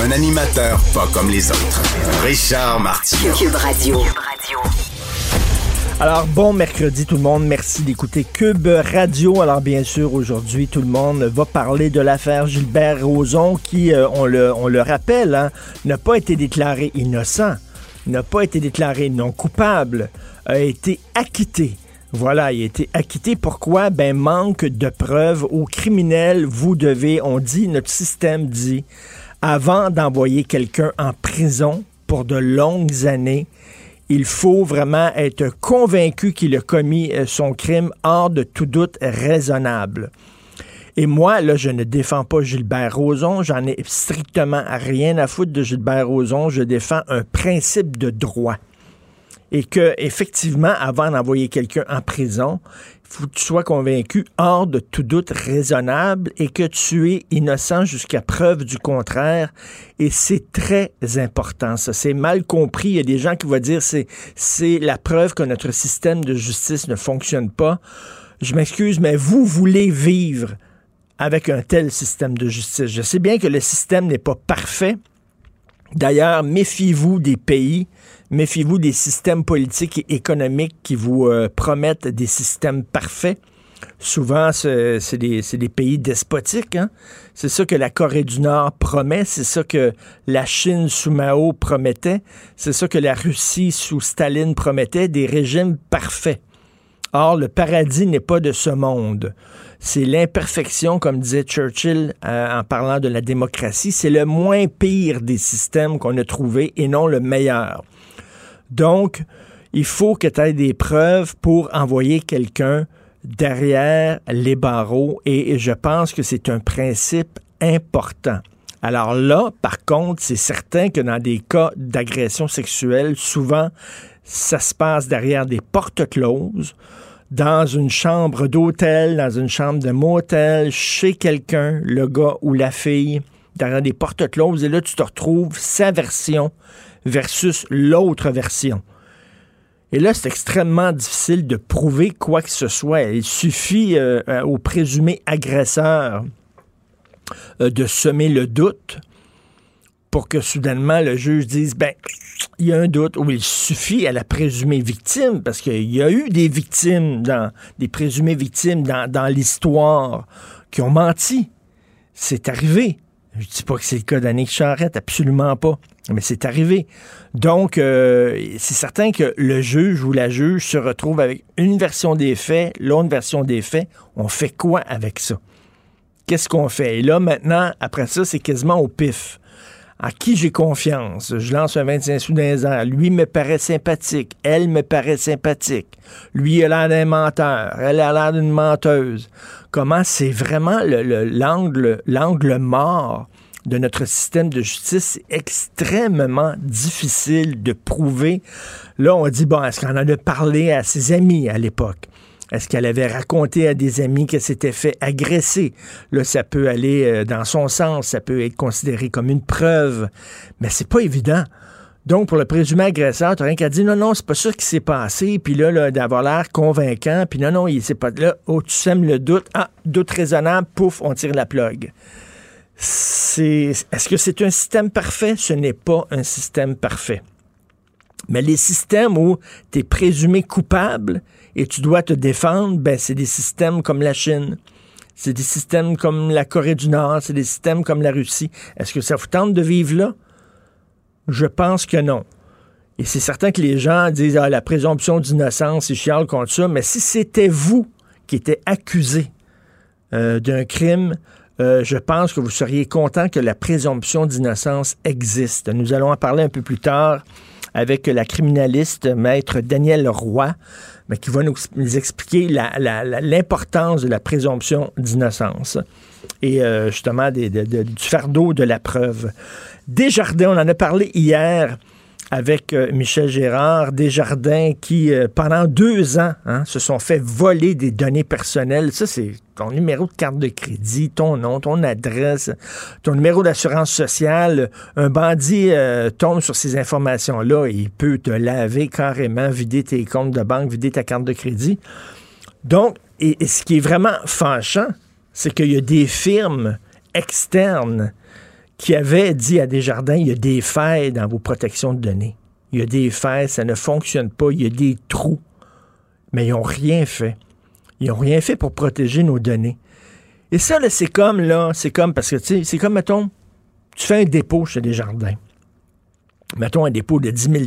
Un animateur pas comme les autres. Richard Martineau. Cube Radio. Alors, bon mercredi tout le monde. Merci d'écouter Cube Radio. Alors, bien sûr, aujourd'hui, tout le monde va parler de l'affaire Gilbert Rozon qui, euh, on, le, on le rappelle, hein, n'a pas été déclaré innocent, n'a pas été déclaré non coupable, a été acquitté. Voilà, il a été acquitté. Pourquoi? Ben, manque de preuves. Aux criminels, vous devez, on dit, notre système dit, avant d'envoyer quelqu'un en prison pour de longues années, il faut vraiment être convaincu qu'il a commis euh, son crime hors de tout doute raisonnable. Et moi, là, je ne défends pas Gilbert Rozon, j'en ai strictement rien à foutre de Gilbert Rozon, je défends un principe de droit. Et que, effectivement, avant d'envoyer quelqu'un en prison, il faut que tu sois convaincu hors de tout doute raisonnable et que tu es innocent jusqu'à preuve du contraire. Et c'est très important. Ça, c'est mal compris. Il y a des gens qui vont dire c'est c'est la preuve que notre système de justice ne fonctionne pas. Je m'excuse, mais vous voulez vivre avec un tel système de justice. Je sais bien que le système n'est pas parfait. D'ailleurs, méfiez-vous des pays Méfiez-vous des systèmes politiques et économiques qui vous euh, promettent des systèmes parfaits? Souvent, c'est des, des, pays despotiques. Hein? C'est ça que la Corée du Nord promet, c'est ça que la Chine sous Mao promettait, c'est ça que la Russie sous Staline promettait, des régimes parfaits. Or, le paradis n'est pas de ce monde. C'est l'imperfection, comme disait Churchill euh, en parlant de la démocratie. C'est le moins pire des systèmes qu'on a trouvé et non le meilleur. Donc, il faut que tu aies des preuves pour envoyer quelqu'un derrière les barreaux et je pense que c'est un principe important. Alors là, par contre, c'est certain que dans des cas d'agression sexuelle, souvent, ça se passe derrière des portes closes, dans une chambre d'hôtel, dans une chambre de motel, chez quelqu'un, le gars ou la fille, derrière des portes closes, et là, tu te retrouves sa version versus l'autre version. Et là, c'est extrêmement difficile de prouver quoi que ce soit. Il suffit euh, euh, au présumé agresseur euh, de semer le doute pour que soudainement le juge dise, ben, il y a un doute, ou il suffit à la présumée victime, parce qu'il y a eu des victimes, dans, des présumées victimes dans, dans l'histoire qui ont menti. C'est arrivé. Je dis pas que c'est le cas d'Annick Charrette, absolument pas. Mais c'est arrivé. Donc, euh, c'est certain que le juge ou la juge se retrouve avec une version des faits, l'autre version des faits. On fait quoi avec ça? Qu'est-ce qu'on fait? Et là, maintenant, après ça, c'est quasiment au pif. À qui j'ai confiance? Je lance un 25 sous d'un an. Lui me paraît sympathique. Elle me paraît sympathique. Lui a l'air d'un menteur. Elle a l'air d'une menteuse. Comment c'est vraiment l'angle l'angle mort de notre système de justice, extrêmement difficile de prouver. Là, on dit, bon, est-ce qu'on en a parlé à ses amis à l'époque? Est-ce qu'elle avait raconté à des amis qu'elle s'était fait agresser? Là, ça peut aller euh, dans son sens, ça peut être considéré comme une preuve, mais c'est pas évident. Donc, pour le présumé agresseur, tu rien qu'à dire non, non, c'est pas ça qui s'est passé, puis là, là d'avoir l'air convaincant, puis non, non, il s'est pas là, oh, tu sèmes le doute, ah, doute raisonnable, pouf, on tire la plug est-ce que c'est un système parfait? Ce n'est pas un système parfait. Mais les systèmes où tu es présumé coupable et tu dois te défendre, ben c'est des systèmes comme la Chine. c'est des systèmes comme la Corée du Nord, c'est des systèmes comme la Russie. Est-ce que ça vous tente de vivre là? Je pense que non. Et c'est certain que les gens disent ah, la présomption d'innocence, ils chialent contre ça, mais si c'était vous qui étiez accusé euh, d'un crime, euh, je pense que vous seriez content que la présomption d'innocence existe. Nous allons en parler un peu plus tard avec la criminaliste maître Daniel Roy, mais qui va nous, expliquer l'importance de la présomption d'innocence et euh, justement du fardeau de la preuve. Desjardins, on en a parlé hier avec euh, Michel Gérard, Desjardins qui, euh, pendant deux ans, hein, se sont fait voler des données personnelles. Ça, c'est ton numéro de carte de crédit, ton nom, ton adresse, ton numéro d'assurance sociale. Un bandit euh, tombe sur ces informations-là et il peut te laver carrément, vider tes comptes de banque, vider ta carte de crédit. Donc, et ce qui est vraiment fâchant, c'est qu'il y a des firmes externes qui avait dit à Desjardins, il y a des failles dans vos protections de données. Il y a des failles, ça ne fonctionne pas, il y a des trous. Mais ils n'ont rien fait. Ils n'ont rien fait pour protéger nos données. Et ça, c'est comme, là, c'est comme, parce que, tu sais, c'est comme, mettons, tu fais un dépôt chez Desjardins. Mettons un dépôt de 10 000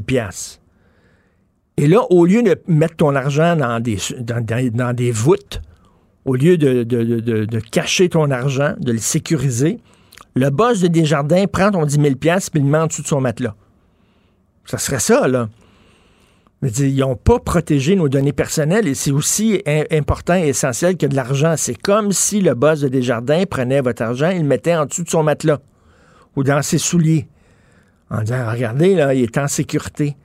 Et là, au lieu de mettre ton argent dans des, voûtes, au lieu de, cacher ton argent, de le sécuriser, le boss de Desjardins prend ton 10 000 puis le met en dessous de son matelas. Ça serait ça, là. Ils n'ont pas protégé nos données personnelles et c'est aussi important et essentiel que de l'argent. C'est comme si le boss de Desjardins prenait votre argent et le mettait en dessous de son matelas ou dans ses souliers en disant Regardez, là, il est en sécurité.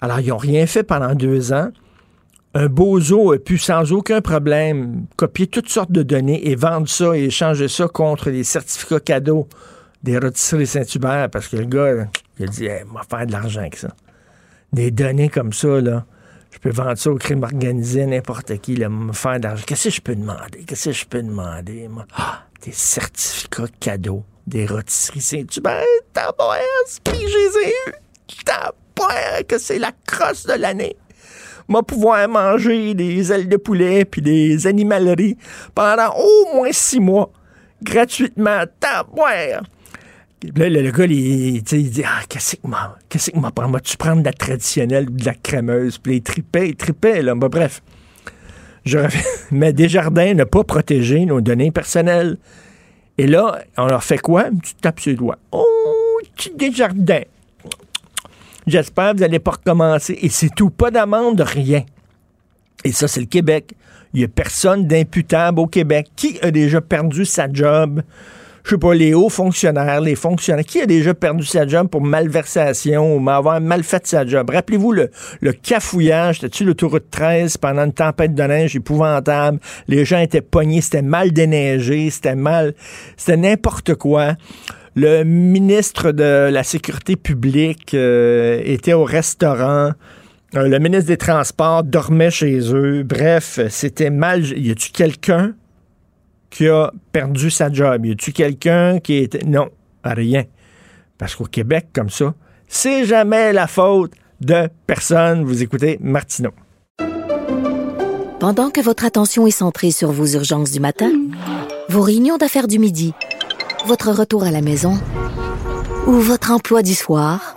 Alors, ils n'ont rien fait pendant deux ans un bozo a pu sans aucun problème copier toutes sortes de données et vendre ça et échanger ça contre les certificats cadeaux des rôtisseries Saint-Hubert parce que le gars, il dit, hey, va faire de l'argent avec ça. Des données comme ça, là. Je peux vendre ça au crime organisé, n'importe qui, là, me faire de l'argent. Qu'est-ce que je peux demander? Qu'est-ce que je peux demander, moi? Ah, des certificats cadeaux des rôtisseries Saint-Hubert. T'as puis j'ai eu. T'as que c'est la crosse de l'année m'a pouvoir manger des ailes de poulet puis des animaleries pendant au moins six mois, gratuitement. Tabouère! Là, le, gars, il, dit Ah, qu'est-ce que moi, qu'est-ce que prends? tu prendre de la traditionnelle ou de la crémeuse? Puis il tripait, il tripait, là. bref. Je Mais Desjardins n'a pas protégé nos données personnelles. Et là, on leur fait quoi? Tu tapes sur les doigts. Oh, petit Desjardins. J'espère que vous n'allez pas recommencer. Et c'est tout. Pas d'amende, rien. Et ça, c'est le Québec. Il n'y a personne d'imputable au Québec. Qui a déjà perdu sa job? Je sais pas, les hauts fonctionnaires, les fonctionnaires. Qui a déjà perdu sa job pour malversation ou avoir mal fait sa job? Rappelez-vous le, le cafouillage, c'était-tu l'autoroute 13 pendant une tempête de neige épouvantable? Les gens étaient pognés, c'était mal déneigé, c'était mal, c'était n'importe quoi. Le ministre de la Sécurité publique euh, était au restaurant. Euh, le ministre des Transports dormait chez eux. Bref, c'était mal. Y a-tu quelqu'un qui a perdu sa job? Y a-tu quelqu'un qui était. Non, rien. Parce qu'au Québec, comme ça, c'est jamais la faute de personne. Vous écoutez Martineau. Pendant que votre attention est centrée sur vos urgences du matin, vos réunions d'affaires du midi, votre retour à la maison ou votre emploi du soir,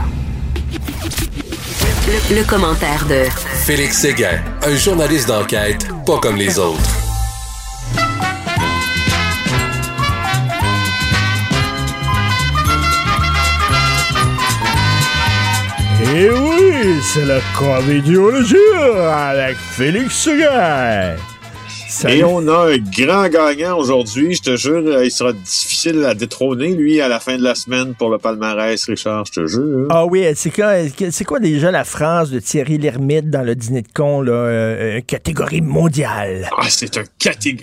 Le, commentaire de Félix Séguin, un journaliste d'enquête pas comme les autres. Et eh oui, c'est la comédiologie avec Félix Et on a un grand gagnant aujourd'hui. Je te jure, il sera difficile à détrôner, lui, à la fin de la semaine pour le palmarès, Richard, je te jure. Ah oui, c'est quoi, c'est quoi déjà la phrase de Thierry Lhermitte dans le dîner de con, là, euh, euh, catégorie mondiale? Ah, c'est un,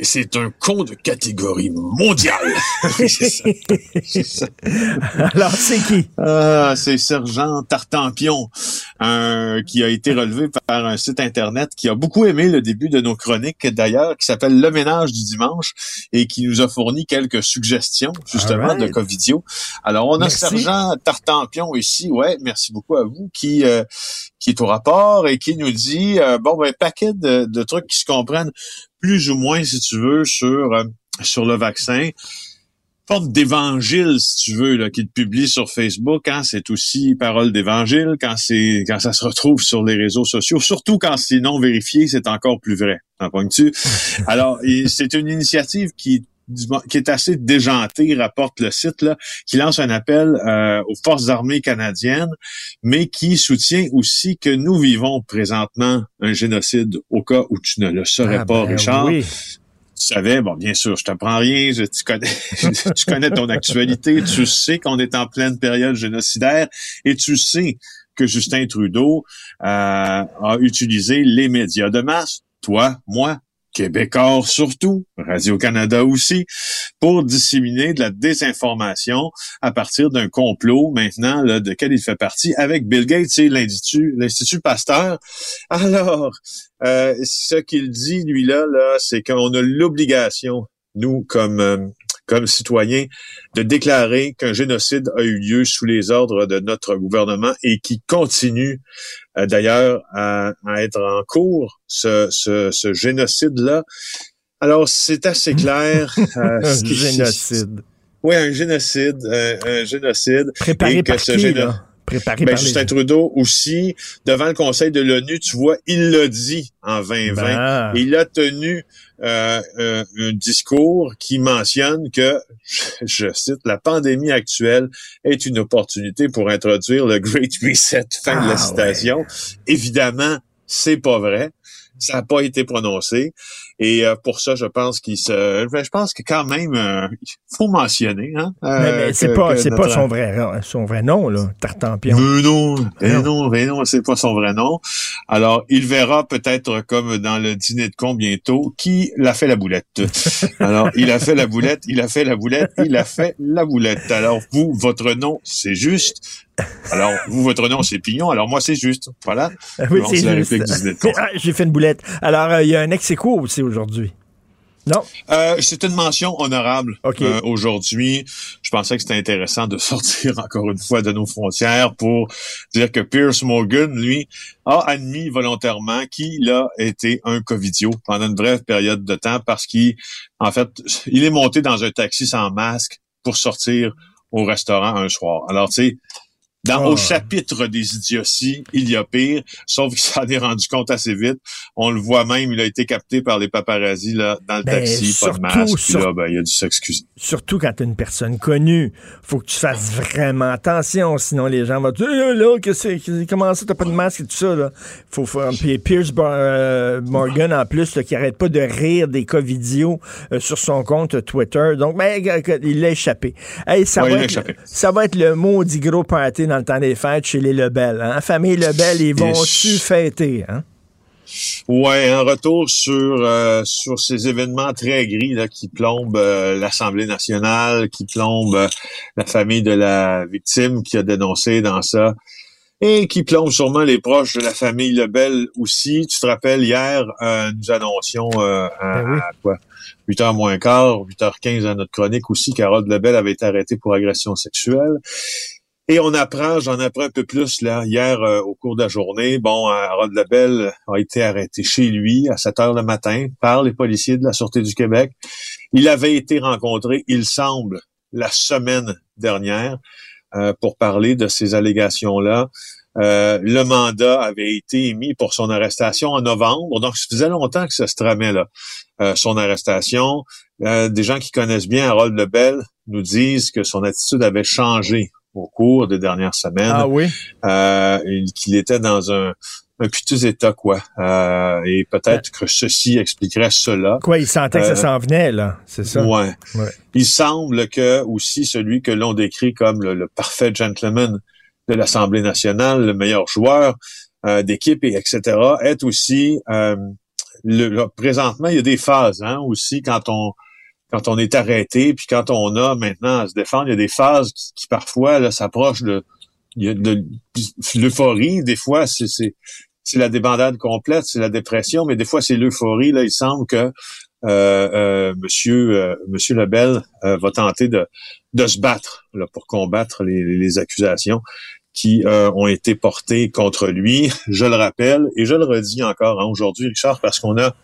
c'est un con de catégorie mondiale. c'est ça. Alors, c'est qui? Ah, c'est Sergent Tartampion, un, qui a été relevé par un site Internet qui a beaucoup aimé le début de nos chroniques, d'ailleurs, qui s'appelle Le Ménage du Dimanche et qui nous a fourni quelques suggestions, justement, de Covidio. Alors, on a Sergent Tartampion ici, ouais, merci beaucoup à vous, qui, euh, qui est au rapport et qui nous dit, euh, bon, ben, paquet de, de, trucs qui se comprennent plus ou moins, si tu veux, sur, euh, sur le vaccin forme d'évangile, si tu veux, là, qu'il publie sur Facebook, hein, c'est aussi parole d'évangile quand c'est quand ça se retrouve sur les réseaux sociaux, surtout quand c'est non vérifié, c'est encore plus vrai. tu Alors, c'est une initiative qui qui est assez déjantée, rapporte le site, là, qui lance un appel euh, aux forces armées canadiennes, mais qui soutient aussi que nous vivons présentement un génocide au cas où tu ne le saurais ah, pas, ben Richard tu savais, bon, bien sûr, je t'apprends rien, je, tu connais, tu connais ton actualité, tu sais qu'on est en pleine période génocidaire et tu sais que Justin Trudeau euh, a utilisé les médias de masse, toi, moi, Québécois surtout, Radio-Canada aussi, pour disséminer de la désinformation à partir d'un complot maintenant là, de quel il fait partie avec Bill Gates et l'Institut Pasteur. Alors, euh, ce qu'il dit, lui-là, là, c'est qu'on a l'obligation, nous, comme euh, comme citoyens, de déclarer qu'un génocide a eu lieu sous les ordres de notre gouvernement et qui continue d'ailleurs à, être en cours, ce, ce, génocide-là. Alors, c'est assez clair. Euh, un génocide. Oui, un génocide, un génocide. Préparé par qui, préparé ben, Justin Trudeau aussi, devant le Conseil de l'ONU, tu vois, il l'a dit en 2020. Ben. Il a tenu euh, euh, un discours qui mentionne que, je cite, la pandémie actuelle est une opportunité pour introduire le Great Reset. Fin de la ah, citation. Évidemment, c'est pas vrai. Ça n'a pas été prononcé. Et euh, pour ça, je pense qu'il se, ben, je pense que quand même, euh, il faut mentionner. Hein, euh, mais, mais c'est pas, c'est pas son vrai, son vrai nom là, Tartampion. Mais non, mais non, mais non, c'est pas son vrai nom. Alors, il verra peut-être comme dans le dîner de con bientôt qui l'a fait la boulette. Alors, il a fait la boulette, il a fait la boulette, il a fait la boulette. Alors vous, votre nom, c'est juste. Alors, vous, votre nom, c'est Pignon. Alors, moi, c'est juste. Voilà. Oui, c'est juste. Ah, j'ai fait une boulette. Alors, il y a un ex aussi aujourd'hui. Non? Euh, c'est une mention honorable euh, aujourd'hui. Je pensais que c'était intéressant de sortir encore une fois de nos frontières pour dire que Pierce Morgan, lui, a admis volontairement qu'il a été un covidio pendant une brève période de temps parce qu'il, en fait, il est monté dans un taxi sans masque pour sortir au restaurant un soir. Alors, tu sais, dans, Au ah. chapitre des idioties, il y a pire, sauf qu'il s'en est rendu compte assez vite. On le voit même, il a été capté par les paparazzis là, dans le ben, taxi, pas de masque, là, ben, il a dû s'excuser. Surtout quand tu es une personne connue. faut que tu fasses vraiment attention, sinon les gens vont te dire eh, là, que comment ça, t'as pas de masque et tout ça. Là. Faut faire. Puis Pierce euh, Morgan, en plus, là, qui arrête pas de rire des cas vidéo euh, sur son compte Twitter. Donc, ben, il l'a échappé. ça, va être, ça va être le maudit gros party dans le temps des fêtes chez les Lebel. Hein? Famille Lebel, ils vont-tu fêter? Hein? Ouais, un retour sur euh, sur ces événements très gris là, qui plombent euh, l'Assemblée nationale, qui plombent euh, la famille de la victime qui a dénoncé dans ça, et qui plombent sûrement les proches de la famille Lebel aussi. Tu te rappelles, hier, nous annoncions à, ben quoi? 8h moins quart, 8h15 à notre chronique aussi, Carole Lebel avait été arrêtée pour agression sexuelle. Et on apprend, j'en apprends un peu plus là hier euh, au cours de la journée. Bon, euh, Rod Labelle a été arrêté chez lui à 7 heures le matin par les policiers de la Sûreté du Québec. Il avait été rencontré, il semble, la semaine dernière euh, pour parler de ces allégations-là. le mandat avait été émis pour son arrestation en novembre, donc ça faisait longtemps que ça se tramait là, son arrestation. des gens qui connaissent bien Harold Lebel nous disent que son attitude avait changé au cours des dernières semaines. Ah oui? Euh, qu'il était dans un, un piteux état, quoi. Euh, et peut-être que ceci expliquerait cela. Quoi, il sentait que ça Euh, s'en venait, là, c'est ça? Ouais. Ouais. Il semble que aussi celui que l'on décrit comme le, le parfait gentleman de l'Assemblée nationale, le meilleur joueur euh, d'équipe, et etc., est aussi euh, le, le- présentement, il y a des phases hein, aussi quand on quand on est arrêté, puis quand on a maintenant à se défendre, il y a des phases qui, parfois s'approchent de, a de l'euphorie. Des fois, c'est la débandade complète, c'est la dépression, mais des fois c'est l'euphorie. Là, il semble que euh, euh, Monsieur euh, Monsieur Lebel euh, va tenter de de se battre là, pour combattre les, les accusations qui euh, ont été portées contre lui. Je le rappelle et je le redis encore hein, aujourd'hui, Richard, parce qu'on a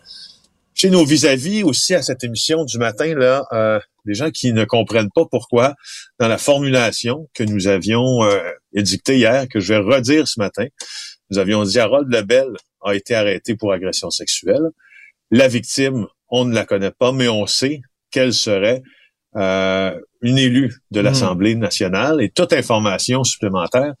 chez nos vis-à-vis aussi à cette émission du matin là euh, des gens qui ne comprennent pas pourquoi dans la formulation que nous avions euh, édictée hier, que je vais redire ce matin, nous avions dit Harold Lebel a été arrêté pour agression sexuelle. La victime, on ne la connaît pas, mais on sait qu'elle serait euh, une élue de l'Assemblée nationale et toute information supplémentaire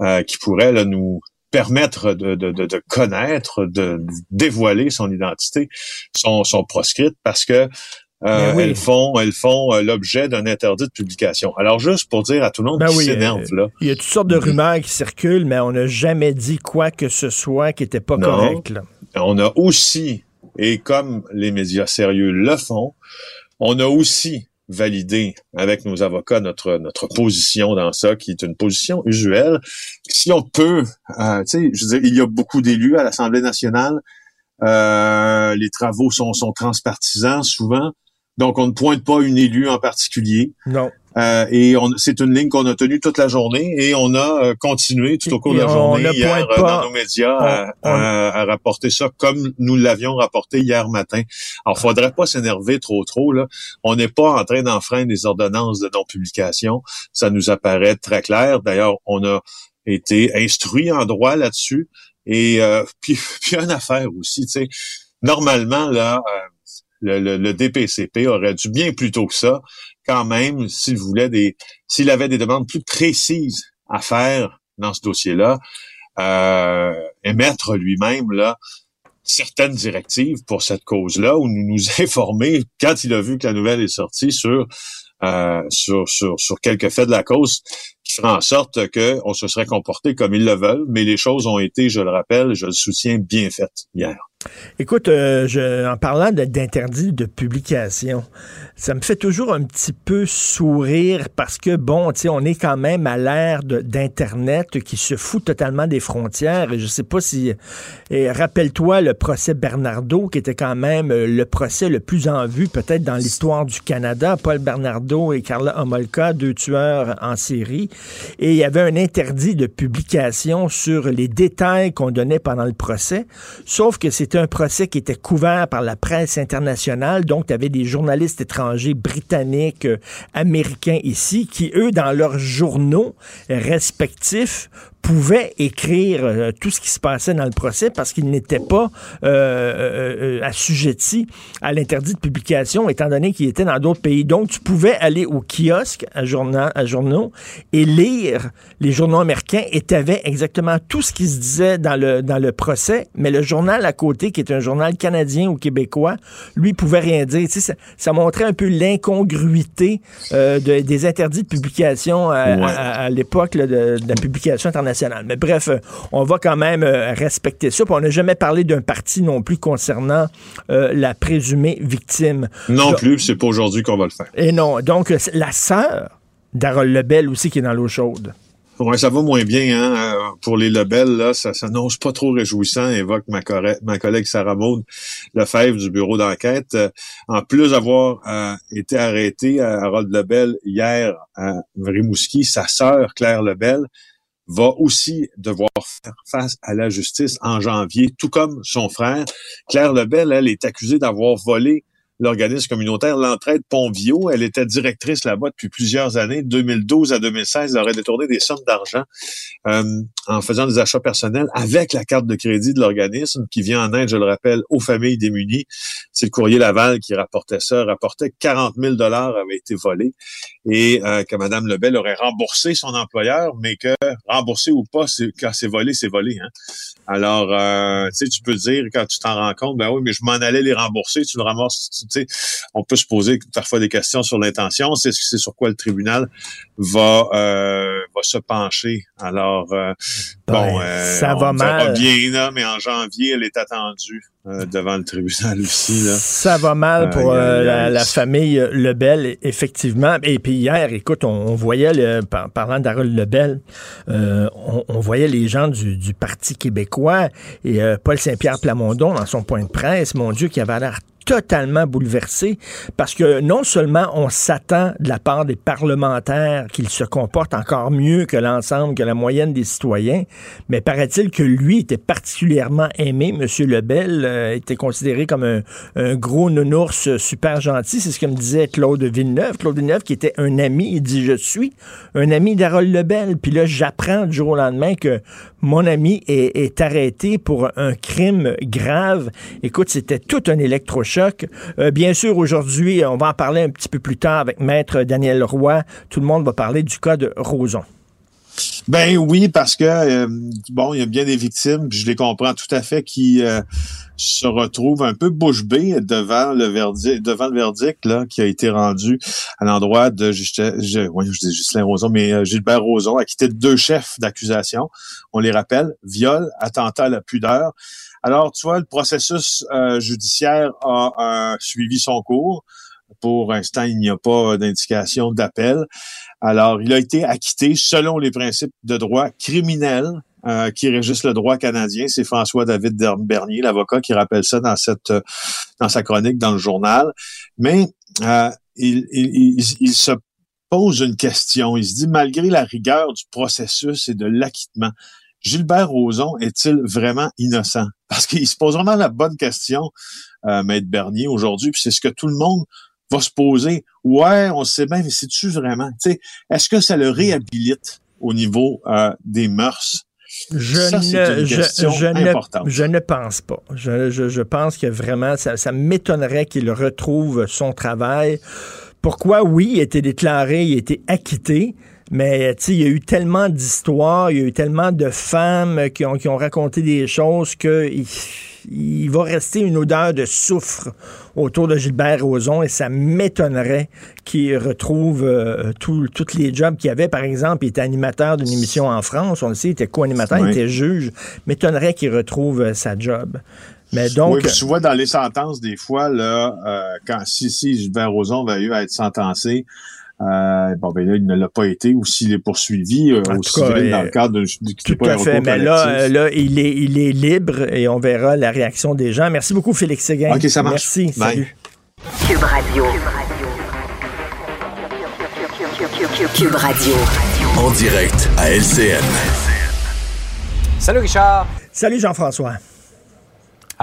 euh, qui pourrait là, nous permettre de, de, de, de connaître, de dévoiler son identité, sont, sont proscrites parce que euh, Ben oui. elles font, elles font euh, l'objet d'un interdit de publication. Alors juste pour dire à tout le monde Ben qui oui, s'énerve euh, là, Il y a toutes sortes de rumeurs qui circulent, mais on n'a jamais dit quoi que ce soit qui n'était pas Non. correct. Là. on a aussi, et comme les médias sérieux le font, on a aussi validé avec nos avocats notre notre position dans ça, qui est une position usuelle. Si on peut, euh, tu sais, je veux dire, il y a beaucoup d'élus à l'Assemblée nationale. Euh, les travaux sont, sont transpartisans souvent. Donc, on ne pointe pas une élue en particulier. Non. Euh, et c'est une ligne qu'on a tenue toute la journée et on a euh, continué tout au cours de la journée hier euh, pas- dans nos médias à, on- on- à- à rapporter ça comme nous l'avions rapporté hier matin. Alors, faudrait pas s'énerver trop trop là. On n'est pas en train d'enfreindre les ordonnances de non-publication. Ça nous apparaît très clair. D'ailleurs, on a été instruit en droit là-dessus. Et euh, puis, puis une affaire aussi, tu sais, normalement là, euh, le, le- le DPCP aurait dû bien plus tôt que ça, quand même, s'il voulait des, s'il avait des demandes plus précises à faire dans ce dossier-là, euh, émettre lui-même là certaines directives pour cette cause-là, ou nous nous informer quand il a vu que la nouvelle est sortie sur euh, sur, sur, sur quelques faits de la cause qui fera en sorte que on se serait comporté comme ils le veulent, mais les choses ont été, je le rappelle, je le soutiens, bien faites hier. Écoute, euh, en parlant d'interdit de publication, ça me fait toujours un petit peu sourire parce que, bon, on est quand même à l'ère d'Internet qui se fout totalement des frontières. Et je sais pas si... et Rappelle-toi le procès Bernardo, qui était quand même euh, le procès le plus en vue peut-être dans l'histoire du Canada. Paul Bernardo et Carla Homolka, deux tueurs en série. Et il y avait un interdit de publication sur les détails qu'on donnait pendant le procès. Sauf que c'était un procès qui était couvert par la presse internationale. Donc, tu avais des journalistes étrangers, britanniques, euh, américains ici, qui, eux, dans leurs journaux respectifs, pouvaient écrire euh, tout ce qui se passait dans le procès parce qu'ils n'étaient pas euh, euh, euh, assujettis à l'interdit de publication, étant donné qu'ils étaient dans d'autres pays. Donc, tu pouvais aller au kiosque à, journal, à journaux et lire les journaux américains et tu avais exactement tout ce qui se disait dans le, dans le procès, mais le journal à côté, qui est un journal canadien ou québécois, lui pouvait rien dire. Tu sais, ça, ça montrait un peu l'incongruité euh, de- des interdits de publication à, Ouais. à- à l'époque de, de la publication internationale. Mais bref, euh, on va quand même euh, respecter ça. Puis on n'a jamais parlé d'un parti non plus concernant euh, la présumée victime. Non Donc- plus, c'est pas aujourd'hui qu'on va le faire. Et non, donc la sœur d'Harold Lebel aussi qui est dans l'eau chaude. Ouais, ça va moins bien, hein. euh, Pour les labels, là, ça s'annonce pas trop réjouissant, évoque ma, collègue Sarah Maud Lefebvre du bureau d'enquête. Euh, en plus d'avoir euh, été arrêté à Harold Lebel hier à Rimouski, sa sœur Claire Lebel va aussi devoir faire face à la justice en janvier, tout comme son frère. Claire Lebel, elle, est accusée d'avoir volé l'organisme communautaire L'Entraide Pontvio. Elle était directrice là-bas depuis plusieurs années. 2012 à 2016, elle aurait détourné des sommes d'argent euh, en faisant des achats personnels avec la carte de crédit de l'organisme qui vient en aide, je le rappelle, aux familles démunies. C'est le courrier Laval qui rapportait ça, rapportait 40 000 dollars avaient été volés et euh, que Mme Lebel aurait remboursé son employeur, mais que remboursé ou pas, quand c'est volé, c'est volé. Hein? Alors, euh, tu sais, tu peux dire quand tu t'en rends compte, ben oui, mais je m'en allais les rembourser, tu le ramasses. Tu sais, on peut se poser parfois des questions sur l'intention. C'est c'est sur quoi le tribunal va euh, va se pencher. Alors, euh, bon, euh, ça va mal. bien là, mais en janvier, elle est attendue euh, devant le tribunal aussi. Là. Ça va mal pour la, famille Lebel, effectivement. Et puis hier, écoute, on, on voyait, le, par- parlant d'Harold Lebel, on, on voyait les gens du, du Parti québécois et Paul Saint-Pierre Plamondon dans son point de presse, mon Dieu, qui avait l'air totalement bouleversé parce que non seulement on s'attend de la part des parlementaires qu'ils se comportent encore mieux que l'ensemble, que la moyenne des citoyens, mais paraît-il que lui était particulièrement aimé. Monsieur Lebel euh, était considéré comme un, un gros nounours super gentil. C'est ce que me disait Claude Villeneuve. Claude Villeneuve qui était un ami, il dit je suis un ami d'Harold Lebel. Puis là, j'apprends du jour au lendemain que mon ami est, arrêté pour un crime grave. Écoute, c'était tout un électrochoc. Euh, bien sûr, aujourd'hui, on va en parler un petit peu plus tard avec Maître Daniel Roy. Tout le monde va parler du cas de Roson. Ben oui, parce que euh, bon, il y a bien des victimes, je les comprends tout à fait, qui euh, se retrouvent un peu bouche bée devant le verdict, devant le verdict là qui a été rendu à l'endroit de Justin, je, ouais, je dis Justin Roson, mais euh, Gilbert Roson, acquitté de deux chefs d'accusation. On les rappelle viol, attentat à la pudeur. Alors, tu vois, le processus euh, judiciaire a euh, suivi son cours. Pour l'instant, il n'y a pas d'indication d'appel. Alors, il a été acquitté selon les principes de droit criminel euh, qui régissent le droit canadien. C'est François-David Bernier, l'avocat, qui rappelle ça dans cette euh, dans sa chronique dans le journal. Mais euh, il, se pose une question. Il se dit, malgré la rigueur du processus et de l'acquittement, Gilbert Rozon est-il vraiment innocent? Parce qu'il se pose vraiment la bonne question, euh, Maître Bernier, aujourd'hui, puis c'est ce que tout le monde va se poser. Ouais, on sait bien, mais c'est-tu vraiment? Tu sais, Est-ce que ça le réhabilite au niveau euh, des mœurs? Je, Ça, ne, une je, question je ne, importante. je ne pense pas. Je, pense que vraiment, ça, ça m'étonnerait qu'il retrouve son travail. Pourquoi, oui, il a été déclaré, il a été acquitté, mais il y a eu tellement d'histoires, il y a eu tellement de femmes qui ont, qui ont raconté des choses que il, il va rester une odeur de soufre autour de Gilbert Rozon et ça m'étonnerait qu'il retrouve euh, tous les jobs qu'il avait. Par exemple, il était animateur d'une émission en France, on le sait, il était co-animateur, il était juge. M'étonnerait qu'il retrouve euh, sa job. Mais donc, oui, puis tu vois dans les sentences, des fois, là, euh, quand si, si Gilbert Rozon va eu à être sentencé, euh, bon, ben là, il ne l'a pas été, ou s'il est poursuivi euh, au civil dans euh, le cadre d'un du Tout à fait. Mais là, euh, là il, est, il est libre et on verra la réaction des gens. Merci beaucoup, Félix Séguin. OK, ça marche. Merci. Bye. Salut. Cube Radio. Cube Radio. En direct à LCN. Salut Richard. Salut, Jean-François.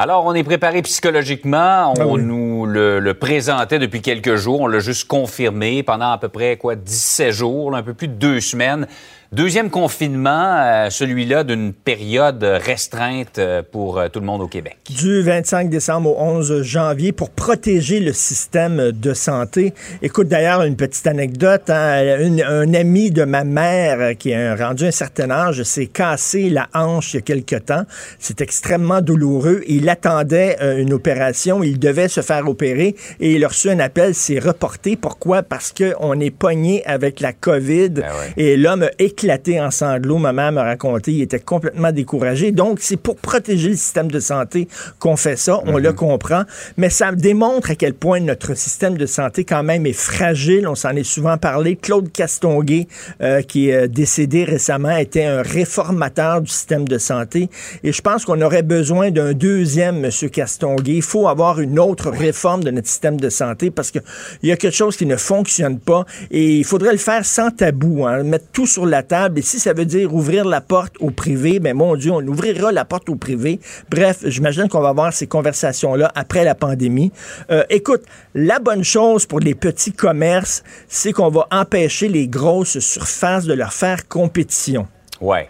Alors, on est préparé psychologiquement. On Ah oui. nous le, le présentait depuis quelques jours. On l'a juste confirmé pendant à peu près quoi 17 jours, là, un peu plus de deux semaines. Deuxième confinement, euh, celui-là d'une période restreinte euh, pour euh, tout le monde au Québec. Du 25 décembre au 11 janvier pour protéger le système de santé. Écoute d'ailleurs une petite anecdote. hein, une- un ami de ma mère qui a rendu un certain âge s'est cassé la hanche il y a quelque temps. C'est extrêmement douloureux. Il attendait une opération. Il devait se faire opérer et il a reçu un appel. C'est reporté. Pourquoi? Parce qu'on est pogné avec la COVID. Ben ouais. Et l'homme a éclaté en sanglots. Ma mère m'a raconté, il était complètement découragé. Donc, c'est pour protéger le système de santé qu'on fait ça. On le comprend. Mais ça démontre à quel point notre système de santé, quand même, est fragile. On s'en est souvent parlé. Claude Castonguay, euh, qui est euh, décédé récemment, était un réformateur du système de santé. Et je pense qu'on aurait besoin d'un deuxième, M. Castonguay. Il faut avoir une autre réforme de notre système de santé parce qu'il y a quelque chose qui ne fonctionne pas et il faudrait le faire sans tabou, hein, mettre tout sur la Et si ça veut dire ouvrir la porte au privé, ben mon Dieu, on ouvrira la porte au privé. Bref, j'imagine qu'on va avoir ces conversations-là après la pandémie. Euh, écoute, la bonne chose pour les petits commerces, c'est qu'on va empêcher les grosses surfaces de leur faire compétition. Ouais.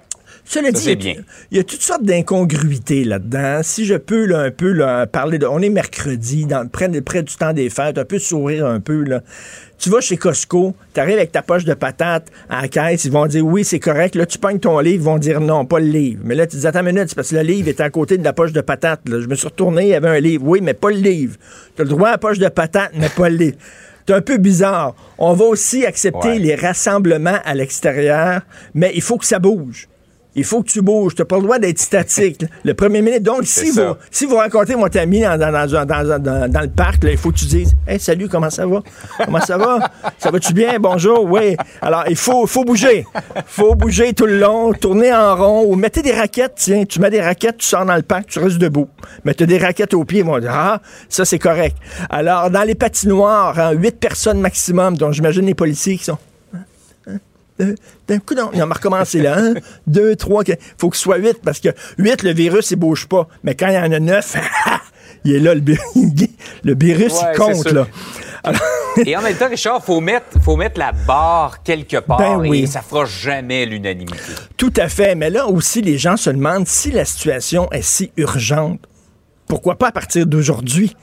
Cela dit, c'est il y a- bien. il y a toutes sortes d'incongruités là-dedans. Si je peux là, un peu là, parler de... On est mercredi, dans, près, près du temps des fêtes, un peu sourire un peu. Là. Tu vas chez Costco, tu arrives avec ta poche de patates à la caisse, ils vont dire oui, c'est correct. Là, tu pognes ton livre, ils vont dire non, pas le livre. Mais là, tu dis attends une minute, c'est parce que le livre est à côté de la poche de patates. là. Je me suis retourné, il y avait un livre. Oui, mais pas le livre. Tu as le droit à la poche de patates, mais pas le livre. C'est un peu bizarre. On va aussi accepter Ouais. les rassemblements à l'extérieur, mais il faut que ça bouge. Il faut que tu bouges. Tu n'as pas le droit d'être statique. Le premier ministre. Donc, si vous, si vous rencontrez mon ami dans, dans, le parc, là, il faut que tu dises Hey, salut, comment ça va? Comment ça va? Ça va-tu bien? Bonjour? Oui. Alors, il faut, faut bouger. faut bouger tout le long, tourner en rond ou mettez des raquettes. Tiens, tu mets des raquettes, tu sors dans le parc, tu restes debout. Mais tu as des raquettes aux pieds, ils vont dire Ah, ça, c'est correct. Alors, dans les patinoires, hein, huit personnes maximum, dont j'imagine les policiers qui sont. Euh, D'un coup, non, on va recommencer là. Un, deux, trois, quatre. faut que ce soit huit parce que huit, le virus, il bouge pas. Mais quand il y en a neuf, il est là, le, le virus, Ouais, il compte, là. Alors, Et en même temps, Richard, faut mettre, faut mettre la barre quelque part Ben oui. et ça fera jamais l'unanimité. Tout à fait. Mais là aussi, les gens se demandent si la situation est si urgente. Pourquoi pas à partir d'aujourd'hui?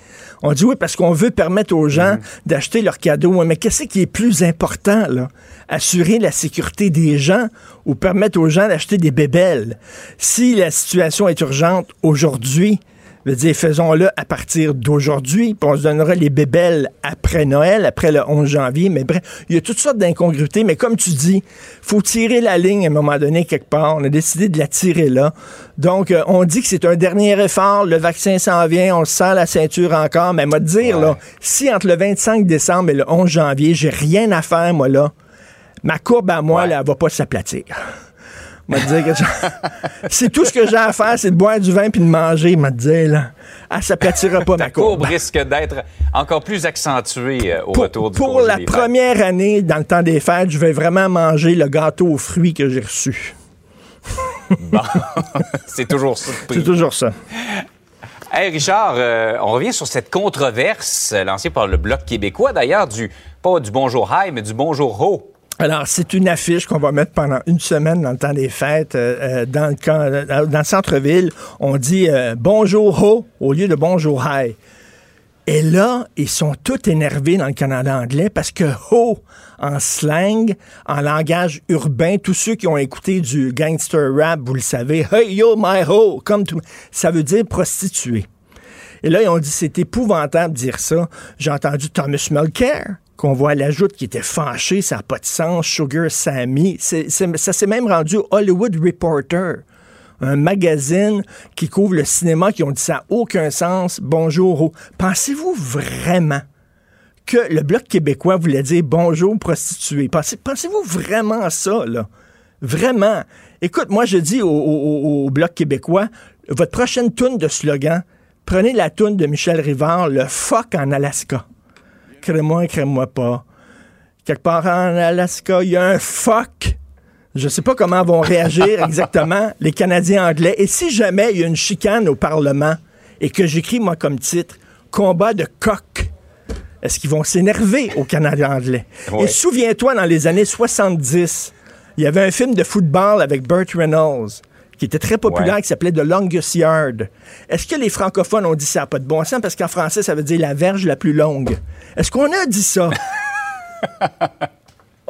On dit oui parce qu'on veut permettre aux gens d'acheter leurs cadeaux. Mais qu'est-ce qui est plus important, là? Assurer la sécurité des gens ou permettre aux gens d'acheter des bébelles? Si la situation est urgente aujourd'hui, je veux dire, faisons-le à partir d'aujourd'hui, puis on se donnera les bébelles après Noël, après le 11 janvier. Mais bref, il y a toutes sortes d'incongruités. Mais comme tu dis, faut tirer la ligne à un moment donné quelque part. On a décidé de la tirer là. Donc, euh, on dit que c'est un dernier effort. Le vaccin s'en vient. On se serre la ceinture encore. Mais moi, dire, là, si entre le 25 décembre et le 11 janvier, j'ai rien à faire, moi, là, ma courbe à moi, Ouais. là, elle va pas s'aplatir. M'a dire que c'est tout ce que j'ai à faire, c'est de boire du vin puis de manger, m'a dit là. Ah, ça platira pas ma Ta courbe courbe. risque d'être encore plus accentuée euh, au Pour, retour du pour la des fêtes. première année, dans le temps des fêtes, je vais vraiment manger le gâteau aux fruits que j'ai reçu. C'est toujours ça. C'est toujours ça. Hey Richard, euh, on revient sur cette controverse euh, lancée par le Bloc québécois, d'ailleurs, du pas du bonjour high, mais du bonjour ho. Alors, c'est une affiche qu'on va mettre pendant une semaine dans le temps des fêtes euh, euh, dans, le camp- euh, dans le centre-ville. On dit bonjour ho au lieu de bonjour hi. Et là, ils sont tous énervés dans le Canada anglais parce que ho, en slang, en langage urbain, tous ceux qui ont écouté du gangster rap, vous le savez, hey yo my ho, comme tout, ça veut dire prostituée. Et là, ils ont dit c'est épouvantable de dire ça. J'ai entendu Thomas Mulcair, qu'on voit à la joute, qui était fâché, ça n'a pas de sens. Sugar Sammy. Ça s'est même rendu Hollywood Reporter, un magazine qui couvre le cinéma, qui ont dit ça n'a aucun sens. Bonjour. Pensez-vous vraiment que le Bloc québécois voulait dire bonjour prostituée? Pensez, pensez-vous vraiment ça, là? Vraiment. Écoute, moi, je dis au Bloc québécois, votre prochaine toune de slogan, prenez la toune de Michel Rivard, le fuck en Alaska. Crée-moi, crée-moi pas. Quelque part en Alaska, il y a un fuck. Je sais pas comment vont réagir exactement les Canadiens anglais. Et si jamais il y a une chicane au Parlement et que j'écris, moi, comme titre, combat de coq, est-ce qu'ils vont s'énerver au Canada anglais? Ouais. Et souviens-toi, dans les années 70, il y avait un film de football avec Burt Reynolds qui était très populaire, Ouais. qui s'appelait The Longest Yard. Est-ce que les francophones ont dit ça? N'a pas de bon sens? Parce qu'en français, ça veut dire la verge la plus longue. Est-ce qu'on a dit ça?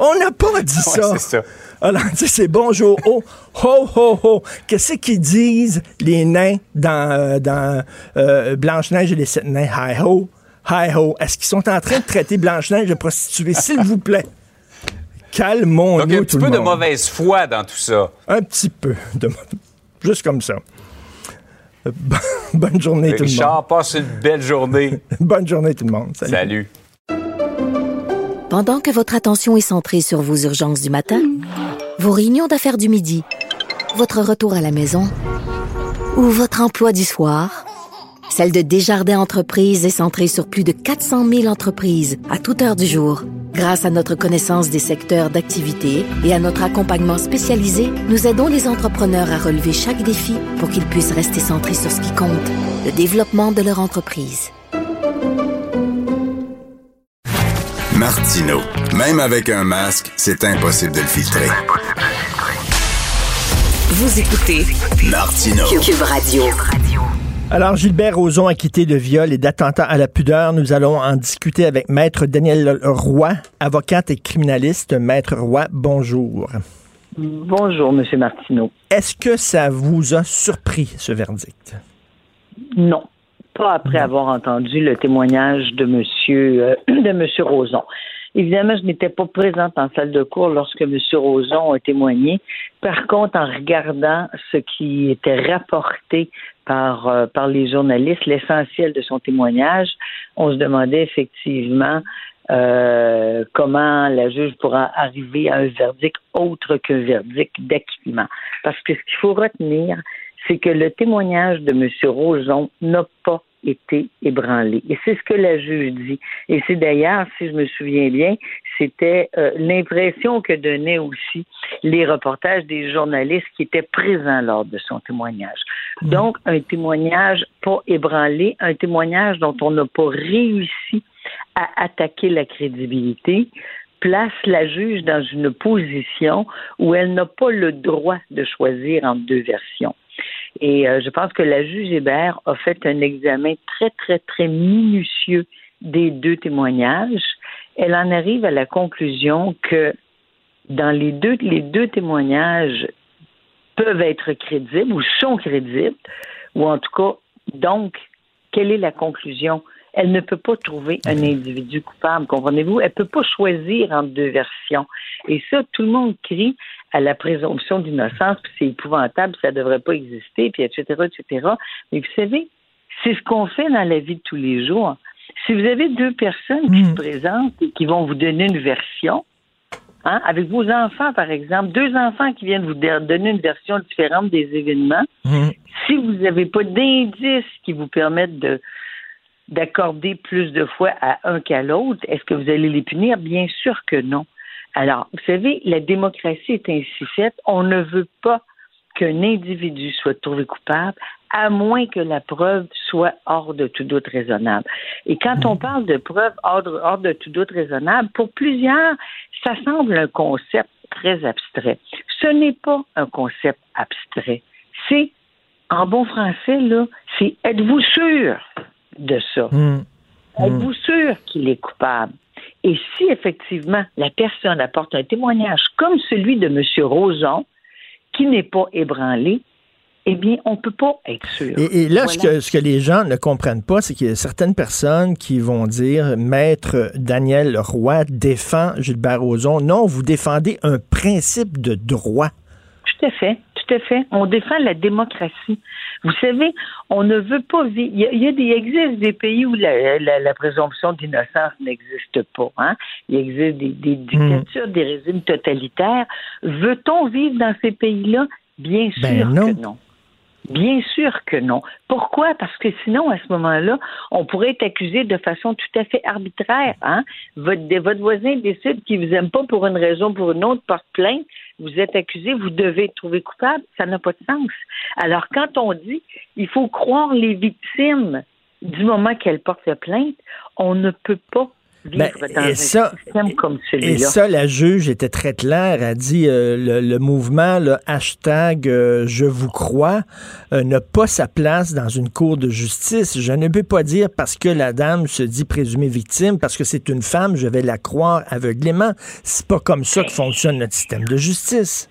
On n'a pas dit Ouais, ça. Alors, tu sais, c'est bonjour, oh, ho, ho, ho. Qu'est-ce qu'ils disent, les nains, dans, euh, dans euh, Blanche-Neige et les sept nains? Hi ho, hi ho. Est-ce qu'ils sont en train de traiter Blanche-Neige de prostituée? S'il vous plaît? Calmons-nous, Donc, un petit peu de mauvaise foi dans tout ça. Un petit peu. de- Juste comme ça. Euh, Bonne journée, tout le monde. Richard, passe une belle journée. Bonne journée, tout le monde. Salut. Salut. Pendant que votre attention est centrée sur vos urgences du matin, vos réunions d'affaires du midi, votre retour à la maison ou votre emploi du soir, celle de Desjardins Entreprises est centrée sur plus de 400 000 entreprises à toute heure du jour. Grâce à notre connaissance des secteurs d'activité et à notre accompagnement spécialisé, nous aidons les entrepreneurs à relever chaque défi pour qu'ils puissent rester centrés sur ce qui compte, le développement de leur entreprise. Martino, même avec un masque, c'est impossible de le filtrer. Vous écoutez Martino. Cube Radio. Alors, Gilbert Rozon, acquitté de viol et d'attentat à la pudeur, nous allons en discuter avec Maître Daniel Roy, avocate et criminaliste. Maître Roy, bonjour. Bonjour, Monsieur Martineau. Est-ce que ça vous a surpris, ce verdict? Non. Pas après avoir entendu le témoignage de Monsieur, euh, de Monsieur Roson. Évidemment, je n'étais pas présente en salle de cours lorsque M. Roson a témoigné. Par contre, en regardant ce qui était rapporté par, euh, par les journalistes, l'essentiel de son témoignage, on se demandait effectivement euh, comment la juge pourra arriver à un verdict autre qu'un verdict d'acquittement. Parce que ce qu'il faut retenir, c'est que le témoignage de M. Roson n'a pas été ébranlé. Et c'est ce que la juge dit. Et c'est d'ailleurs, si je me souviens bien, c'était euh, l'impression que donnaient aussi les reportages des journalistes qui étaient présents lors de son témoignage. Donc, un témoignage pas ébranlé, un témoignage dont on n'a pas réussi à attaquer la crédibilité, place la juge dans une position où elle n'a pas le droit de choisir entre deux versions. Et euh, je pense que la juge Hébert a fait un examen très, très, très minutieux des deux témoignages. Elle en arrive à la conclusion que dans les deux, les deux témoignages peuvent être crédibles ou sont crédibles, ou en tout cas, donc, quelle est la conclusion? Elle ne peut pas trouver un individu coupable, comprenez-vous? Elle ne peut pas choisir entre deux versions. Et ça, tout le monde crie à la présomption d'innocence, puis c'est épouvantable, ça ne devrait pas exister, puis etc., etc. Mais vous savez, c'est ce qu'on fait dans la vie de tous les jours. Si vous avez deux personnes qui se présentent et qui vont vous donner une version, hein, avec vos enfants, par exemple, deux enfants qui viennent vous donner une version différente des événements, si vous n'avez pas d'indices qui vous permettent de d'accorder plus de fois à un qu'à l'autre, est-ce que vous allez les punir? Bien sûr que non. Alors, vous savez, la démocratie est ainsi faite. On ne veut pas qu'un individu soit trouvé coupable, à moins que la preuve soit hors de tout doute raisonnable. Et quand on parle de preuve hors, hors de tout doute raisonnable, pour plusieurs, ça semble un concept très abstrait. Ce n'est pas un concept abstrait. C'est, en bon français, là, c'est êtes-vous sûr de ça? Êtes-vous sûr qu'il est coupable? Et si effectivement la personne apporte un témoignage comme celui de M. Roson, qui n'est pas ébranlé, eh bien, on ne peut pas être sûr. Et, et là, ce, que, ce, que, les gens ne comprennent pas, c'est qu'il y a certaines personnes qui vont dire Maître Daniel Roy défend Gilbert Rozon. Non, vous défendez un principe de droit. Tout à fait tout à fait. On défend la démocratie. Vous savez, on ne veut pas vivre. Il, y a, des, existe des pays où la, la, la présomption d'innocence n'existe pas. Hein? Il existe des, des dictatures, des régimes totalitaires. Veut-on vivre dans ces pays-là? Bien sûr ben non. que non. Bien sûr que non. Pourquoi? Parce que sinon, à ce moment-là, on pourrait être accusé de façon tout à fait arbitraire. Hein? Votre, votre voisin décide qu'il vous aime pas pour une raison ou pour une autre, porte plainte, vous êtes accusé, vous devez être trouvé coupable, ça n'a pas de sens. Alors, quand on dit il faut croire les victimes du moment qu'elles portent la plainte, on ne peut pas ben, et ça, Et ça, la juge était très claire. Elle a dit euh, le, le, mouvement, le hashtag euh, Je vous crois, euh, n'a pas sa place dans une cour de justice. Je ne peux pas dire parce que la dame se dit présumée victime, parce que c'est une femme, je vais la croire aveuglément. C'est pas comme ça que fonctionne notre système de justice.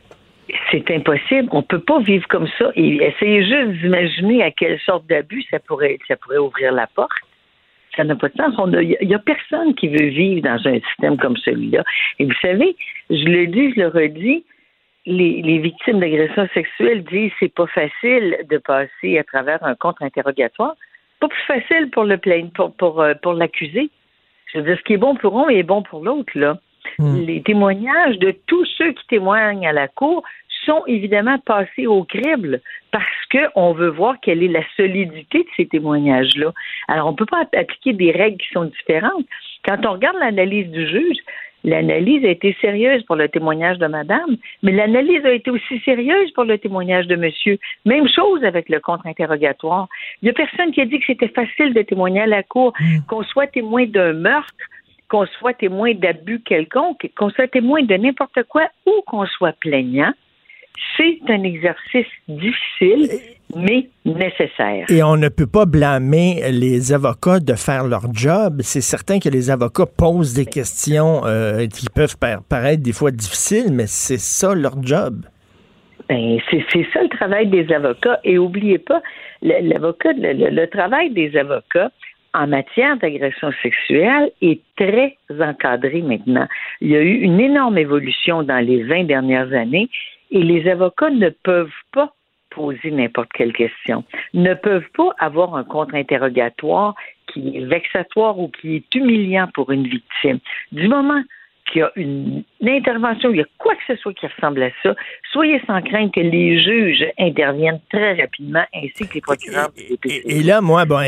C'est impossible. On peut pas vivre comme ça. Et essayez juste d'imaginer à quelle sorte d'abus ça pourrait, ça pourrait ouvrir la porte ça n'a pas de sens. Il n'y a, personne qui veut vivre dans un système comme celui-là. Et vous savez, je le dis, je le redis, les, les victimes d'agressions sexuelles disent c'est pas facile de passer à travers un contre-interrogatoire. Pas plus facile pour le plainte, pour, pour, euh, pour l'accusé. Je veux dire, ce qui est bon pour un est bon pour l'autre, là. Les témoignages de tous ceux qui témoignent à la cour sont évidemment passés au crible parce qu'on veut voir quelle est la solidité de ces témoignages-là. Alors, on ne peut pas appliquer des règles qui sont différentes. Quand on regarde l'analyse du juge, L'analyse a été sérieuse pour le témoignage de madame, mais l'analyse a été aussi sérieuse pour le témoignage de monsieur. Même chose avec le contre-interrogatoire. Il n'y a personne qui a dit que c'était facile de témoigner à la cour, qu'on soit témoin d'un meurtre, qu'on soit témoin d'abus quelconque, qu'on soit témoin de n'importe quoi ou qu'on soit plaignant. C'est un exercice difficile, mais nécessaire. Et on ne peut pas blâmer les avocats de faire leur job. C'est certain que les avocats posent des questions euh, qui peuvent paraître des fois difficiles, mais c'est ça leur job. Ben, c'est ça le travail des avocats. Et oubliez pas, l'avocat, le, travail des avocats en matière d'agression sexuelle est très encadré maintenant. Il y a eu une énorme évolution dans les 20 dernières années et les avocats ne peuvent pas poser n'importe quelle question, ne peuvent pas avoir un contre-interrogatoire qui est vexatoire ou qui est humiliant pour une victime. Du moment qu'il y a une, intervention, il y a quoi que ce soit qui ressemble à ça, soyez sans crainte que les juges interviennent très rapidement, ainsi que les procureurs. Et, là, moi, bon,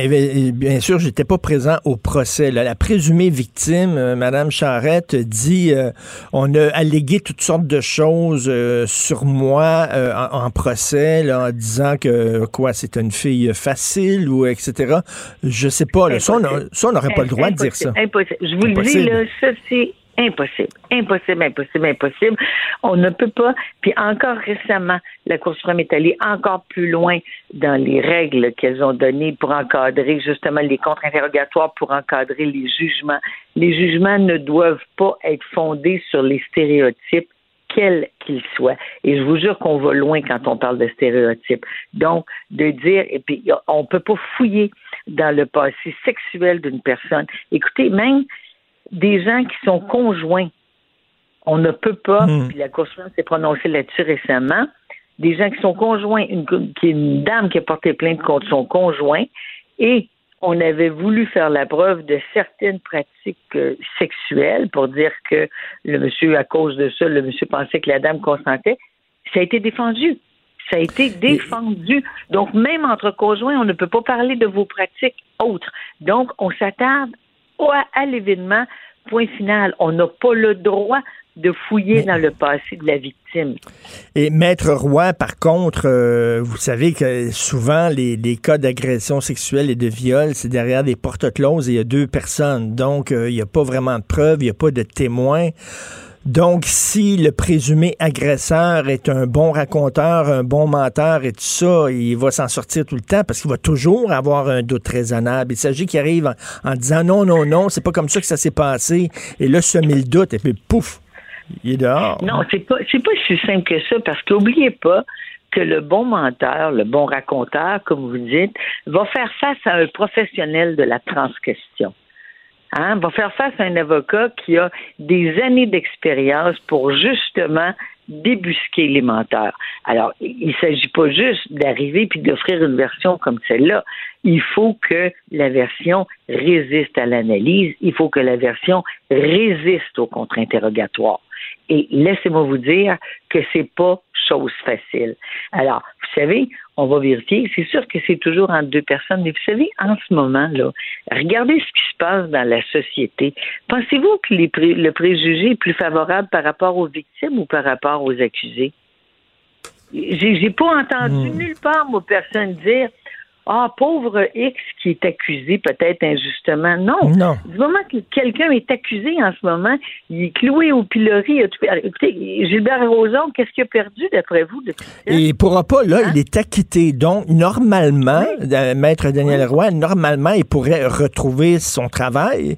bien sûr, j'étais pas présent au procès. La présumée victime, Mme euh, Madame Charrette, dit euh, on a allégué toutes sortes de choses euh, sur moi en, procès, en disant que quoi, c'est une fille facile ou etc. Je sais pas. Là, ça, on n'aurait pas le droit de dire ça. Impossible. Je vous le dis, là, ça, c'est Impossible, impossible, impossible, impossible. On ne peut pas. Puis encore récemment, la Cour suprême est allée encore plus loin dans les règles qu'elles ont données pour encadrer justement les contre-interrogatoires, pour encadrer les jugements. Les jugements ne doivent pas être fondés sur les stéréotypes quels qu'ils soient. Et je vous jure qu'on va loin quand on parle de stéréotypes. Donc, de dire, et puis on peut pas fouiller dans le passé sexuel d'une personne. Écoutez, même des gens qui sont conjoints. On ne peut pas, hmm. puis la Cour s'est prononcée là-dessus récemment, des gens qui sont conjoints, une, qui est une dame qui a porté plainte contre son conjoint, et on avait voulu faire la preuve de certaines pratiques euh, sexuelles pour dire que le monsieur, à cause de ça, le monsieur pensait que la dame consentait. Ça a été défendu. Ça a été défendu. Donc, même entre conjoints, on ne peut pas parler de vos pratiques autres. Donc, on s'attarde à l'événement. Point final. On n'a pas le droit de fouiller dans le passé de la victime. Et Maître Roy, par contre, euh, vous savez que souvent les, cas d'agression sexuelle et de viol, c'est derrière des portes closes et il y a deux personnes. Donc, euh, il n'y a pas vraiment de preuves, il n'y a pas de témoins. Donc, si le présumé agresseur est un bon raconteur, un bon menteur et tout ça, il va s'en sortir tout le temps parce qu'il va toujours avoir un doute raisonnable. Il s'agit qu'il arrive en, disant non, non, non, c'est pas comme ça que ça s'est passé. Et là, semer le doute et puis pouf, il est dehors. Non, c'est pas, c'est pas si simple que ça parce qu'oubliez pas que le bon menteur, le bon raconteur, comme vous dites, va faire face à un professionnel de la transquestion. Hein, va faire face à un avocat qui a des années d'expérience pour justement débusquer les menteurs. Alors, il ne s'agit pas juste d'arriver puis d'offrir une version comme celle-là. Il faut que la version résiste à l'analyse, il faut que la version résiste au contre-interrogatoire. Et laissez-moi vous dire que c'est pas chose facile. Alors, vous savez, on va vérifier. C'est sûr que c'est toujours entre deux personnes, mais vous savez, en ce moment, là, regardez ce qui se passe dans la société. Pensez-vous que le préjugé est plus favorable par rapport aux victimes ou par rapport aux accusés? J'ai pas entendu hmm. nulle part, moi, personne dire ah, pauvre X qui est accusé peut-être injustement. Non. Non. Du moment que quelqu'un est accusé en ce moment, il est cloué au pilori. Écoutez, Gilbert Rozon, qu'est-ce qu'il a perdu d'après vous? il ne pourra pas, là, hein? il est acquitté. Donc, normalement, euh, Maître Daniel Roy, normalement, il pourrait retrouver son travail.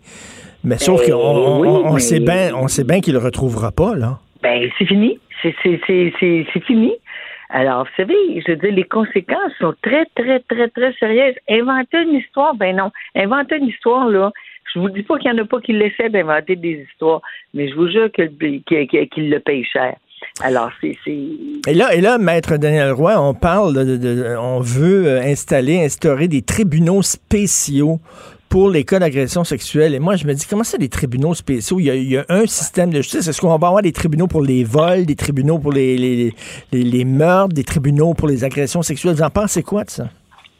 Mais sauf ben qu'on on, sait bien, on sait bien qu'il le retrouvera pas, là. Ben, c'est fini. C'est fini. Alors, vous savez, je veux dire, les conséquences sont très, très, très, très sérieuses. Inventer une histoire, ben non. Inventer une histoire, là, je vous dis pas qu'il y en a pas qui l'essaient d'inventer des histoires, mais je vous jure qu'il le paye cher. Alors, c'est. Et là, et là, Maître Daniel Roy, on parle de on veut euh, installer, instaurer des tribunaux spéciaux pour les cas d'agression sexuelle. Et moi, je me dis, comment ça, des tribunaux spéciaux? Il y a, un système de justice. Est-ce qu'on va avoir des tribunaux pour les vols, des tribunaux pour les, les, meurtres, des tribunaux pour les agressions sexuelles? Vous en pensez quoi de ça?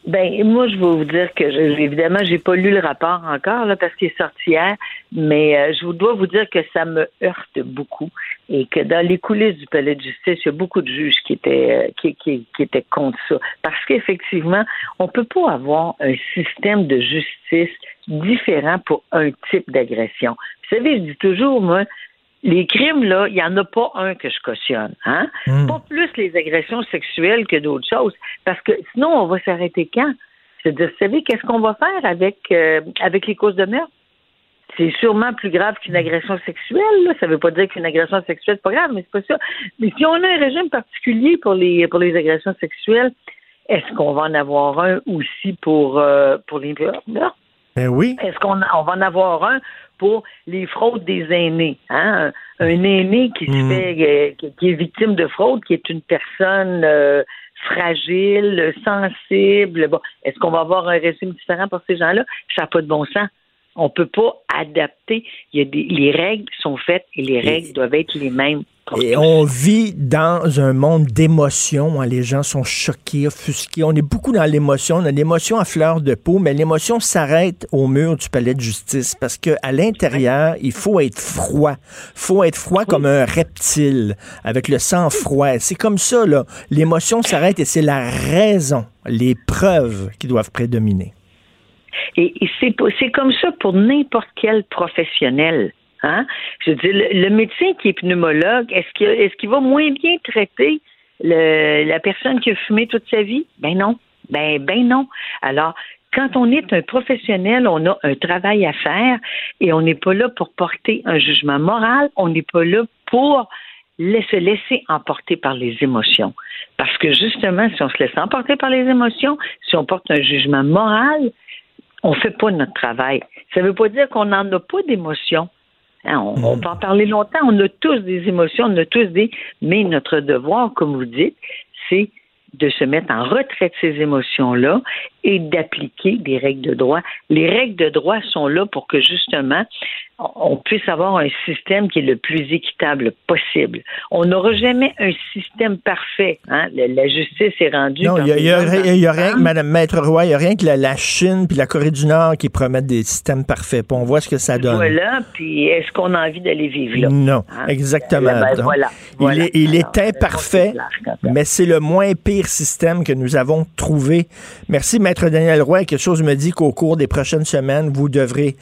Ben moi, je vais vous dire que je, évidemment, j'ai pas lu le rapport encore là parce qu'il est sorti hier, mais euh, je dois vous dire que ça me heurte beaucoup et que dans les coulisses du palais de justice, il y a beaucoup de juges qui étaient euh, qui, qui, qui étaient contre ça parce qu'effectivement, on peut pas avoir un système de justice différent pour un type d'agression. Vous savez, je dis toujours moi, les crimes, là, il n'y en a pas un que je cautionne. Hein? Hmm. Pas plus les agressions sexuelles que d'autres choses. Parce que sinon, on va s'arrêter quand? C'est-à-dire, vous savez, qu'est-ce qu'on va faire avec, euh, avec les causes de meurtre? C'est sûrement plus grave qu'une agression sexuelle. Là. Ça ne veut pas dire qu'une agression sexuelle n'est pas grave, mais c'est pas ça. Mais si on a un régime particulier pour les pour les agressions sexuelles, est-ce qu'on va en avoir un aussi pour euh, pour les meurtres? Ben oui. Est-ce qu'on on va en avoir un pour les fraudes des aînés? Hein? Un, un aîné qui se Mm. fait euh, qui, est victime de fraude, qui est une personne euh, fragile, sensible. Bon, est-ce qu'on va avoir un régime différent pour ces gens-là? Ça n'a pas de bon sens. On peut pas adapter. Il y a des, les règles sont faites et les règles doivent être les mêmes. Et on vit dans un monde d'émotions. hein. Les gens sont choqués, offusqués. On est beaucoup dans l'émotion. On a l'émotion à fleur de peau, mais l'émotion s'arrête au mur du palais de justice parce que à l'intérieur, il faut être froid. faut être froid comme un reptile, avec le sang froid. C'est comme ça, là. L'émotion s'arrête et c'est la raison, les preuves qui doivent prédominer. Et, c'est comme ça pour n'importe quel professionnel. Hein? Je dire, le, le médecin qui est pneumologue, est-ce qu'il est qu'il va moins bien traiter le- la personne qui a fumé toute sa vie? Ben non. Ben, ben non. Alors, quand on est un professionnel, on a un travail à faire et on n'est pas là pour porter un jugement moral, on n'est pas là pour se laisser emporter par les émotions. Parce que justement, si on se laisse emporter par les émotions, si on porte un jugement moral, on fait pas notre travail. Ça veut pas dire qu'on n'en a pas d'émotions. Hein, on, on peut en parler longtemps. On a tous des émotions, on a tous des. Mais notre devoir, comme vous dites, c'est de se mettre en retrait de ces émotions-là et d'appliquer des règles de droit. Les règles de droit sont là pour que justement on- puisse avoir un système qui est le plus équitable possible. On n'aura jamais un système parfait. hein. La, la justice est rendue. Non, il y y a rien, y a que. Madame Maître Roy, il y a rien que la, la Chine puis la Corée du Nord qui promettent des systèmes parfaits. Puis on voit ce que ça donne. Voilà, puis est-ce qu'on a envie d'aller vivre là? Non, Hein? exactement. Ben, Donc, voilà, il voilà. est, il Alors, est imparfait, mais c'est le moins pire système que nous avons trouvé. Merci, Maître Daniel Roy. Quelque chose me dit qu'au cours des prochaines semaines, vous devrez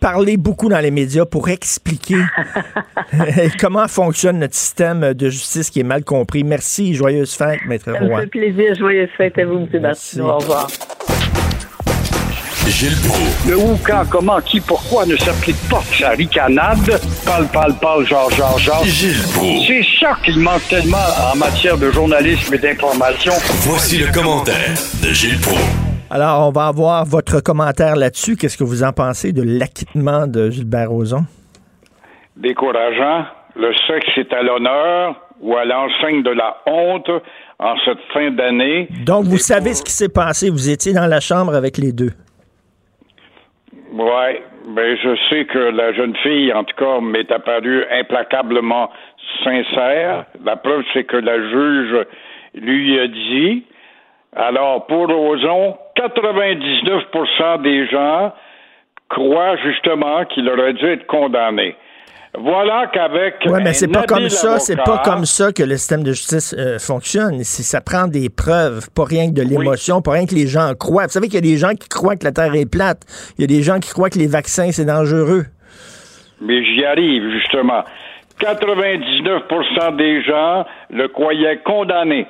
parler beaucoup dans les médias pour expliquer comment fonctionne notre système de justice qui est mal compris. Merci. Joyeuse fête, Maître Ça me Roy. fait plaisir. Joyeuse fête à vous, M. Martineau. Au revoir. Gilles Proulx. Le où, quand, comment, qui, pourquoi ne s'applique pas sa ricanade? Parle, parle, parle, genre, genre, genre. Gilles. C'est ça qu'il manque tellement en matière de journalisme et d'information. Voici le commentaire de Gilles Proulx. Alors, on va avoir votre commentaire là-dessus. Qu'est-ce que vous en pensez de l'acquittement de Gilbert Rozon? Décourageant. Le sexe est à l'honneur ou à l'enseigne de la honte en cette fin d'année. Donc, vous Et savez pour- ce qui s'est passé. Vous étiez dans la chambre avec les deux. Ouais, ben je sais que la jeune fille, en tout cas, m'est apparue implacablement sincère. La preuve, c'est que la juge lui a dit. Alors, pour Roson, 99% des gens croient justement qu'il aurait dû être condamné. Voilà qu'avec Oui, mais c'est pas comme ça, c'est pas comme ça que le système de justice euh, fonctionne. C'est- Ça prend des preuves, pas rien que de l'émotion, pas rien que les gens croient. Vous savez qu'il y a des gens qui croient que la Terre est plate. Il y a des gens qui croient que les vaccins, c'est dangereux. Mais j'y arrive, justement. 99% des gens le croyaient condamné.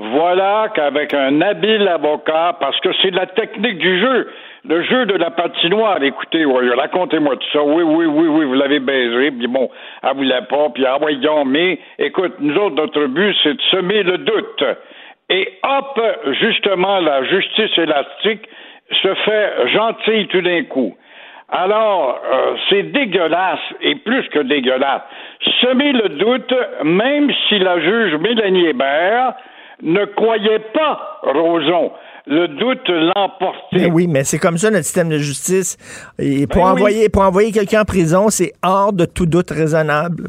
Voilà qu'avec un habile avocat, parce que c'est la technique du jeu, le jeu de la patinoire, écoutez, ouais, racontez-moi tout ça, oui, oui, oui, oui, vous l'avez baisé, puis bon, elle voulait pas, puis ah voyons, mais écoute, nous autres, notre but, c'est de semer le doute. Et hop, justement, la justice élastique se fait gentille tout d'un coup. Alors, euh, c'est dégueulasse, et plus que dégueulasse. Semer le doute, même si la juge Mélanie Hébert ne croyait pas Roson. Le doute l'emportait. Ben oui, mais c'est comme ça notre système de justice. Et pour Ben oui. pour envoyer quelqu'un en prison, c'est hors de tout doute raisonnable.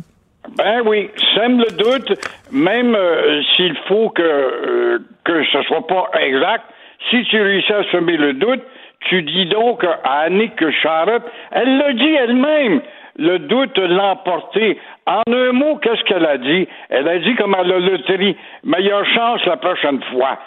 Ben oui, sème le doute, même euh, s'il faut que, euh, que ce soit pas exact, Si tu réussis à semer le doute, tu dis donc à Annick Charlotte, elle l'a dit elle-même, le doute l'a emporté. En un mot, qu'est-ce qu'elle a dit? Elle a dit comme à la loterie, meilleure chance la prochaine fois.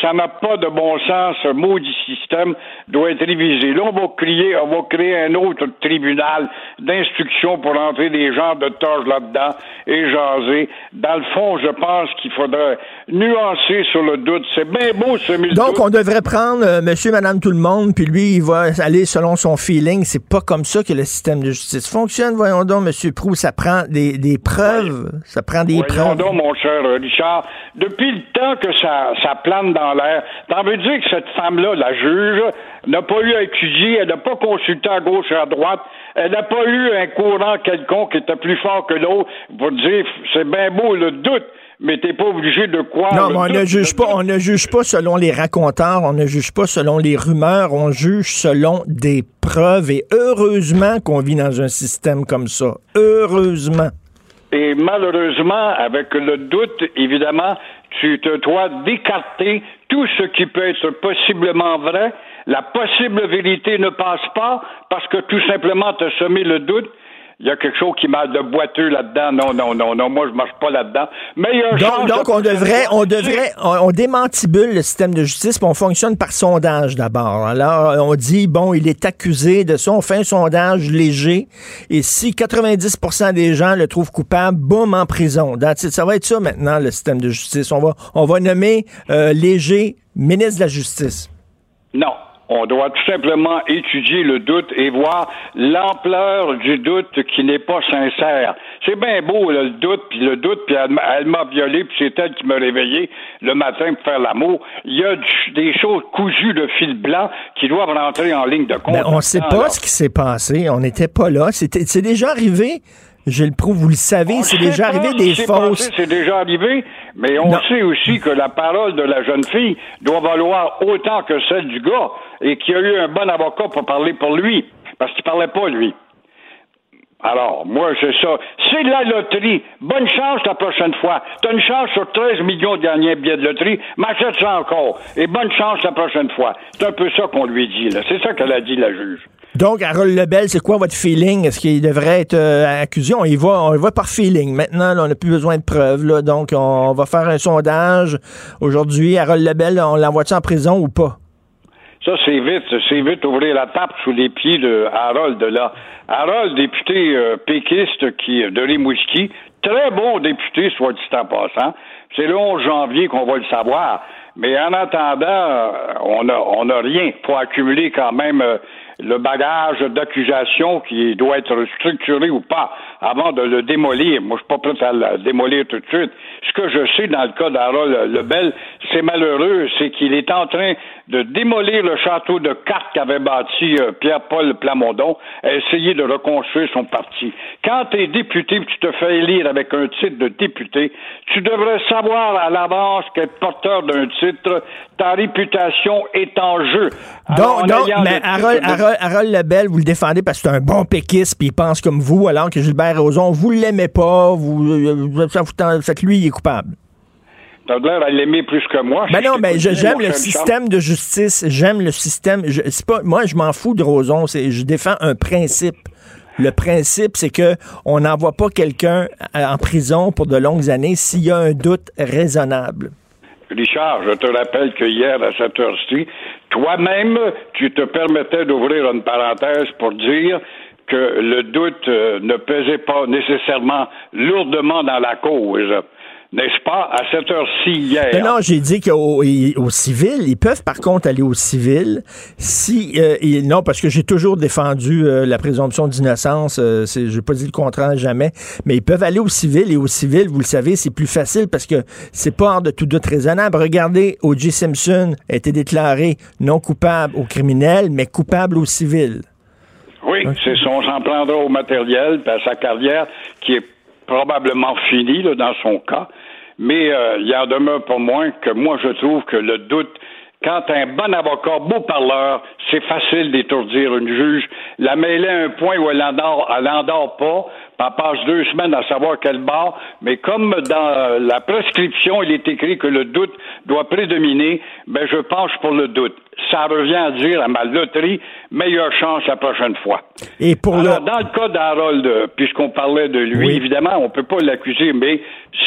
Ça n'a pas de bon sens. Ce maudit système doit être révisé. Là, on va crier, on va créer un autre tribunal d'instruction pour entrer des gens de torche là-dedans et jaser. Dans le fond, je pense qu'il faudrait nuancer sur le doute. C'est bien beau, ce mille Donc, on devrait prendre euh, monsieur, madame, tout le monde, puis lui, il va aller selon son feeling. C'est pas comme ça que le système de justice fonctionne. Voyons donc, monsieur Prou, ça prend des, des preuves. Ça prend des Voyons preuves. donc, mon cher Richard, depuis le temps que ça, ça plane dans l'air, t'en veux dire que cette femme-là, la juge, n'a pas eu à étudier, elle n'a pas consulté à gauche et à droite, elle n'a pas eu un courant quelconque qui était plus fort que l'autre pour dire c'est bien beau le doute, mais t'es pas obligé de croire. Non, mais on ne juge pas, on ne juge pas selon les raconteurs, on ne juge pas selon les rumeurs, on juge selon des preuves. Et heureusement qu'on vit dans un système comme ça. Heureusement. Et malheureusement, avec le doute, évidemment, tu te dois d'écarter tout ce qui peut être possiblement vrai. La possible vérité ne passe pas parce que tout simplement tu as semé le doute. Il y a quelque chose qui m'a de boiteux là-dedans. Non, non, non, non, moi je marche pas là-dedans. Mais il y a un Donc, donc de- on devrait, on devrait, on, on démantibule le système de justice, puis on fonctionne par sondage d'abord. Alors, on dit, bon, il est accusé de ça, on fait un sondage léger, et si 90% des gens le trouvent coupable, boum, en prison. Ça va être ça maintenant, le système de justice. On va, on va nommer euh, Léger ministre de la Justice. Non. On doit tout simplement étudier le doute et voir l'ampleur du doute qui n'est pas sincère. C'est bien beau là, le doute, puis le doute, puis elle, m'a- elle m'a violé, puis c'est elle qui m'a réveillé le matin pour faire l'amour. Il y a des choses cousues de fil blanc qui doivent rentrer en ligne de compte. Mais on sait là-dedans, pas là. ce qui s'est passé. On n'était pas là. C'est déjà arrivé. Je le prouve, vous le savez, c'est déjà pas arrivé des fausses. C'est déjà arrivé, mais on Non. sait aussi que la parole de la jeune fille doit valoir autant que celle du gars et qu'il y a eu un bon avocat pour parler pour lui, parce qu'il parlait pas lui. Alors, moi, c'est ça. C'est de la loterie. Bonne chance la prochaine fois. T'as une chance sur 13 millions de gagner un billet de loterie, m'achète ça encore. Et bonne chance la prochaine fois. C'est un peu ça qu'on lui dit, là. C'est ça qu'elle a dit, la juge. Donc, Harold Lebel, c'est quoi votre feeling? Est-ce qu'il devrait être euh, accusé? On y va, on va par feeling. Maintenant, on n'a plus besoin de preuves. Donc, on va faire un sondage. Aujourd'hui, Harold Lebel, on l'envoie-tu en prison ou pas? Ça, c'est vite, c'est vite ouvrir la tape sous les pieds de Harold là. Harold, député euh, péquiste qui, de Rimouski, très bon député, soit dit en passant. C'est le 11 janvier qu'on va le savoir. Mais en attendant, on n'a on a rien pour accumuler quand même euh, le bagage d'accusation qui doit être structuré ou pas avant de le démolir. Moi, je suis pas prêt à le démolir tout de suite. Ce que je sais dans le cas d'Harold Lebel, c'est malheureux, c'est qu'il est en train de démolir le château de cartes qu'avait bâti euh, Pierre-Paul Plamondon, à essayer de reconstruire son parti. Quand tu es député et tu te fais élire avec un titre de député, tu devrais savoir à l'avance qu'être porteur d'un titre, ta réputation est en jeu. Alors, Donc, en donc, mais Harold, de- Harold- Harold Lebel, vous le défendez parce que c'est un bon péquiste, puis il pense comme vous, alors que Gilbert Rozon, vous l'aimez pas, vous, euh, ça vous tente- fait que lui, il est coupable. T'as l'air à l'aimer plus que moi. Ben non, mais t'écoute, j'aime le système de justice. J'aime le système. je- pas, moi, je m'en fous de Roson. Je défends un principe. Le principe, c'est que on n'envoie pas quelqu'un en prison pour de longues années s'il y a un doute raisonnable. Richard, je te rappelle que hier, à cette heure-ci, toi-même, tu te permettais d'ouvrir une parenthèse pour dire que le doute euh, ne pesait pas nécessairement lourdement dans la cause. N'est-ce pas? À cette heure-ci, hier? Mais non, j'ai dit qu'au au civil, ils peuvent par contre aller au civil si euh, ils- non parce que j'ai toujours défendu euh, la présomption d'innocence. Euh, c'est- j'ai pas dit le contraire jamais, mais ils peuvent aller au civil et au civil, vous le savez, c'est plus facile parce que c'est pas hors de tout doute raisonnable. Regardez, O.J. Simpson a été déclaré non coupable au criminel, mais coupable au civil. Oui, c'est son, on s'en prendra au matériel, à sa carrière, qui est probablement finie là, dans son cas. Mais euh, il en demeure pour moi que moi, je trouve que le doute, quand un bon avocat, beau parleur, c'est facile d'étourdir une juge, la mêler à un point où elle n'endort pas elle passe deux semaines à savoir quel bar, mais comme dans la prescription, il est écrit que le doute doit prédominer, ben je penche pour le doute. Ça revient à dire à ma loterie, meilleure chance la prochaine fois. Et pour Alors, dans le cas d'Harold, euh, puisqu'on parlait de lui, Oui. évidemment, on peut pas l'accuser, mais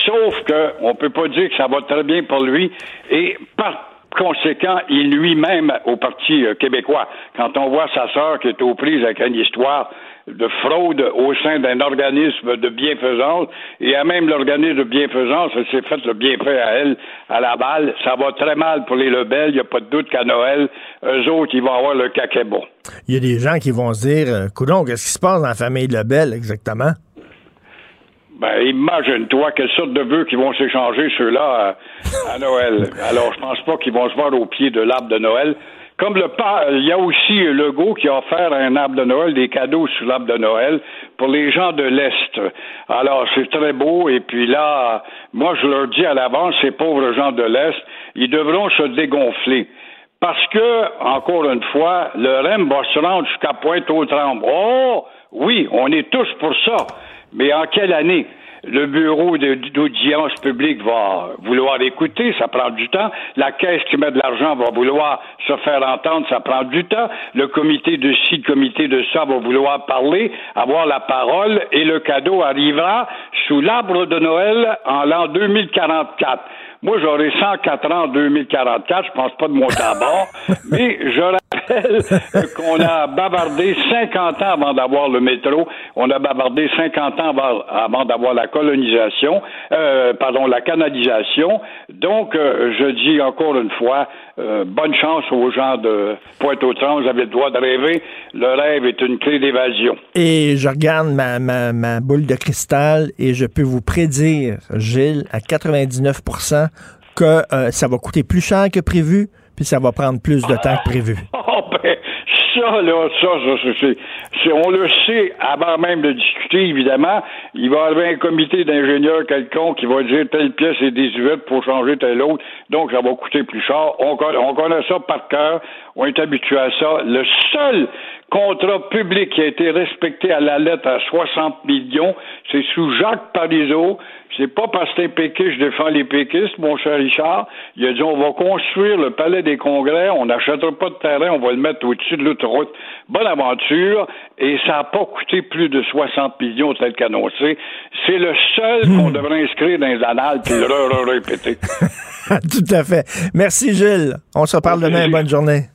sauf que on peut pas dire que ça va très bien pour lui et par conséquent, il lui-même au Parti euh, québécois. Quand on voit sa sœur qui est aux prises avec une histoire de fraude au sein d'un organisme de bienfaisance, et à même l'organisme de bienfaisance, elle s'est fait le bienfait à elle, à la balle. Ça va très mal pour les Lebel, il n'y a pas de doute qu'à Noël, eux autres, ils vont avoir le caquet-bon. Il y a des gens qui vont se dire, euh, coudonc, qu'est-ce qui se passe dans la famille Lebel exactement? Ben, imagine-toi quelle sorte de vœux qui vont s'échanger ceux-là à, à Noël. Alors, je pense pas qu'ils vont se voir au pied de l'arbre de Noël. Comme le pas, il y a aussi Legault qui a offert un arbre de Noël des cadeaux sous l'arbre de Noël pour les gens de l'Est. Alors, c'est très beau. Et puis là, moi, je leur dis à l'avance, ces pauvres gens de l'Est, ils devront se dégonfler. Parce que, encore une fois, le REM va se rendre jusqu'à Pointe-aux-Trembles. Oh, oui, on est tous pour ça. Mais en quelle année? Le bureau d'audience publique va vouloir écouter, ça prend du temps. La caisse qui met de l'argent va vouloir se faire entendre, ça prend du temps. Le comité de ci, le comité de ça va vouloir parler, avoir la parole, et le cadeau arrivera sous l'arbre de Noël en l'an 2044. Moi, j'aurai 104 ans en 2044. Je pense pas de monter à bord. mais je rappelle qu'on a bavardé 50 ans avant d'avoir le métro. On a bavardé 50 ans avant, avant d'avoir la colonisation, euh, pardon, la canalisation. Donc, euh, je dis encore une fois, euh, bonne chance aux gens de Pointe-aux-Trembles. Vous avez le droit de rêver. Le rêve est une clé d'évasion. Et je regarde ma, ma, ma boule de cristal et je peux vous prédire, Gilles, à 99 que euh, ça va coûter plus cher que prévu, puis ça va prendre plus de temps que prévu. Oh, ben, ça, là, ça, ça, c'est, on le sait avant même de discuter, évidemment. Il va y avoir un comité d'ingénieurs quelconque qui va dire telle pièce est désuète pour changer telle autre, donc ça va coûter plus cher. On connaît ça par cœur, on est habitué à ça. Le seul contrat public qui a été respecté à la lettre à 60 millions, c'est sous Jacques Parizeau. C'est pas parce que c'est un péquiste, je défends les péquistes, mon cher Richard. Il a dit on va construire le palais des congrès, on n'achètera pas de terrain, on va le mettre au-dessus de l'autoroute. Bonne aventure, et ça n'a pas coûté plus de 60 millions tel qu'annoncé. C'est le seul qu'on devrait inscrire dans les annales puis le répéter. Tout à fait. Merci, Gilles. On se reparle demain. Bonne journée.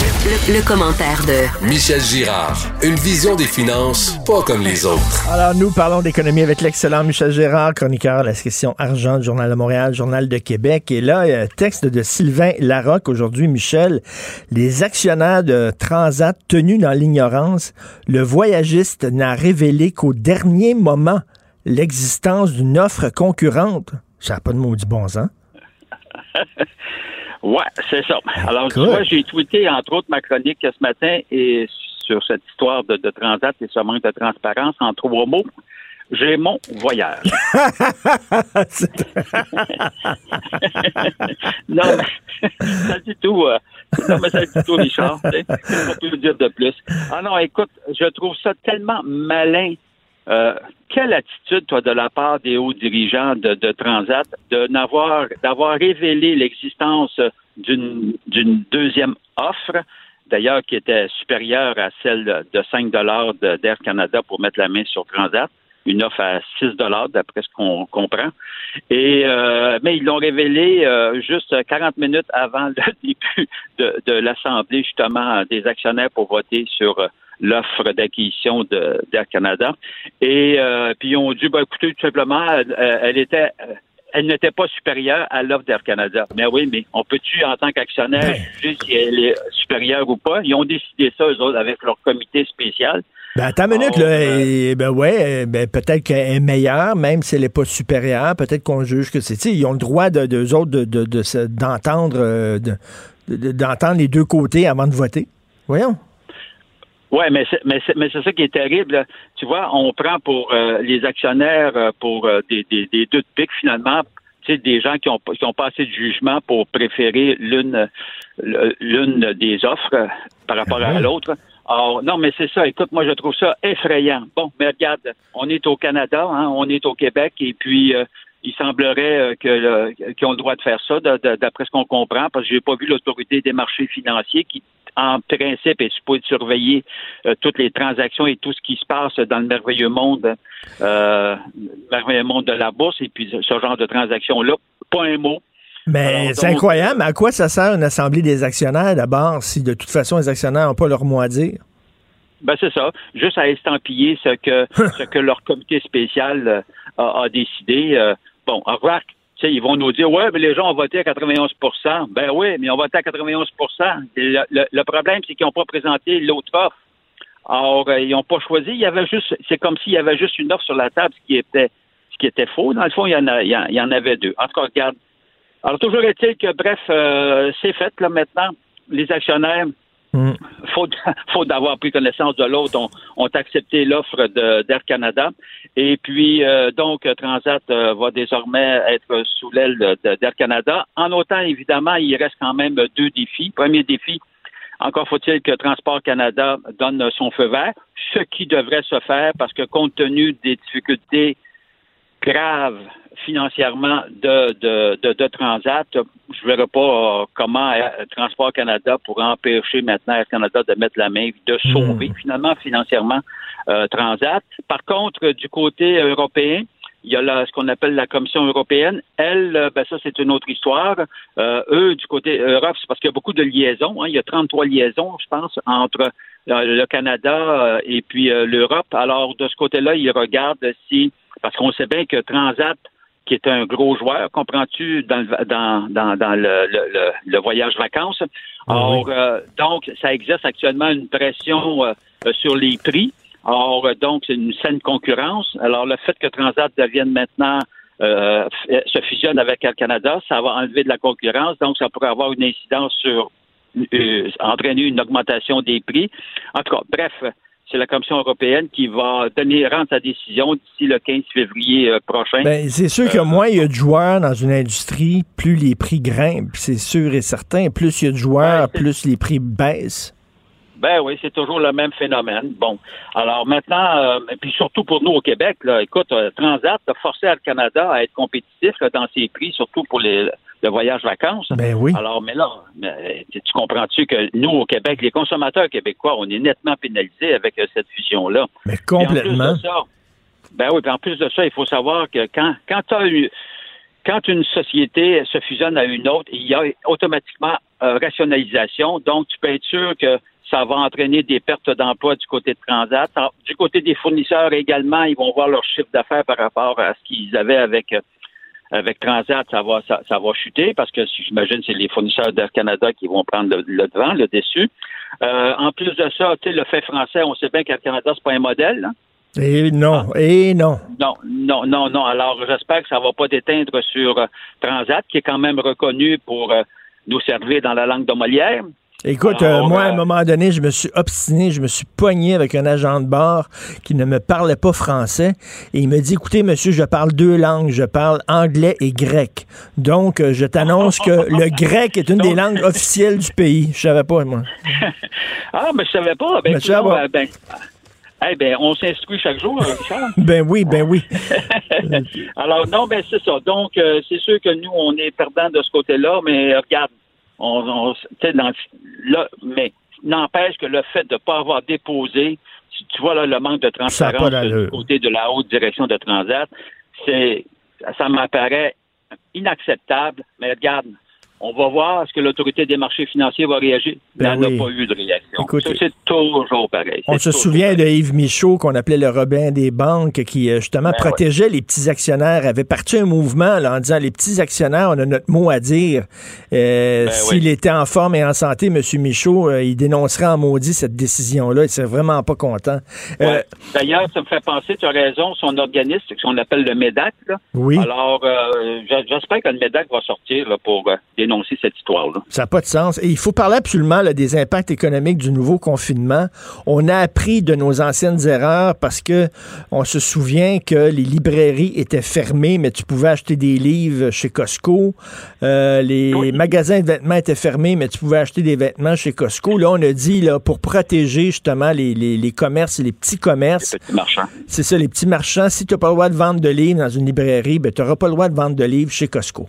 Le, le commentaire de Michel Girard. Une vision des finances pas comme les autres. Alors, nous parlons d'économie avec l'excellent Michel Gérard, chroniqueur à la section argent du Journal de Montréal, Journal de Québec. Et là, il y a un texte de Sylvain Larocque aujourd'hui, Michel. Les actionnaires de Transat tenus dans l'ignorance, le voyagiste n'a révélé qu'au dernier moment l'existence d'une offre concurrente. Ça n'a pas de maudit bon sens. Ouais, c'est ça. Alors, tu Cool. vois, j'ai tweeté, entre autres, ma chronique ce matin et sur cette histoire de, de Transat et ce manque de transparence en trois mots. J'ai mon voyage. non, mais ça dit tout. euh, non, mais ça dit tout, Richard. Qu'est-ce qu'on peut dire de plus? Ah non, écoute, je trouve ça tellement malin. Euh, quelle attitude, toi, de la part des hauts dirigeants de, Transat, d'avoir révélé l'existence d'une deuxième offre, d'ailleurs qui était supérieure à celle de, de 5 dollars d'Air Canada pour mettre la main sur Transat, une offre à 6 dollars d'après ce qu'on comprend. Et euh, mais ils l'ont révélé euh, juste 40 minutes avant le début de, de l'assemblée justement des actionnaires pour voter sur euh, l'offre d'acquisition d'Air Canada. Et euh, puis ils ont dit, ben, écoutez, tout simplement, elle, elle était, elle n'était pas supérieure à l'offre d'Air Canada. Mais oui, mais on peut-tu, en tant qu'actionnaire, juger si elle est supérieure ou pas? Ils ont décidé ça, eux autres, avec leur comité spécial. Ben, attends une minute, Oh, là. euh, et- ben, ouais, euh, ben, peut-être qu'elle est meilleure, même si elle n'est pas supérieure. Peut-être qu'on juge que c'est. Ils ont le droit, de, d'eux autres, de, d'entendre, euh, de- de- d'entendre les deux côtés avant de voter. Voyons. Oui, mais c'est, mais, c'est, mais c'est ça qui est terrible. là. Tu vois, on prend pour euh, les actionnaires euh, pour euh, des, des, des deux de pique, finalement, tu sais, des gens qui ont, qui ont passé de jugement pour préférer l'une, l'une des offres euh, par rapport à l'autre. Alors, non, mais c'est ça. Écoute, moi, je trouve ça effrayant. Bon, mais regarde, on est au Canada, hein, on est au Québec, et puis euh, il semblerait que le- qu'ils ont le droit de faire ça, d'après ce qu'on comprend, parce que j'ai pas vu l'autorité des marchés financiers qui, en principe, est supposée surveiller euh, toutes les transactions et tout ce qui se passe dans le merveilleux monde, euh, le merveilleux monde de la bourse, et puis ce genre de transactions-là. Pas un mot. Mais Alors, c'est incroyable. Mais à quoi ça sert une assemblée des actionnaires d'abord si de toute façon les actionnaires n'ont pas leur mot à dire? Ben c'est ça, juste à estampiller ce que ce que leur comité spécial euh, a, a décidé. Euh, bon, remarque, ils vont nous dire ouais, mais les gens ont voté à 91% Ben oui, mais ils ont voté à 91 Et le, le- problème, c'est qu'ils n'ont pas présenté l'autre offre. Alors, euh, ils n'ont pas choisi. Il y avait juste, c'est comme s'il y avait juste une offre sur la table, ce qui était, qui était faux. Dans le fond, il y en avait deux. En tout cas, regarde. Alors, toujours est-il que, bref, euh, c'est fait là maintenant. Les actionnaires, faute, faute d'avoir pris connaissance de l'autre, ont, ont accepté l'offre d'Air Canada. Et puis, euh, donc, Transat euh, va désormais être sous l'aile d'Air Canada. En autant, évidemment, il reste quand même deux défis. Premier défi, encore faut-il que Transport Canada donne son feu vert, ce qui devrait se faire parce que compte tenu des difficultés graves financièrement de, de, de, de Transat, je ne verrai pas euh, comment euh, Transport Canada pourrait empêcher maintenant Air Canada de mettre la main, de sauver finalement financièrement euh, Transat. Par contre, du côté européen, il y a ce qu'on appelle la Commission européenne. Elle, ben ça, c'est une autre histoire. Euh, eux, du côté Europe, c'est parce qu'il y a beaucoup de liaisons. hein. Il y a 33 liaisons, je pense, entre le Canada et puis l'Europe. Alors, de ce côté-là, ils regardent si... Parce qu'on sait bien que Transat, qui est un gros joueur, comprends-tu, dans, le- dans, dans, dans le, le, le- le voyage vacances. Alors, euh, donc, ça exerce actuellement une pression euh, euh, sur les prix. Euh, donc, c'est une saine concurrence. Alors, le fait que Transat devienne maintenant euh, se fusionne avec Air Canada, ça va enlever de la concurrence, donc ça pourrait avoir une incidence sur euh, entraîner une augmentation des prix. En tout cas, bref, c'est la Commission européenne qui va donner rendre sa décision d'ici le 15 février euh, prochain. Ben, c'est sûr que moins il y a de joueurs dans une industrie, plus les prix grimpent. C'est sûr et certain. Plus il y a de joueurs, plus les prix baissent. Ben oui, c'est toujours le même phénomène. Bon, alors maintenant, euh, et puis surtout pour nous au Québec, là, écoute, euh, Transat a forcé Air Canada à être compétitif là, dans ses prix, surtout pour les, le voyage vacances. Ben oui. Alors, mais là, tu tu comprends-tu que nous au Québec, les consommateurs québécois, on est nettement pénalisés avec euh, cette fusion-là. Mais complètement. de ça, ben oui, puis en plus de ça, il faut savoir que quand, quand tu as eu quand une société se fusionne à une autre, il y a automatiquement euh, rationalisation. Donc, tu peux être sûr que ça va entraîner des pertes d'emploi du côté de Transat. Du côté des fournisseurs également, ils vont voir leur chiffre d'affaires par rapport à ce qu'ils avaient avec euh, avec Transat, ça va ça, ça va chuter parce que j'imagine c'est les fournisseurs d'Air Canada qui vont prendre le, le devant, le dessus. Euh, en plus de ça, tu sais, le fait français, on sait bien qu'Air Canada c'est pas un modèle. hein. Et non, et non. Non, non, non, non. Alors, j'espère que ça va pas déteindre sur euh, Transat, qui est quand même reconnu pour euh, nous servir dans la langue de Molière. Écoute, Alors, euh, moi, à euh, un moment donné, je me suis obstiné, je me suis pogné avec un agent de bar qui ne me parlait pas français et il me dit, écoutez, monsieur, je parle deux langues, je parle anglais et grec. Donc, euh, je t'annonce que le grec est une des langues officielles du pays. Je savais pas, moi. Ah, mais je savais pas. Ben, va. euh, ben, eh ben, on s'instruit chaque jour, hein, Richard. Ben oui, ben oui. Alors, non, ben c'est ça. Donc, euh, c'est sûr que nous, on est perdants de ce côté-là, mais euh, regarde, on, on dans, là, mais n'empêche que le fait de ne pas avoir déposé, tu, tu vois là, le manque de transparence du côté de la haute direction de Transat, c'est, ça m'apparaît inacceptable, mais regarde, on va voir est-ce que l'autorité des marchés financiers va réagir. Il n'y oui. a pas eu de réaction. C'est toujours pareil. On se souvient de Yves Michaud, qu'on appelait le Robin des banques, qui euh, justement Ben protégeait les petits actionnaires, avait parti un mouvement là, en disant les petits actionnaires, on a notre mot à dire. Euh, Ben S'il était en forme et en santé, M. Michaud, euh, il dénoncerait en maudit cette décision-là. Il serait vraiment pas content. Euh. D'ailleurs, ça me fait penser, tu as raison, son organisme, ce qu'on appelle le MEDAC. là. Oui. Alors, euh, j'espère que le MEDAC va sortir là, pour euh, dénoncer cette histoire-là. Ça n'a pas de sens. Et il faut parler absolument là, des impacts économiques du nouveau confinement. On a appris de nos anciennes erreurs parce que on se souvient que les librairies étaient fermées, mais tu pouvais acheter des livres chez Costco. Euh, les magasins de vêtements étaient fermés, mais tu pouvais acheter des vêtements chez Costco. Là, on a dit là, pour protéger justement les, les, les commerces et les petits commerces. Petit marchand. C'est ça, les petits marchands. Si tu n'as pas le droit de vendre de livres dans une librairie, ben, tu n'auras pas le droit de vendre de livres chez Costco.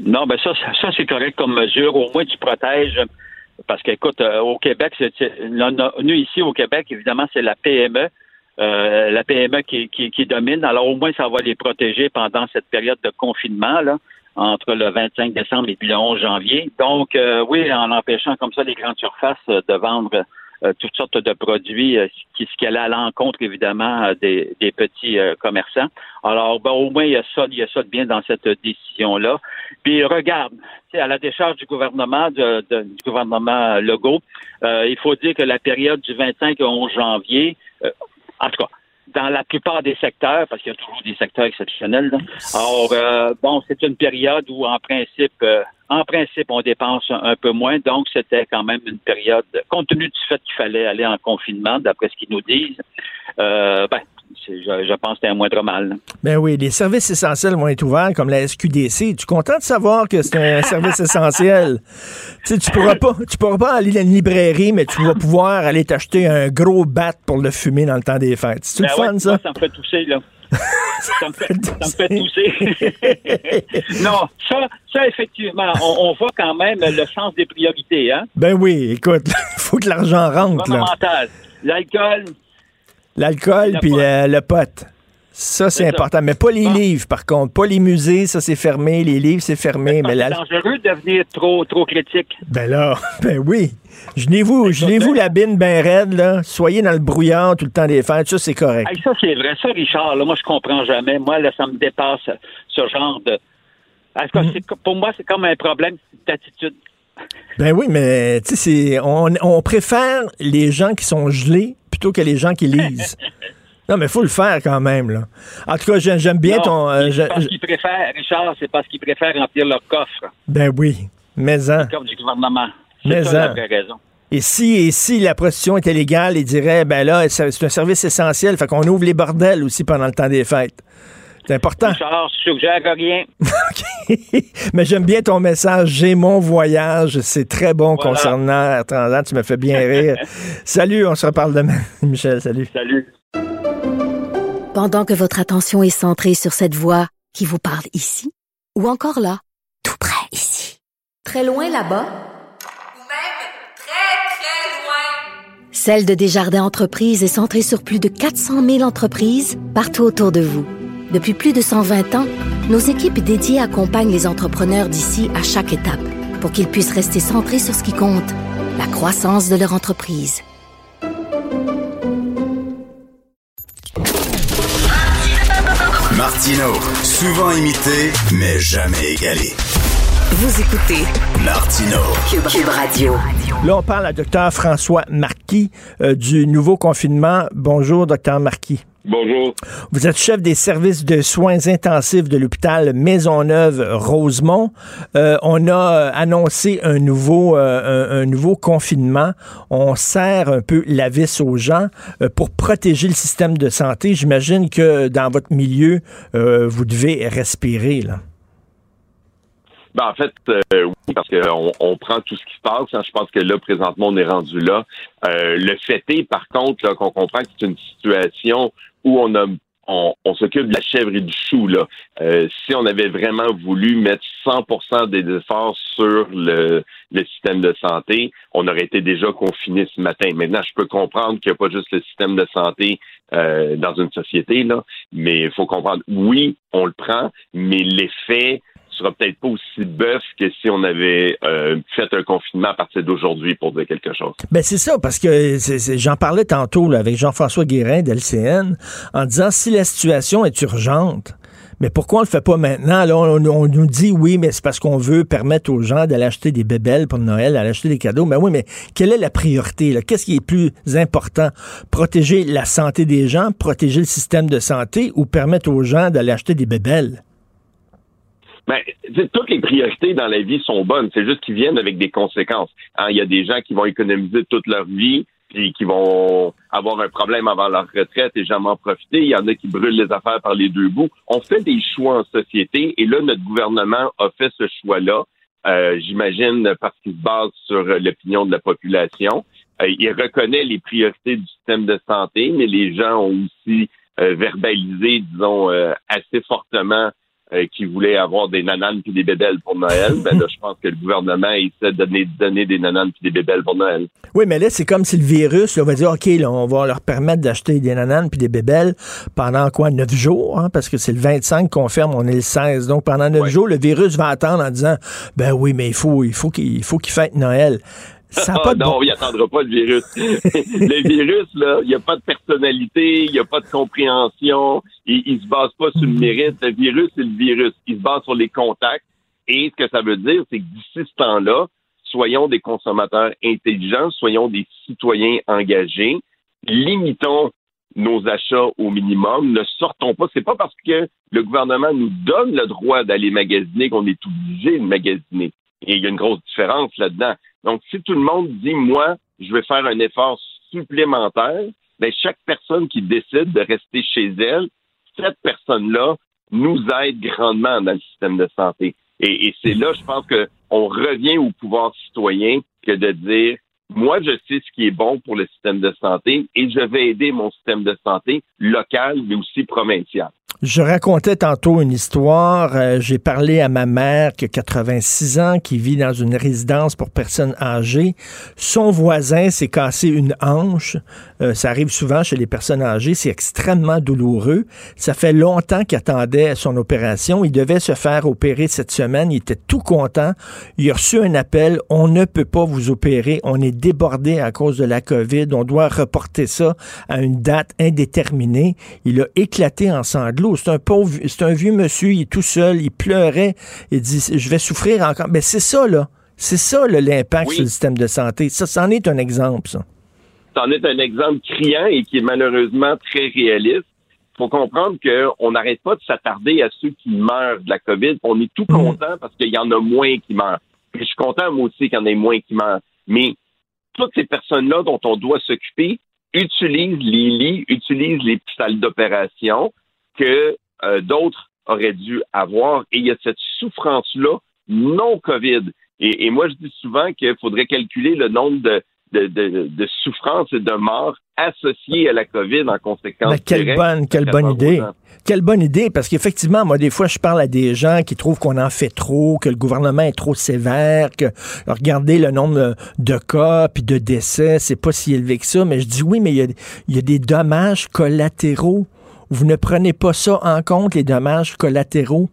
Non, ben ça, ça, c'est correct comme mesure. Au moins, tu protèges. Parce qu'écoute, euh, au Québec, c'est, là, là, nous ici au Québec, évidemment, c'est la PME. euh, la PME qui, qui, qui domine. Alors au moins, ça va les protéger pendant cette période de confinement, là, entre le 25 décembre et puis le 11 janvier. Donc, euh, oui, en empêchant comme ça les grandes surfaces euh, de vendre euh, toutes sortes de produits, euh, qui, ce qui allait à l'encontre, évidemment, des, des petits commerçants. Alors, ben, au moins, il y a ça, il y a ça de bien dans cette décision-là. Puis, regarde, à la décharge du gouvernement, de- du gouvernement Legault, euh, il faut dire que la période du 25 au 11 janvier, euh, en tout cas, dans la plupart des secteurs, parce qu'il y a toujours des secteurs exceptionnels. là. Alors, euh, bon, c'est une période où, en principe, euh, en principe, on dépense un, un peu moins. Donc, c'était quand même une période, compte tenu du fait qu'il fallait aller en confinement, d'après ce qu'ils nous disent. Euh, ben, je, je pense que c'était un moindre mal. Ben oui, les services essentiels vont être ouverts comme la SQDC. Es-tu content de savoir que c'est un service essentiel? Tu tu pourras pas, tu pourras pas aller dans une librairie, mais tu vas pouvoir aller t'acheter un gros bat pour le fumer dans le temps des fêtes. C'est Ben le fun, ouais, ça? moi, ça? me fait tousser, là. ça, me fait, ça me fait tousser. non, ça, ça effectivement, on, on voit quand même le sens des priorités, hein? Ben oui, écoute, il faut que l'argent rentre, là. L'alcool, L'alcool puis le, le pot. Ça, c'est ça. important. Mais pas les livres, par contre. Pas les musées, ça, c'est fermé. Les livres, c'est fermé. Mais c'est dangereux de devenir trop, trop critique. Ben là, ben oui. Gelez-vous, gelez-vous la bine ben raide, là. Soyez dans le brouillard tout le temps des fêtes. Ça, c'est correct. Hey, ça, c'est vrai. Ça, Richard, là, moi, je comprends jamais. Moi, là, ça me dépasse, ce genre de... C'est- pour moi, c'est comme un problème d'attitude. Ben oui, mais tu sais, on, on préfère les gens qui sont gelés plutôt que les gens qui lisent. Non, mais faut le faire quand même, là. En tout cas, j'ai- j'aime bien Non, ton... euh, c'est parce qu'ils préfèrent, Richard, c'est parce qu'ils préfèrent remplir leur coffre, ben oui, mais en. le coffre du gouvernement. Mais C'est ça, en. la vraie raison. Et si, et si la prostitution était légale, ils diraient, ben là, c'est c'est un service essentiel, fait qu'on ouvre les bordels aussi pendant le temps des fêtes. C'est important. Richard, je suggère rien. Mais j'aime bien ton message. J'ai mon voyage. C'est très bon Voilà. concernant Air Transat. Tu me fais bien rire. salut, on se reparle demain. Michel, salut. Salut. Pendant que votre attention est centrée sur cette voix qui vous parle ici, ou encore là, tout près ici, très loin là-bas, Ou même très, très loin. Celle de Desjardins Entreprises est centrée sur plus de 400 000 entreprises partout autour de vous. Depuis plus de 120 ans, nos équipes dédiées accompagnent les entrepreneurs d'ici à chaque étape pour qu'ils puissent rester centrés sur ce qui compte, la croissance de leur entreprise. Martino, souvent imité, mais jamais égalé. Vous écoutez Martino, Cube, Cube Radio. Là, on parle à Dr François Marquis euh, du nouveau confinement. Bonjour, Dr Marquis. Bonjour. Vous êtes chef des services de soins intensifs de l'hôpital Maisonneuve-Rosemont. Euh, on a euh, annoncé un nouveau, euh, un, un nouveau confinement. On serre un peu la vis aux gens euh, pour protéger le système de santé. J'imagine que dans votre milieu, vous devez respirer. Là. Ben, en fait, euh, oui, parce qu'on on prend tout ce qui se passe. hein. Je pense que là, présentement, on est rendu là. Euh, le fait est, par contre, qu'on comprend que c'est une situation où on a on, s'occupe de la chèvre et du chou. Là. Euh, si on avait vraiment voulu mettre 100% des efforts sur le, le système de santé, on aurait été déjà confiné ce matin. Maintenant, je peux comprendre qu'il n'y a pas juste le système de santé euh, dans une société, là, mais il faut comprendre, oui, on le prend, mais l'effet sera peut-être pas aussi bœuf que si on avait euh, fait un confinement à partir d'aujourd'hui pour dire quelque chose. Ben c'est ça, parce que j'en parlais tantôt avec Jean-François Guérin d'LCN en disant si la situation est urgente, mais pourquoi on le fait pas maintenant? Là, on, nous dit oui, mais c'est parce qu'on veut permettre aux gens d'aller acheter des bébelles pour Noël, d'aller acheter des cadeaux. Mais oui, mais quelle est la priorité? Qu'est-ce qui est plus important? Protéger la santé des gens, protéger le système de santé ou permettre aux gens d'aller acheter des bébelles? Ben, toutes les priorités dans la vie sont bonnes. C'est juste qu'ils viennent avec des conséquences. Hein, Il y a des gens qui vont économiser toute leur vie puis qui vont avoir un problème avant leur retraite et jamais en profiter. Il y en a qui brûlent les affaires par les deux bouts. On fait des choix en société et là, notre gouvernement a fait ce choix-là. euh, J'imagine parce qu'il se base sur l'opinion de la population. Euh, il reconnaît les priorités du système de santé, mais les gens ont aussi euh, verbalisé, disons, euh, assez fortement euh, qui voulaient avoir des nananes puis des bébelles pour Noël, ben là, je pense que le gouvernement essaie de donner, donner des nananes puis des bébelles pour Noël. Oui, mais là, c'est comme si le virus, là, on va dire, OK, là, on va leur permettre d'acheter des nananes puis des bébelles pendant quoi, neuf jours, hein, parce que c'est le 25 qu'on ferme, on est le 16. Donc, pendant neuf jours, le virus va attendre en disant, ben oui, mais il faut, il faut qu'il, il faut qu'il fête Noël. Ça Ah, pas de non, bon- il attendra pas le virus. le virus, là, il n'y a pas de personnalité, il n'y a pas de compréhension, il, il se base pas sur le mérite. Le virus, c'est le virus. Il se base sur les contacts. Et ce que ça veut dire, c'est que d'ici ce temps-là, soyons des consommateurs intelligents, soyons des citoyens engagés, limitons nos achats au minimum, ne sortons pas. C'est pas parce que le gouvernement nous donne le droit d'aller magasiner qu'on est obligé de magasiner. Et il y a une grosse différence là-dedans. Donc, si tout le monde dit, moi, je vais faire un effort supplémentaire, ben, chaque personne qui décide de rester chez elle, cette personne-là nous aide grandement dans le système de santé. Et, et c'est là, je pense qu'on revient au pouvoir citoyen que de dire, moi, je sais ce qui est bon pour le système de santé et je vais aider mon système de santé local, mais aussi provincial. Je racontais tantôt une histoire. euh, J'ai parlé à ma mère qui a 86 ans, qui vit dans une résidence pour personnes âgées. Son voisin s'est cassé une hanche. Euh, ça arrive souvent chez les personnes âgées. C'est extrêmement douloureux. Ça fait longtemps qu'il attendait son opération. Il devait se faire opérer cette semaine. Il était tout content. Il a reçu un appel. On ne peut pas vous opérer. On est débordé à cause de la COVID. On doit reporter ça à une date indéterminée. Il a éclaté en sanglots. C'est un pauvre, c'est un vieux monsieur. Il est tout seul. Il pleurait. Il dit, je vais souffrir encore. Mais c'est ça, là. C'est ça, là, l'impact Oui. sur le système de santé. Ça, c'en est un exemple, ça. C'en est un exemple criant et qui est malheureusement très réaliste. Il faut comprendre qu'on n'arrête pas de s'attarder à ceux qui meurent de la COVID. On est tout content parce qu'il y en a moins qui meurent. Puis je suis content, moi aussi, qu'il y en ait moins qui meurent. Mais toutes ces personnes-là dont on doit s'occuper utilisent les lits, utilisent les salles d'opération que euh, d'autres auraient dû avoir. Et il y a cette souffrance-là non COVID. Et, et moi, je dis souvent qu'il faudrait calculer le nombre de, de, de, de souffrances et de morts associées à la COVID en conséquence. Ben, quelle directe bonne, quelle idée. Quelle bonne idée, parce qu'effectivement, moi, des fois, je parle à des gens qui trouvent qu'on en fait trop, que le gouvernement est trop sévère, que regardez le nombre de cas puis de décès, c'est pas si élevé que ça. Mais je dis oui, mais il y a, il y a des dommages collatéraux. Vous ne prenez pas ça en compte, les dommages collatéraux?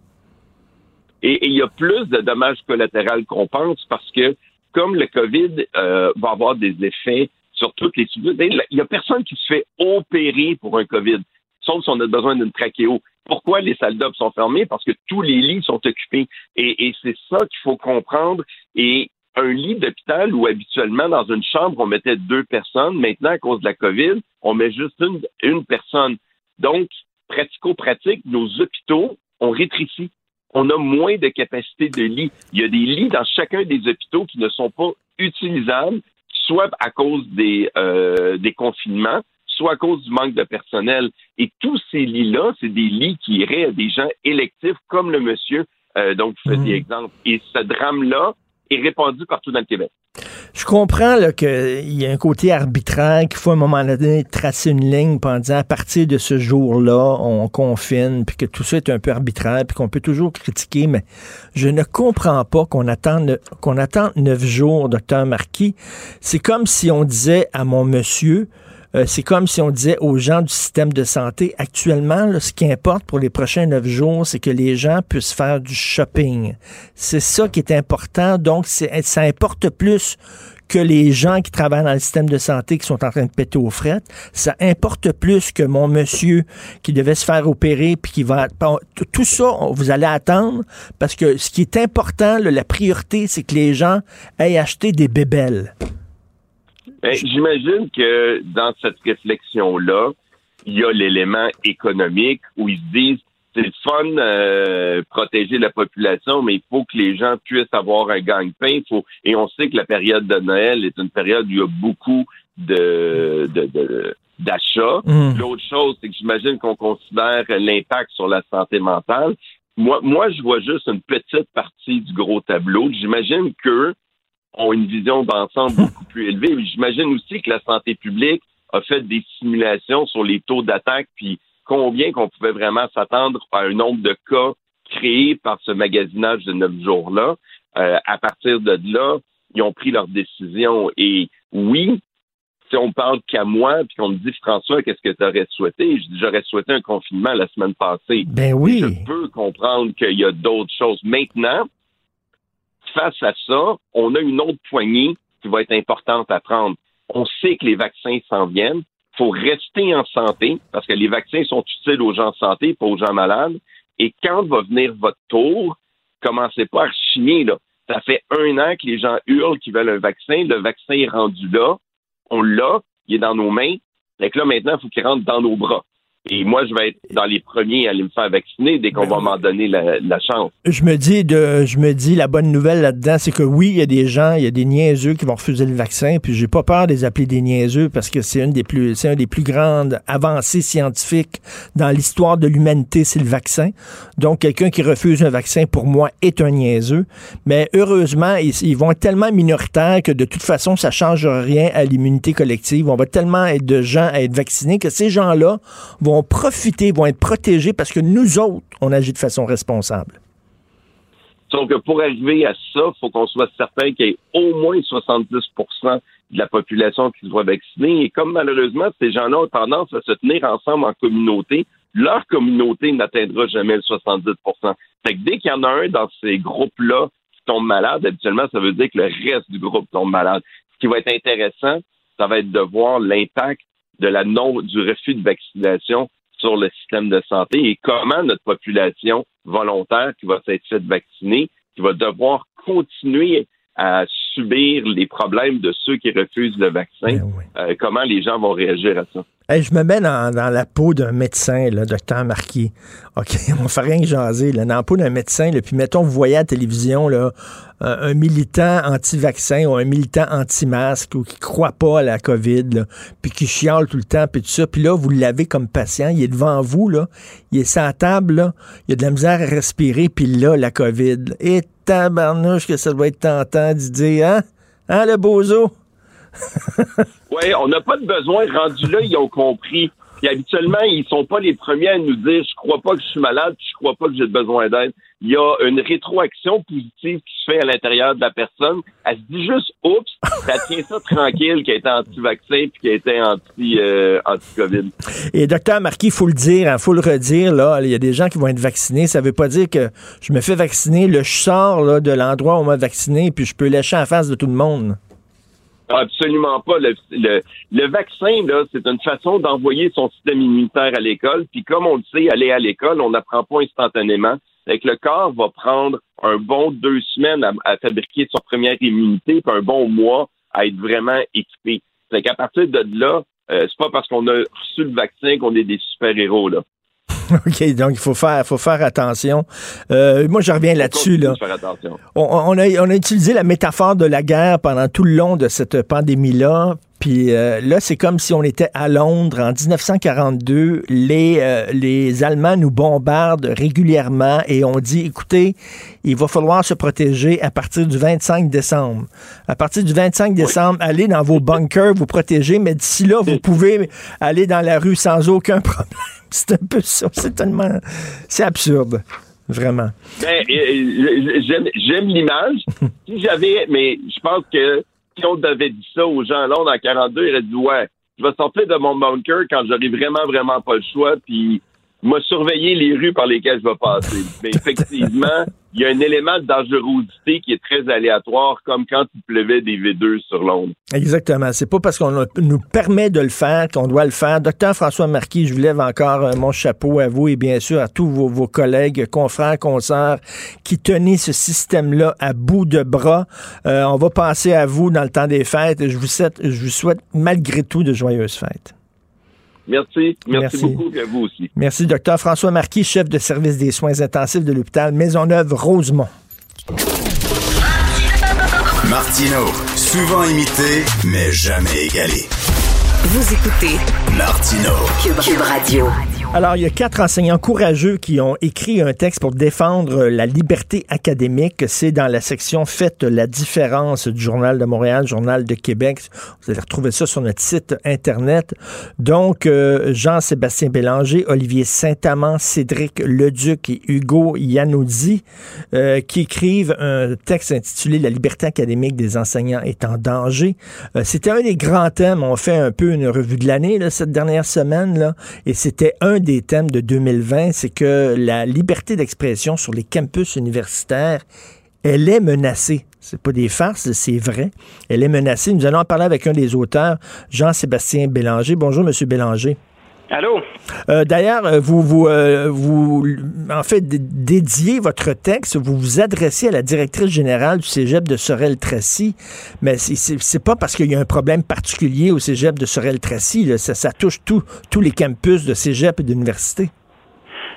Et il y a plus de dommages collatéraux qu'on pense parce que comme le COVID euh, va avoir des effets sur toutes les il y a personne qui se fait opérer pour un COVID, sauf si on a besoin d'une trachéo. Pourquoi les salles d'op sont fermées? Parce que tous les lits sont occupés. Et, et c'est ça qu'il faut comprendre. Et un lit d'hôpital où habituellement, dans une chambre, on mettait deux personnes, maintenant, à cause de la COVID, on met juste une, une personne. Donc, pratico-pratique, nos hôpitaux ont rétréci on a moins de capacité de lits. Il y a des lits dans chacun des hôpitaux qui ne sont pas utilisables, soit à cause des, euh, des confinements, soit à cause du manque de personnel. Et tous ces lits-là, c'est des lits qui iraient à des gens électifs comme le monsieur euh, dont vous faisiez exemple. Et ce drame-là est répandu partout dans le Québec. Je comprends qu'il y a un côté arbitraire, qu'il faut à un moment donné tracer une ligne en disant à partir de ce jour-là, on confine, puis que tout ça est un peu arbitraire, puis qu'on peut toujours critiquer, mais je ne comprends pas qu'on attende qu'on attende neuf jours, docteur Marquis. C'est comme si on disait à mon monsieur, euh, c'est comme si on disait aux gens du système de santé, actuellement, là, ce qui importe pour les prochains neuf jours, c'est que les gens puissent faire du shopping. C'est ça qui est important. Donc, ça importe plus que les gens qui travaillent dans le système de santé qui sont en train de péter aux frettes. Ça importe plus que mon monsieur qui devait se faire opérer puis qui va... Tout ça, vous allez attendre parce que ce qui est important, là, la priorité, c'est que les gens aient acheté des bébelles. Ben, J'imagine que dans cette réflexion-là, il y a l'élément économique où ils se disent c'est le fun euh, protéger la population, mais il faut que les gens puissent avoir un gagne-pain. Faut, et on sait que la période de Noël est une période où il y a beaucoup de, de, d'achats. Mm. L'autre chose, c'est que j'imagine qu'on considère l'impact sur la santé mentale. Moi, moi, je vois juste une petite partie du gros tableau. J'imagine qu'eux ont une vision d'ensemble beaucoup plus élevée. J'imagine aussi que la santé publique a fait des simulations sur les taux d'attaque, puis combien qu'on pouvait vraiment s'attendre à un nombre de cas créés par ce magasinage de neuf jours-là. Euh, à partir de là, ils ont pris leur décision. Et oui, si on parle qu'à moi, puis qu'on me dit François, qu'est-ce que tu aurais souhaité? Je dis j'aurais souhaité un confinement la semaine passée. Ben oui. Je peux comprendre qu'il y a d'autres choses. Maintenant, face à ça, on a une autre poignée qui va être importante à prendre. On sait que les vaccins s'en viennent. Il faut rester en santé parce que les vaccins sont utiles aux gens en santé, pas aux gens malades. Et quand va venir votre tour, commencez pas à chigner, là. Ça fait un an que les gens hurlent qu'ils veulent un vaccin. Le vaccin est rendu là. On l'a. Il est dans nos mains. Fait que là, maintenant, il faut qu'il rentre dans nos bras. Et moi, je vais être dans les premiers à aller me faire vacciner dès qu'on va m'en donner la, la chance. Je me dis de, je me dis la bonne nouvelle là-dedans, c'est que oui, il y a des gens, il y a des niaiseux qui vont refuser le vaccin, puis j'ai pas peur de les appeler des niaiseux parce que c'est une des plus, c'est un des plus grandes avancées scientifiques dans l'histoire de l'humanité, c'est le vaccin. Donc quelqu'un qui refuse un vaccin pour moi est un niaiseux, mais heureusement ils, ils vont être tellement minoritaires que de toute façon ça change rien à l'immunité collective. On va tellement être de gens à être vaccinés que ces gens-là vont profiter, vont être protégés parce que nous autres, on agit de façon responsable. Donc, pour arriver à ça, il faut qu'on soit certain qu'il y ait au moins 70% de la population qui soit vaccinée. Et comme malheureusement, ces gens-là ont tendance à se tenir ensemble en communauté, leur communauté n'atteindra jamais le 70 Fait que dès qu'il y en a un dans ces groupes-là qui tombe malade, habituellement, ça veut dire que le reste du groupe tombe malade. Ce qui va être intéressant, ça va être de voir l'impact de la non, du refus de vaccination sur le système de santé et comment notre population volontaire qui va s'être faite vacciner, qui va devoir continuer à subir les problèmes de ceux qui refusent le vaccin, euh, comment les gens vont réagir à ça? Hey, je me mets dans, dans la peau d'un médecin, là, docteur Marquis. OK, on fait rien que jaser. Là, dans la peau d'un médecin, là, puis mettons, vous voyez à la télévision là, un, un militant anti-vaccin ou un militant anti-masque ou qui croit pas à la COVID, là, puis qui chiale tout le temps, puis tout ça. Puis là, vous l'avez comme patient, il est devant vous, là, il est sans table, là, il a de la misère à respirer, puis là, la COVID. Et tabarnouche que ça doit être tentant d'y dire, hein? Hein, le bozo? oui, on n'a pas de besoin. Rendu là, ils ont compris. Puis habituellement, ils sont pas les premiers à nous dire je crois pas que je suis malade, je crois pas que j'ai besoin d'aide. Il y a une rétroaction positive qui se fait à l'intérieur de la personne. Elle se dit juste oups, elle tient ça tranquille qui a été anti-vaccin puis qui a été anti euh, anti-COVID. Et docteur Marquis, il faut le dire, il faut le redire, là, il y a des gens qui vont être vaccinés. Ça veut pas dire que je me fais vacciner, le je sors là, de l'endroit où on m'a vacciné, puis je peux lécher en face de tout le monde. Absolument pas. Le, le, le vaccin, là, c'est une façon d'envoyer son système immunitaire à l'école. Puis comme on le sait, aller à l'école, on n'apprend pas instantanément. Fait que le corps va prendre un bon deux semaines à, à fabriquer sa première immunité, puis un bon mois à être vraiment équipé. Fait qu'à partir de là, euh, c'est pas parce qu'on a reçu le vaccin qu'on est des super-héros, là. OK, donc il faut faire, faut faire attention. Euh, moi, je reviens là-dessus. Là. On, a, on a utilisé la métaphore de la guerre pendant tout le long de cette pandémie-là. Puis euh, là, c'est comme si on était à Londres en 1942. Les, euh, les Allemands nous bombardent régulièrement et on dit, écoutez, il va falloir se protéger à partir du 25 décembre. À partir du 25 décembre, allez dans vos bunkers, vous protéger, mais d'ici là, vous pouvez aller dans la rue sans aucun problème. C'est un peu ça. C'est tellement... C'est absurde. Vraiment. Ben, j'aime, j'aime l'image. si j'avais... Mais je pense que on avait dit ça aux gens à Londres en 42, ils auraient dit ouais, je vais sortir de mon bunker quand j'aurai vraiment, vraiment pas le choix, puis m'a surveiller les rues par lesquelles je vais passer. Mais effectivement, il y a un élément de dangerosité qui est très aléatoire, comme quand il pleuvait des V2 sur Londres. Exactement. C'est pas parce qu'on nous permet de le faire qu'on doit le faire. Docteur François Marquis, je vous lève encore euh, mon chapeau à vous et bien sûr à tous vos, collègues, confrères, consoeurs qui tenaient ce système-là à bout de bras. Euh, on va passer à vous dans le temps des fêtes. Je vous souhaite, je vous souhaite malgré tout de joyeuses fêtes. Merci. Merci. beaucoup et à vous aussi. Merci, docteur François Marquis, chef de service des soins intensifs de l'hôpital Maisonneuve-Rosemont. Martino, souvent imité, mais jamais égalé. Vous écoutez Martino, Cube Radio. Alors, il y a quatre enseignants courageux qui ont écrit un texte pour défendre la liberté académique. C'est dans la section Faites la différence du Journal de Montréal, Journal de Québec. Vous allez retrouver ça sur notre site Internet. Donc, euh, Jean-Sébastien Bélanger, Olivier Saint-Amand, Cédric Leduc et Hugo Yanoudi, euh, qui écrivent un texte intitulé La liberté académique des enseignants est en danger. Euh, c'était un des grands thèmes. On fait un peu une revue de l'année cette dernière semaine, là, et c'était un des thèmes de 2020, c'est que la liberté d'expression sur les campus universitaires, elle est menacée. C'est pas des farces, c'est vrai. Elle est menacée. Nous allons en parler avec un des auteurs, Jean-Sébastien Bélanger. Bonjour, Monsieur Bélanger. Allô? Euh, d'ailleurs, euh, vous, vous, euh, vous, en fait, dédiez votre texte, vous vous adressez à la directrice générale du cégep de Sorel-Tracy, mais c'est pas parce qu'il y a un problème particulier au cégep de Sorel-Tracy, ça, ça touche tous les campus de cégep et d'université.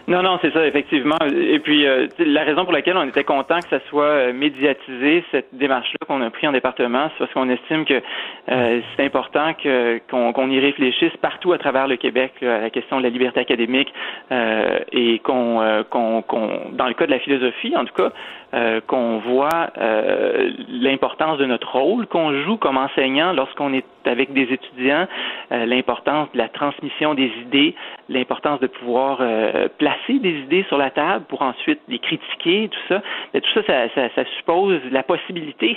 Non, non, c'est ça, effectivement. Et puis, euh, la raison pour laquelle on était content que ça soit euh, médiatisé, cette démarche-là qu'on a pris en département, c'est parce qu'on estime que euh, c'est important que, qu'on, y réfléchisse partout à travers le Québec à la question de la liberté académique et qu'on, qu'on, qu'on, dans le cas de la philosophie, en tout cas, qu'on voit l'importance de notre rôle qu'on joue comme enseignant lorsqu'on est avec des étudiants, l'importance de la transmission des idées, l'importance de pouvoir placer des idées sur la table pour ensuite les critiquer, tout ça. Mais tout ça, ça, ça, suppose la possibilité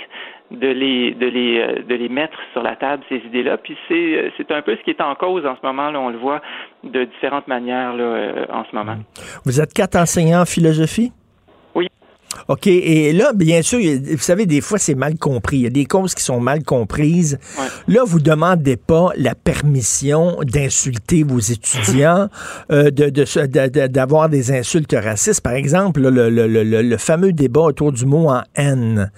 de les, de les, euh, de les mettre sur la table, ces idées-là. Puis c'est, euh, c'est un peu ce qui est en cause en ce moment. Là, on le voit de différentes manières là, euh, en ce moment. Vous êtes quatre enseignants en philosophie? OK. Et là, bien sûr, vous savez, des fois, c'est mal compris. Il y a des causes qui sont mal comprises. Là, vous demandez pas la permission d'insulter vos étudiants, euh, de, d'avoir des insultes racistes. Par exemple, le, le, le, le, fameux débat autour du mot en haine.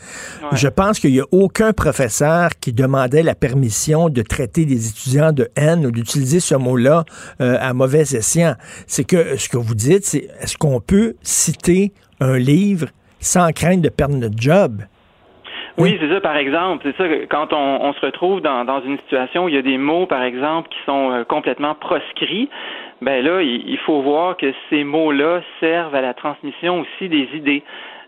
Je pense qu'il y a aucun professeur qui demandait la permission de traiter des étudiants de haine ou d'utiliser ce mot-là euh, à mauvais escient. C'est que ce que vous dites, c'est est-ce qu'on peut citer un livre sans crainte de perdre notre job. Oui, c'est ça, par exemple. C'est ça, quand on, se retrouve dans, dans, une situation où il y a des mots, par exemple, qui sont euh, complètement proscrits, ben là, il, faut voir que ces mots-là servent à la transmission aussi des idées.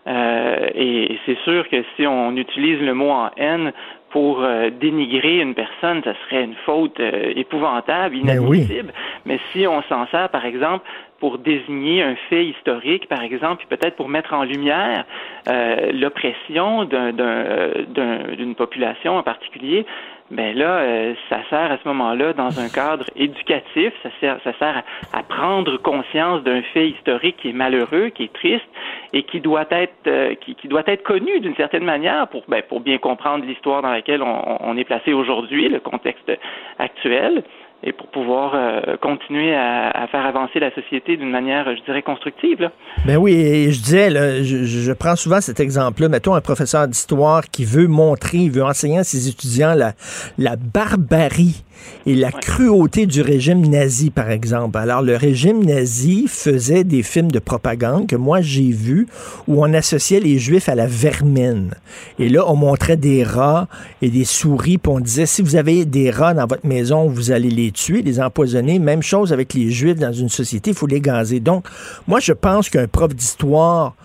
Euh, et, c'est sûr que si on utilise le mot en haine pour euh, dénigrer une personne, ça serait une faute épouvantable, ben inadmissible. Mais si on s'en sert, par exemple, pour désigner un fait historique, par exemple, puis peut-être pour mettre en lumière euh, l'oppression d'une population en particulier, ben là, euh, ça sert à ce moment-là dans un cadre éducatif, ça sert, ça sert à, prendre conscience d'un fait historique qui est malheureux, qui est triste et qui doit être euh, qui, qui, doit être connu d'une certaine manière pour ben, pour bien comprendre l'histoire dans laquelle on, on est placé aujourd'hui, le contexte actuel et pour pouvoir euh, continuer à, faire avancer la société d'une manière, je dirais, constructive. Là. Ben oui, et je disais, là, je, je, prends souvent cet exemple-là. Mettons un professeur d'histoire qui veut montrer, il veut enseigner à ses étudiants la, la barbarie et la cruauté du régime nazi, par exemple. Alors, le régime nazi faisait des films de propagande que moi j'ai vus où on associait les Juifs à la vermine. Et là, on montrait des rats et des souris, puis on disait, si vous avez des rats dans votre maison, vous allez les tuer, les empoisonner. Même chose avec les Juifs dans une société, il faut les gazer. Donc, moi, je pense qu'un prof d'histoire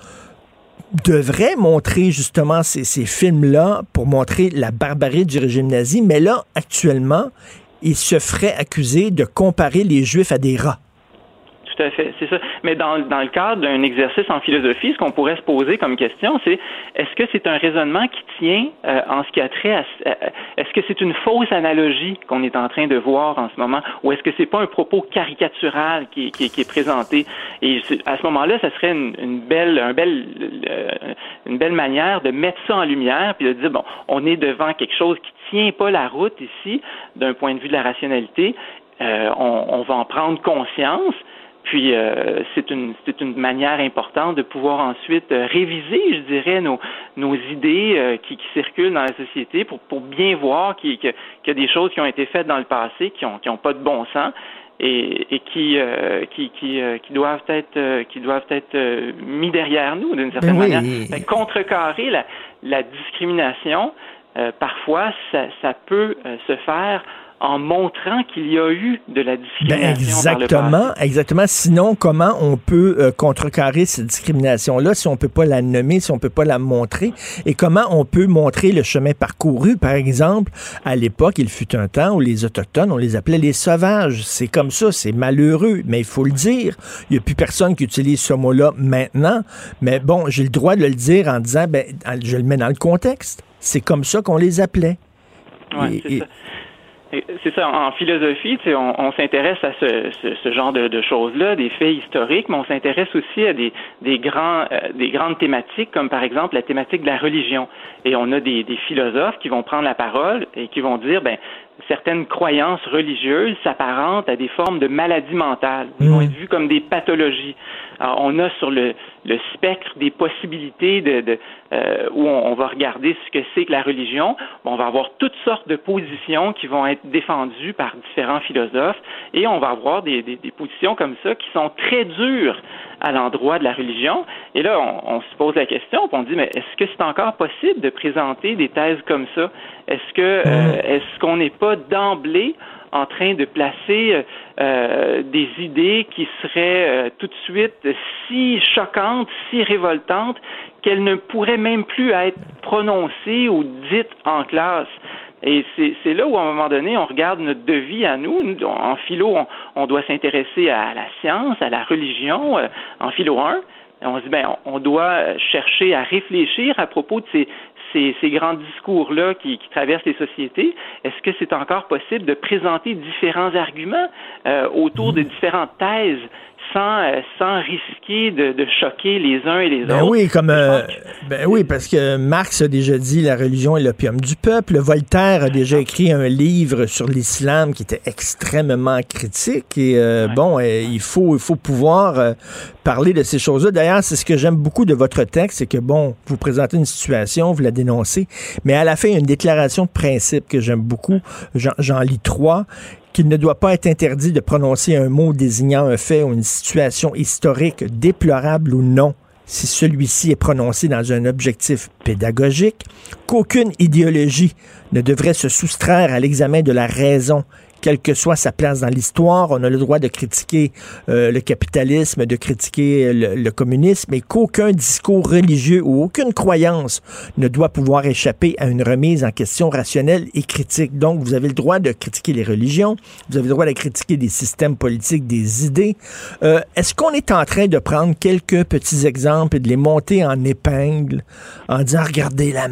devrait montrer justement ces, ces films-là pour montrer la barbarie du régime nazi, mais là, actuellement, il se ferait accuser de comparer les Juifs à des rats. C'est ça. Mais dans, dans le cadre d'un exercice en philosophie, ce qu'on pourrait se poser comme question, c'est est-ce que c'est un raisonnement qui tient euh, en ce qui a trait à... Est-ce que c'est une fausse analogie qu'on est en train de voir en ce moment, ou est-ce que c'est pas un propos caricatural qui, est présenté? Et à ce moment-là, ça serait une, une belle, un bel, euh, une belle manière de mettre ça en lumière, puis de dire, bon, on est devant quelque chose qui tient pas la route ici, d'un point de vue de la rationalité, euh, on, va en prendre conscience. Puis euh, c'est une c'est une manière importante de pouvoir ensuite euh, réviser, je dirais, nos nos idées qui, circulent dans la société pour pour bien voir qu'il y a des choses qui ont été faites dans le passé qui ont qui ont pas de bon sens et, et qui, qui, qui, qui doivent être qui doivent être mis derrière nous d'une certaine Ben oui. manière. Contrecarrer la, la discrimination, parfois ça, ça peut se faire en montrant qu'il y a eu de la discrimination. Ben exactement, exactement. Sinon, comment on peut euh, contrecarrer cette discrimination-là si on peut pas la nommer, si on peut pas la montrer? Et comment on peut montrer le chemin parcouru? Par exemple, à l'époque, il fut un temps où les Autochtones, on les appelait les sauvages. C'est comme ça, c'est malheureux, mais il faut le dire. Il n'y a plus personne qui utilise ce mot-là maintenant. Mais bon, j'ai le droit de le dire en disant, ben, je le mets dans le contexte. C'est comme ça qu'on les appelait. Ouais. C'est ça, en philosophie, on, on s'intéresse à ce, ce, ce, genre de, de choses-là, des faits historiques, mais on s'intéresse aussi à des, des, grands, euh, des grandes thématiques, comme par exemple la thématique de la religion. Et on a des, des philosophes qui vont prendre la parole et qui vont dire, ben, certaines croyances religieuses s'apparentent à des formes de maladies mentales, Ils vont être vues comme des pathologies. Alors, on a sur le, le spectre des possibilités de, de euh, où on, on, va regarder ce que c'est que la religion. On va avoir toutes sortes de positions qui vont être défendues par différents philosophes et on va avoir des, des, des positions comme ça qui sont très dures à l'endroit de la religion. Et là, on, on se pose la question, on dit mais est-ce que c'est encore possible de présenter des thèses comme ça? Est-ce que euh, est-ce qu'on n'est pas d'emblée en train de placer euh, des idées qui seraient euh, tout de suite si choquantes, si révoltantes, qu'elles ne pourraient même plus être prononcées ou dites en classe. Et c'est là où, à un moment donné, on regarde notre devis à nous. En philo, on, doit s'intéresser à la science, à la religion, euh, en philo 1. On se dit, ben, on doit chercher à réfléchir à propos de ces, ces, ces grands discours-là qui, qui, traversent les sociétés, est-ce que c'est encore possible de présenter différents arguments euh, autour de différentes thèses sans, euh, sans risquer de, de, choquer les uns et les ben autres? Oui, comme, euh, ben oui, parce que Marx a déjà dit la religion est l'opium du peuple. Voltaire a déjà écrit un livre sur l'islam qui était extrêmement critique. Et euh, ouais. bon, il, faut, il faut pouvoir parler de ces choses-là. D'ailleurs, c'est ce que j'aime beaucoup de votre texte, c'est que, bon, vous présentez une situation, vous la dénoncez, mais à la fin, il y a une déclaration de principe que j'aime beaucoup. J'en lis trois qu'il ne doit pas être interdit de prononcer un mot désignant un fait ou une situation historique, déplorable ou non, si celui-ci est prononcé dans un objectif pédagogique, qu'aucune idéologie ne devrait se soustraire à l'examen de la raison quelle que soit sa place dans l'histoire. On a le droit de critiquer euh, le capitalisme, de critiquer le, le communisme, et qu'aucun discours religieux ou aucune croyance ne doit pouvoir échapper à une remise en question rationnelle et critique. Donc, vous avez le droit de critiquer les religions, vous avez le droit de critiquer des systèmes politiques, des idées. Euh, Est-ce qu'on est en train de prendre quelques petits exemples et de les monter en épingle en disant, regardez, la,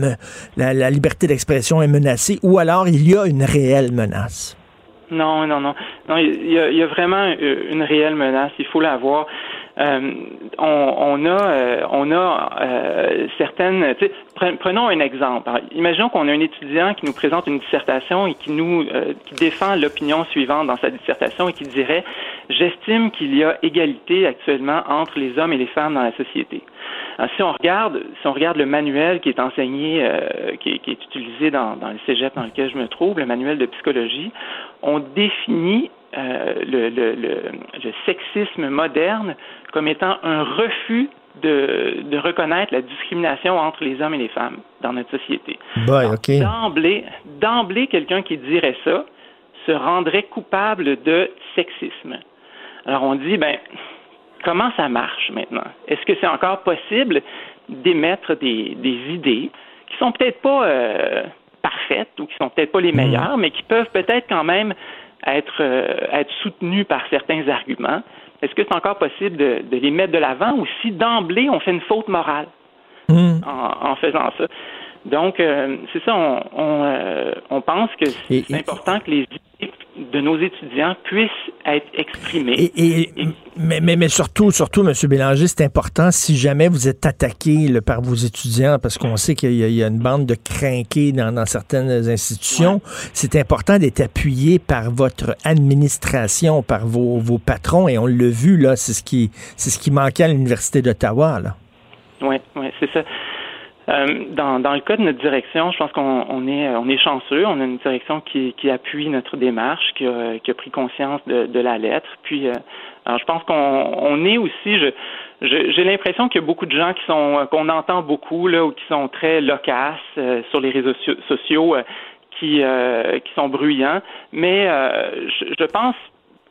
la, la liberté d'expression est menacée, ou alors il y a une réelle menace? Non, non, non. Non, il y a, il y a vraiment une réelle menace. Il faut l'avoir. Euh, on, a, euh, on a euh, certaines. Prenons un exemple. Imaginons qu'on a un étudiant qui nous présente une dissertation et qui nous défend l'opinion suivante dans sa dissertation et qui dirait j'estime qu'il y a égalité actuellement entre les hommes et les femmes dans la société. Si on regarde, si on regarde le manuel qui est enseigné, qui, est, utilisé dans, dans le cégep dans lequel je me trouve, le manuel de psychologie, on définit le, sexisme moderne comme étant un refus de, de, reconnaître la discrimination entre les hommes et les femmes dans notre société. Okay. D'emblée, d'emblée, quelqu'un qui dirait ça se rendrait coupable de sexisme. Alors on dit, ben, comment ça marche maintenant? Est-ce que c'est encore possible d'émettre des, des, idées qui sont peut-être pas euh, parfaites ou qui sont peut-être pas les meilleures, mmh. mais qui peuvent peut-être quand même être, être soutenus par certains arguments, est-ce que c'est encore possible de, de, les mettre de l'avant ou si d'emblée on fait une faute morale Hmm. en, en faisant ça? Donc, euh, c'est ça, on, on, euh, on, pense que c'est important que les idées de nos étudiants puissent être. Et, et, mais, mais, mais, surtout, surtout, M. Bélanger, c'est important si jamais vous êtes attaqué là, par vos étudiants, parce qu'on sait qu'il y, y, a une bande de crinqués dans, dans certaines institutions, ouais. c'est important d'être appuyé par votre administration, par vos, vos patrons, et on l'a vu, là, c'est ce qui c'est ce qui manquait à l'Université d'Ottawa. Oui, oui, c'est ça. Euh, dans, dans, le cas de notre direction, je pense qu'on on est, on est chanceux. On a une direction qui, qui appuie notre démarche, qui a, qui a pris conscience de, de, la lettre. Puis, euh, alors je pense qu'on on est aussi. Je, je, j'ai l'impression qu'il y a beaucoup de gens qui sont qu'on entend beaucoup là ou qui sont très loquaces euh, sur les réseaux sociaux, qui qui sont bruyants. Mais je, je pense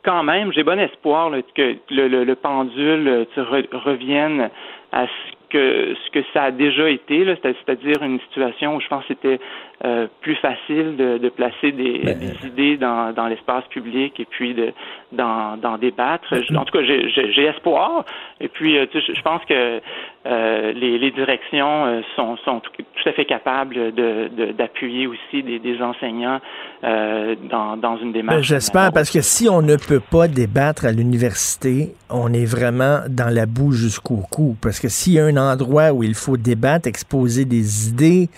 quand même, j'ai bon espoir là, que le, le, le pendule re, revienne à ce que ce que ça a déjà été, c'est-à-dire une situation où je pense que c'était euh, plus facile de, de placer des, ben, des, idées dans, dans l'espace public et puis de d'en, d'en débattre. Ben, en tout cas, j'ai, espoir. Et puis, euh, je pense que euh, les, les, directions sont, sont tout, à fait capables de, de, d'appuyer aussi des, des enseignants dans, dans une démarche. Ben, j'espère, parce que si on ne peut pas débattre à l'université, on est vraiment dans la boue jusqu'au cou. Parce que s'il y a un endroit où il faut débattre, exposer des idées,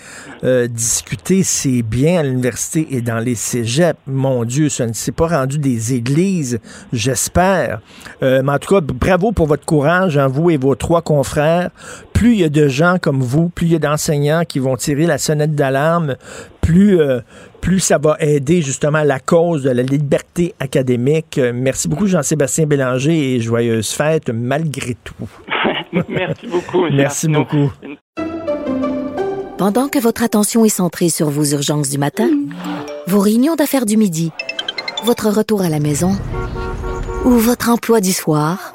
euh, discuter, c'est bien à l'université et dans les cégeps. Mon Dieu, ça ne s'est pas rendu des églises, j'espère. Euh, mais en tout cas, bravo pour votre courage, hein, vous et vos trois confrères. Plus il y a de gens comme vous, plus il y a d'enseignants qui vont tirer la sonnette d'alarme, plus, euh, plus ça va aider justement la cause de la liberté académique. Merci beaucoup, Jean-Sébastien Bélanger, et joyeuse fête malgré tout. Merci beaucoup. Merci beaucoup. Pendant que votre attention est centrée sur vos urgences du matin, vos réunions d'affaires du midi, votre retour à la maison ou votre emploi du soir,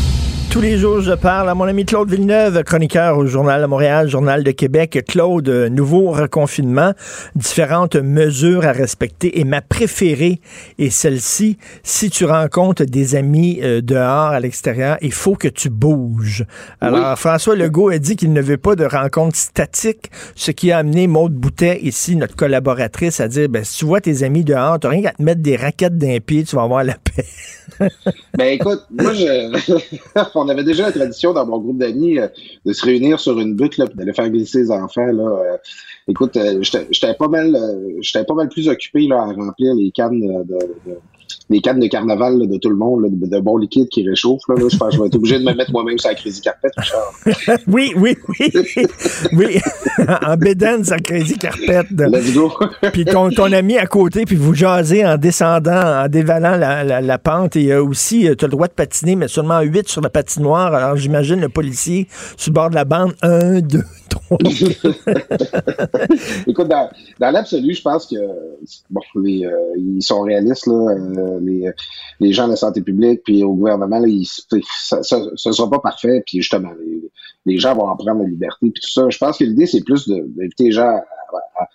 Tous les jours, je parle à mon ami Claude Villeneuve, chroniqueur au Journal de Montréal, Journal de Québec. Claude, nouveau reconfinement, différentes mesures à respecter. Et ma préférée est celle-ci. Si tu rencontres des amis euh, dehors, à l'extérieur, il faut que tu bouges. Alors, oui. François Legault a dit qu'il ne veut pas de rencontres statiques, ce qui a amené Maude Boutet, ici, notre collaboratrice, à dire, ben, si tu vois tes amis dehors, tu rien qu'à te mettre des raquettes d'un pied, tu vas avoir la paix. ben, écoute, moi, je... on avait déjà la tradition dans mon groupe d'amis euh, de se réunir sur une butte là, d'aller faire glisser les enfants. Là. Euh, écoute, euh, j'étais pas mal j'étais pas mal plus occupé là, à remplir les cannes de les cannes de carnaval là, de tout le monde, là, de, bon liquide qui réchauffe. Là, je pense que je vais être obligé de me mettre moi-même sur la Crazy Carpet, Richard. oui, oui, oui. oui. en bédaine sur la Crazy Carpet. Let's go. puis ton, ton ami à côté, puis vous jasez en descendant, en dévalant la, la, la pente. Et euh, aussi, tu as le droit de patiner, mais seulement 8 sur la patinoire. Alors j'imagine le policier sur le bord de la bande, 1, 2, 3. Écoute, dans, dans l'absolu, je pense que bon, les, euh, ils sont réalistes, là. Euh, les, les, gens de la santé publique, puis au gouvernement, là, ils, ça, ça sera pas parfait, puis justement, les, les, gens vont en prendre la liberté, puis tout ça. Je pense que l'idée, c'est plus d'inviter les gens à, à, à,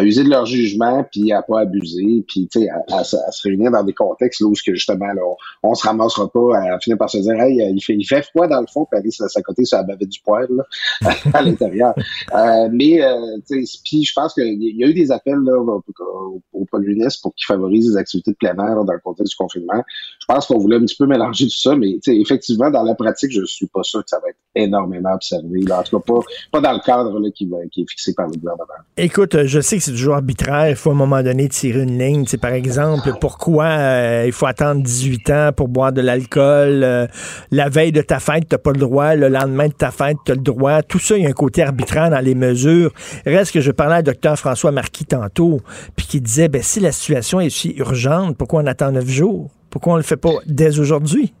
user de leur jugement, puis à pas abuser, puis sais, à, à, se réunir dans des contextes là, où que, justement, là, on, on se ramassera pas à finir par se dire, hey, il fait, il fait froid dans le fond, puis aller à sa côté sur la bavette du poêle, là, à l'intérieur. Euh, mais, euh, puis je pense qu'il y a eu des appels là, au, au, au Polunis pour qu'ils favorisent les activités de plein air là, dans le contexte du confinement. Je pense qu'on voulait un petit peu mélanger tout ça, mais effectivement, dans la pratique, je suis pas sûr que ça va être énormément observé. En tout cas, pas, pas dans le cadre là, qui, qui est fixé par le gouvernement. Écoute, je sais que c'est toujours arbitraire. Il faut à un moment donné tirer une ligne. C'est par exemple, pourquoi euh, il faut attendre 18 ans pour boire de l'alcool? euh, la veille de ta fête, t'as pas le droit. Le lendemain de ta fête, t'as le droit. Tout ça, il y a un côté arbitraire dans les mesures. Reste que je parlais à docteur François Marquis tantôt, puis qui disait, ben, si la situation est si urgente, pourquoi on attend neuf jours? Pourquoi on le fait pas dès aujourd'hui?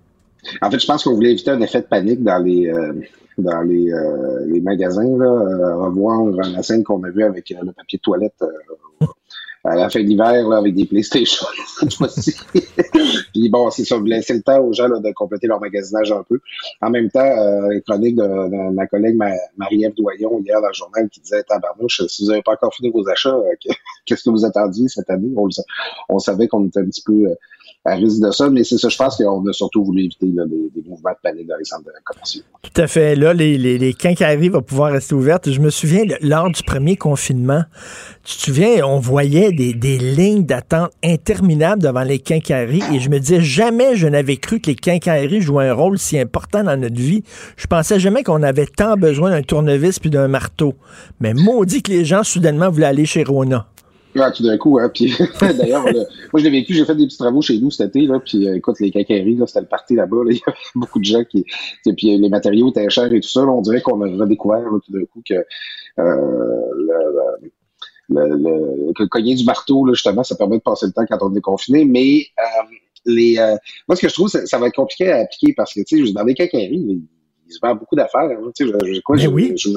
En fait, je pense qu'on voulait éviter un effet de panique dans les euh, dans les, euh, les magasins, là, euh, revoir la scène qu'on a vue avec euh, le papier de toilette euh, à la fin là, avec des PlayStation cette fois-ci. Puis bon, c'est ça, vous laissez le temps aux gens là, de compléter leur magasinage un peu. En même temps, euh, chronique de, de ma collègue Ma- Marie-Ève Doyon hier dans le journal qui disait Tabarnouche, si vous n'avez pas encore fini vos achats, que- qu'est-ce que vous attendiez cette année? On, on savait qu'on était un petit peu euh, à risque de ça, mais c'est ça, je pense qu'on a surtout voulu éviter là, des, mouvements de panique dans les centres commerciaux. Tout à fait. Là, les, les, les quincailleries vont pouvoir rester ouvertes. Je me souviens, lors du premier confinement, tu te souviens, on voyait des, des lignes d'attente interminables devant les quincailleries et je me disais, jamais je n'avais cru que les quincailleries jouaient un rôle si important dans notre vie. Je pensais jamais qu'on avait tant besoin d'un tournevis puis d'un marteau. Mais maudit que les gens, soudainement, voulaient aller chez Rona. Ouais, tout d'un coup, hein, puis d'ailleurs, moi je l'ai vécu, j'ai fait des petits travaux chez nous cet été, là, puis euh, écoute, les quincailleries, là, c'était le party là-bas, là, il y avait beaucoup de gens qui, puis euh, les matériaux étaient chers et tout ça, là, on dirait qu'on a redécouvert là, tout d'un coup que euh, le, le, le- le- cogner du marteau, là, justement, ça permet de passer le temps quand on est confiné, mais euh, les, euh, moi ce que je trouve, ça, ça va être compliqué à appliquer parce que, tu sais, dans les quincailleries, il, il se vend beaucoup d'affaires. hein, tu sais, je, je, quoi, Ben je, oui. je,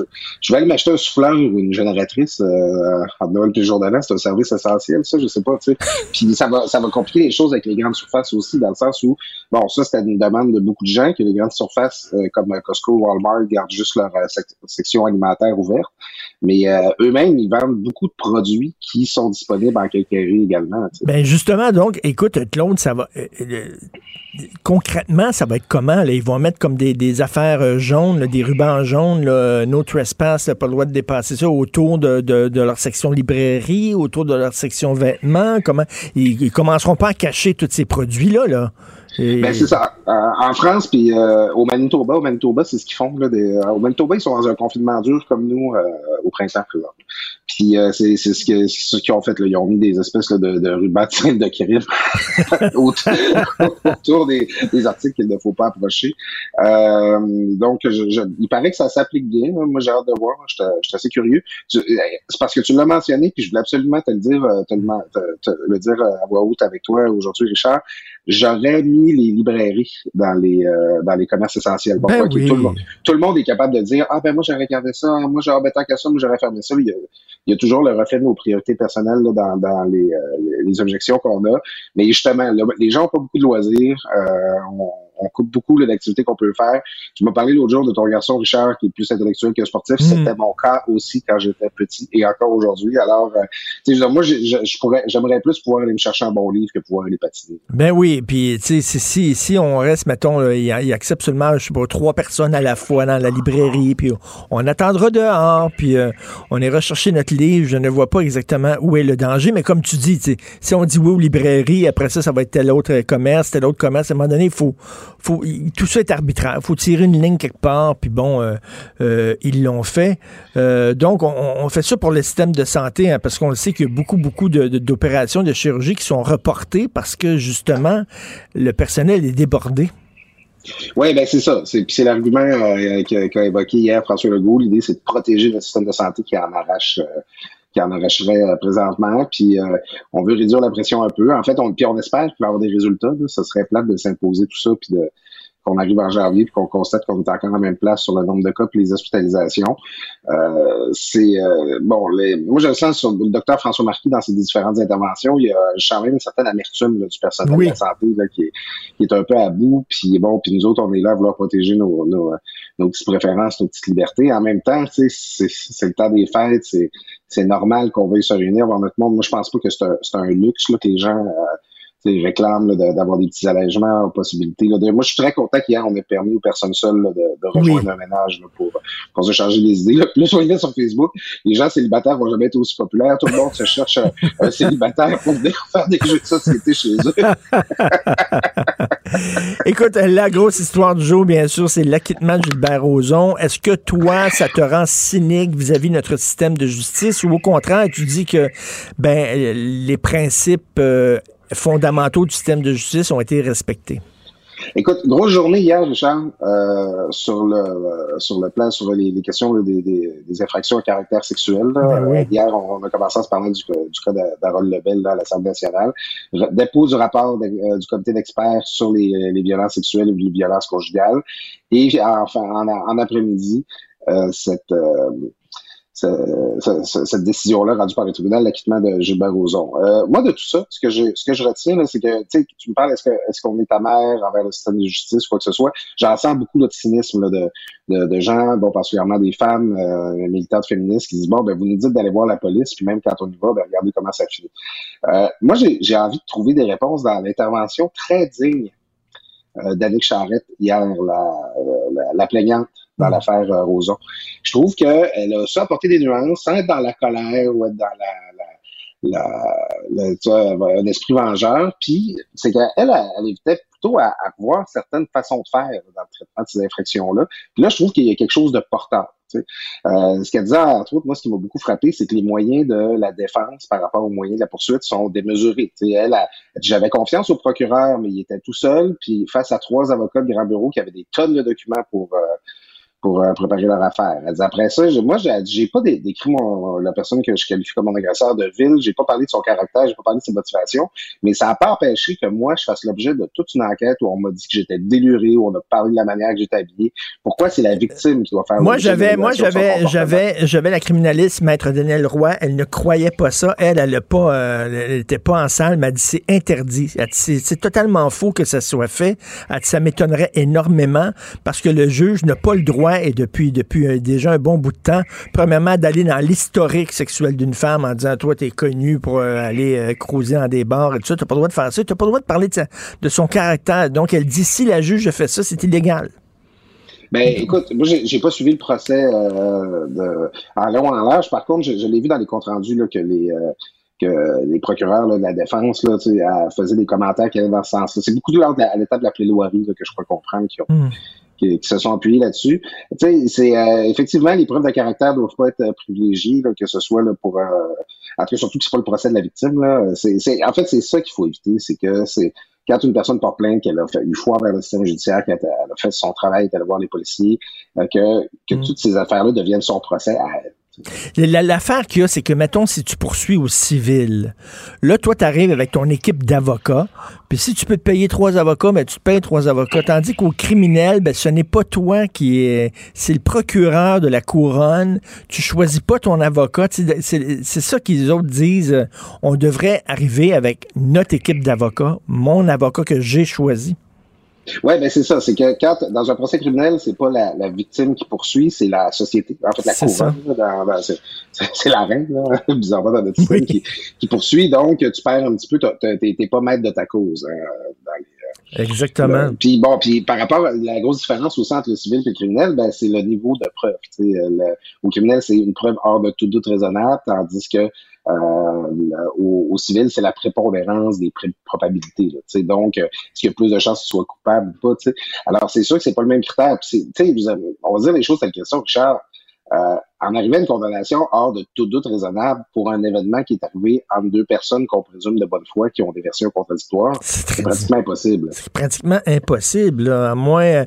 je vais aller m'acheter un souffleur ou une génératrice euh, en Noël puis jour d'avant, c'est un service essentiel, ça, je sais pas, tu sais. Puis ça va, ça va compliquer les choses avec les grandes surfaces aussi, dans le sens où, bon, ça, c'était une demande de beaucoup de gens que les grandes surfaces euh, comme Costco, Walmart gardent juste leur euh, sec- section alimentaire ouverte. Mais euh, eux-mêmes, ils vendent beaucoup de produits qui sont disponibles en quincaillerie également. tu sais. Ben justement, donc, écoute, Claude, ça va. euh, euh, concrètement, ça va être comment? Là? Ils vont mettre comme des, affaires euh, jaunes, là, des rubans jaunes, là, no trespass, là, pas le droit de dépasser ça autour de, de, leur section librairie, autour de leur section vêtements. Comment ils, ils commenceront pas à cacher tous ces produits-là, là. Et- Ben, c'est ça. Euh, en France, puis euh, au Manitoba, au Manitoba, c'est ce qu'ils font. Là, des, euh, au Manitoba, ils sont dans un confinement dur comme nous euh, au printemps. Puis euh, c'est ce qu'ils ont fait. Là. Ils ont mis des espèces là, de, de de de autour, des, des articles qu'il ne faut pas approcher. Euh, donc, je, je- il paraît que ça s'applique bien. là. Moi, j'ai hâte de voir. Je suis assez curieux. C'est parce que tu l'as mentionné, puis je voulais absolument te le dire, te te- le dire à voix haute avec toi aujourd'hui, Richard. J'aurais mis les librairies dans les euh, dans les commerces essentiels. Bon, Ben oui. tout, le monde, tout le monde est capable de dire ah ben moi j'aurais gardé ça, moi j'aurais ben, tant qu'à ça, moi j'aurais fermé ça. Il y, a, il y a toujours le reflet de nos priorités personnelles là, dans, dans les, euh, les- les objections qu'on a. Mais justement, là, les gens ont pas beaucoup de loisirs. Euh, on, on coupe beaucoup là, d'activités qu'on peut faire. Tu m'as parlé l'autre jour de ton garçon Richard qui est plus intellectuel que sportif. C'était mon cas aussi quand j'étais petit et encore aujourd'hui. Alors, euh, tu sais, moi, j'aimerais plus pouvoir aller me chercher un bon livre que pouvoir aller patiner. Ben oui, puis tu sais, si, si, si on reste, mettons, là, il, il accepte seulement, je sais pas, trois personnes à la fois dans la librairie, puis on attendra dehors, puis euh, on ira chercher notre livre. Je ne vois pas exactement où est le danger, mais comme tu dis, tu sais, si on dit oui aux librairies, après ça, ça va être tel autre commerce, tel autre commerce. À un moment donné, il faut, tout ça est arbitraire. Faut tirer une ligne quelque part, puis bon, euh, euh, ils l'ont fait. Euh, donc, on, fait ça pour le système de santé, hein, parce qu'on le sait qu'il y a beaucoup, beaucoup de- de- d'opérations de, chirurgie qui sont reportées parce que, justement, le personnel est débordé. Oui, ben c'est ça. C'est, l'argument qu'a, évoqué hier François Legault. L'idée, c'est de protéger notre système de santé qui en arrache, qui en arracherait euh, présentement. Puis euh, on veut réduire la pression un peu. En fait, on, puis on espère qu'il va y avoir des résultats. Là. Ça serait plate de s'imposer tout ça, puis de qu'on arrive en janvier puis qu'on constate qu'on est encore à la même place sur le nombre de cas puis les hospitalisations. Euh, c'est euh, bon, les, moi je le sens sur le docteur François Marquis dans ses différentes interventions, il y a je sens même une certaine amertume là, du personnel Oui. de la santé là, qui, est, qui est un peu à bout. Puis bon, puis nous autres, on est là à vouloir protéger nos, nos, nos petites préférences, nos petites libertés. En même temps, c'est c'est le temps des fêtes, c'est c'est normal qu'on veuille se réunir voir notre monde. Moi, je pense pas que c'est un, c'est un luxe là, que les gens euh, tu sais, réclament là, de- d'avoir des petits allègements, possibilités. Là, de, moi, je suis très content qu'hier, on ait permis aux personnes seules là, de, de rejoindre Oui. un ménage là, pour, pour se changer les idées. Là. Là, je voyais sur Facebook, les gens célibataires vont jamais être aussi populaires. Tout le monde se cherche un, un célibataire pour venir faire des jeux de société chez eux. Écoute, la grosse histoire du jour, bien sûr, c'est l'acquittement de Gilbert Rozon. Est-ce que toi, ça te rend cynique vis-à-vis de notre système de justice ou au contraire, tu dis que ben les principes euh, fondamentaux du système de justice ont été respectés? Écoute, grosse journée hier, Richard, euh, sur le euh, sur le plan, sur les, les questions là, des, des, des, infractions à caractère sexuel. Là. Ben oui. Euh, hier, on, a commencé à se parler du, du cas d'Harold Lebel là, à l'Assemblée nationale. Dépôt du rapport de, euh, du comité d'experts sur les, les violences sexuelles ou les violences conjugales. Et enfin, en, en après-midi, euh, cette décision-là rendue par le tribunal, l'acquittement de Gilbert Rozon. Euh, moi, de tout ça, ce que ce que je retiens, c'est que tu me parles, est-ce qu'on est, qu'on est amère envers le système de justice, quoi que ce soit? J'en sens beaucoup de là, de, de, de, gens, bon, particulièrement des femmes euh, militantes féministes qui disent, bon, ben, vous nous dites d'aller voir la police, puis même quand on y va, ben, regardez comment ça finit. Euh, moi, j'ai envie de trouver des réponses dans l'intervention très digne euh, d'Annick Charrette hier, la, la, la plaignante dans l'affaire euh, Roson. Je trouve qu'elle a su apporter des nuances sans être dans la colère ou être dans la, la, un esprit vengeur. Puis, c'est qu'elle, elle, évitait plutôt à, à, voir certaines façons de faire dans le traitement de ces infractions-là. Puis là, je trouve qu'il y a quelque chose de portant. Euh, ce qu'elle disait, entre autres, moi, ce qui m'a beaucoup frappé, c'est que les moyens de la défense par rapport aux moyens de la poursuite sont démesurés. Tu sais, elle, a, j'avais confiance au procureur, mais il était tout seul, puis face à trois avocats de grand bureau qui avaient des tonnes de documents pour euh, pour euh, préparer leur affaire. Elle dit, après ça, moi, j'ai pas décrit mon, la personne que je qualifie comme mon agresseur de ville, j'ai pas parlé de son caractère, j'ai pas parlé de ses motivations, mais ça n'a pas empêché que moi, je fasse l'objet de toute une enquête où on m'a dit que j'étais déluré, où on a parlé de la manière que j'étais habillé. Pourquoi c'est la victime qui doit faire Moi, j'avais, moi, j'avais, j'avais, j'avais la criminaliste, maître Daniel Roy, elle ne croyait pas ça. Elle, elle pas, euh, elle était pas en salle, m'a dit c'est interdit. C'est totalement faux que ça soit fait. Elle dit, ça m'étonnerait énormément parce que le juge n'a pas le droit et depuis, depuis euh, déjà un bon bout de temps, premièrement, d'aller dans l'historique sexuel d'une femme en disant, toi, t'es connu pour euh, aller euh, cruiser dans des bars et tout ça, t'as pas le droit de faire ça, t'as pas le droit de parler de, sa, de son caractère. Donc, elle dit, si la juge fait ça, c'est illégal. Ben, écoute, moi, j'ai pas suivi le procès euh, de, en long en large. Par contre, je, je l'ai vu dans les comptes rendus là, que les euh, que les procureurs là, de la défense là, faisaient des commentaires qui allaient dans ce sens-là. C'est beaucoup de l'ordre à l'étape de la plaidoirie que je crois comprendre qui ont, mm qui, qui, se sont appuyés là-dessus. Tu sais, c'est euh, effectivement les preuves de caractère doivent pas être euh, privilégiées, là, que ce soit là, pour euh, après surtout que c'est pas le procès de la victime. Là. C'est, c'est, en fait, c'est ça qu'il faut éviter, c'est que c'est quand une personne porte plainte, qu'elle a fait eu foi vers le système judiciaire, qu'elle a, fait son travail, qu'elle a voir les policiers, euh, que, que mm. toutes ces affaires-là deviennent son procès à elle. L'affaire qu'il y a, c'est que, mettons, si tu poursuis au civil, là, toi, tu arrives avec ton équipe d'avocats, puis si tu peux te payer trois avocats, ben, tu te payes trois avocats. Tandis qu'au criminel, ben, ce n'est pas toi qui est... C'est le procureur de la couronne. Tu choisis pas ton avocat. C'est ça qu'ils autres disent. On devrait arriver avec notre équipe d'avocats, mon avocat que j'ai choisi. Ouais, ben c'est ça. C'est que quand dans un procès criminel, c'est pas la, la, victime qui poursuit, c'est la société. En fait, la couronne. C'est la reine, là, bizarrement dans notre système, qui, qui, poursuit. Donc, tu perds un petit peu. T'es pas maître de ta cause. Hein, dans les, euh, Exactement. Puis bon, puis par rapport à la grosse différence aussi entre le civil et le criminel, ben c'est le niveau de preuve. Le, au criminel, c'est une preuve hors de tout doute raisonnable, tandis que au, au, civil, c'est la prépondérance des probabilités. Là, donc, euh, est-ce qu'il y a plus de chances qu'il soit coupable ou pas? T'sais? Alors, c'est sûr que c'est pas le même critère. Puis on va dire les choses telles qu'elles sont, Richard. Euh, en arrivant à une condamnation hors de tout doute raisonnable pour un événement qui est arrivé entre deux personnes qu'on présume de bonne foi qui ont des versions contradictoires, c'est pratiquement impossible. C'est pratiquement impossible. Là. À moins,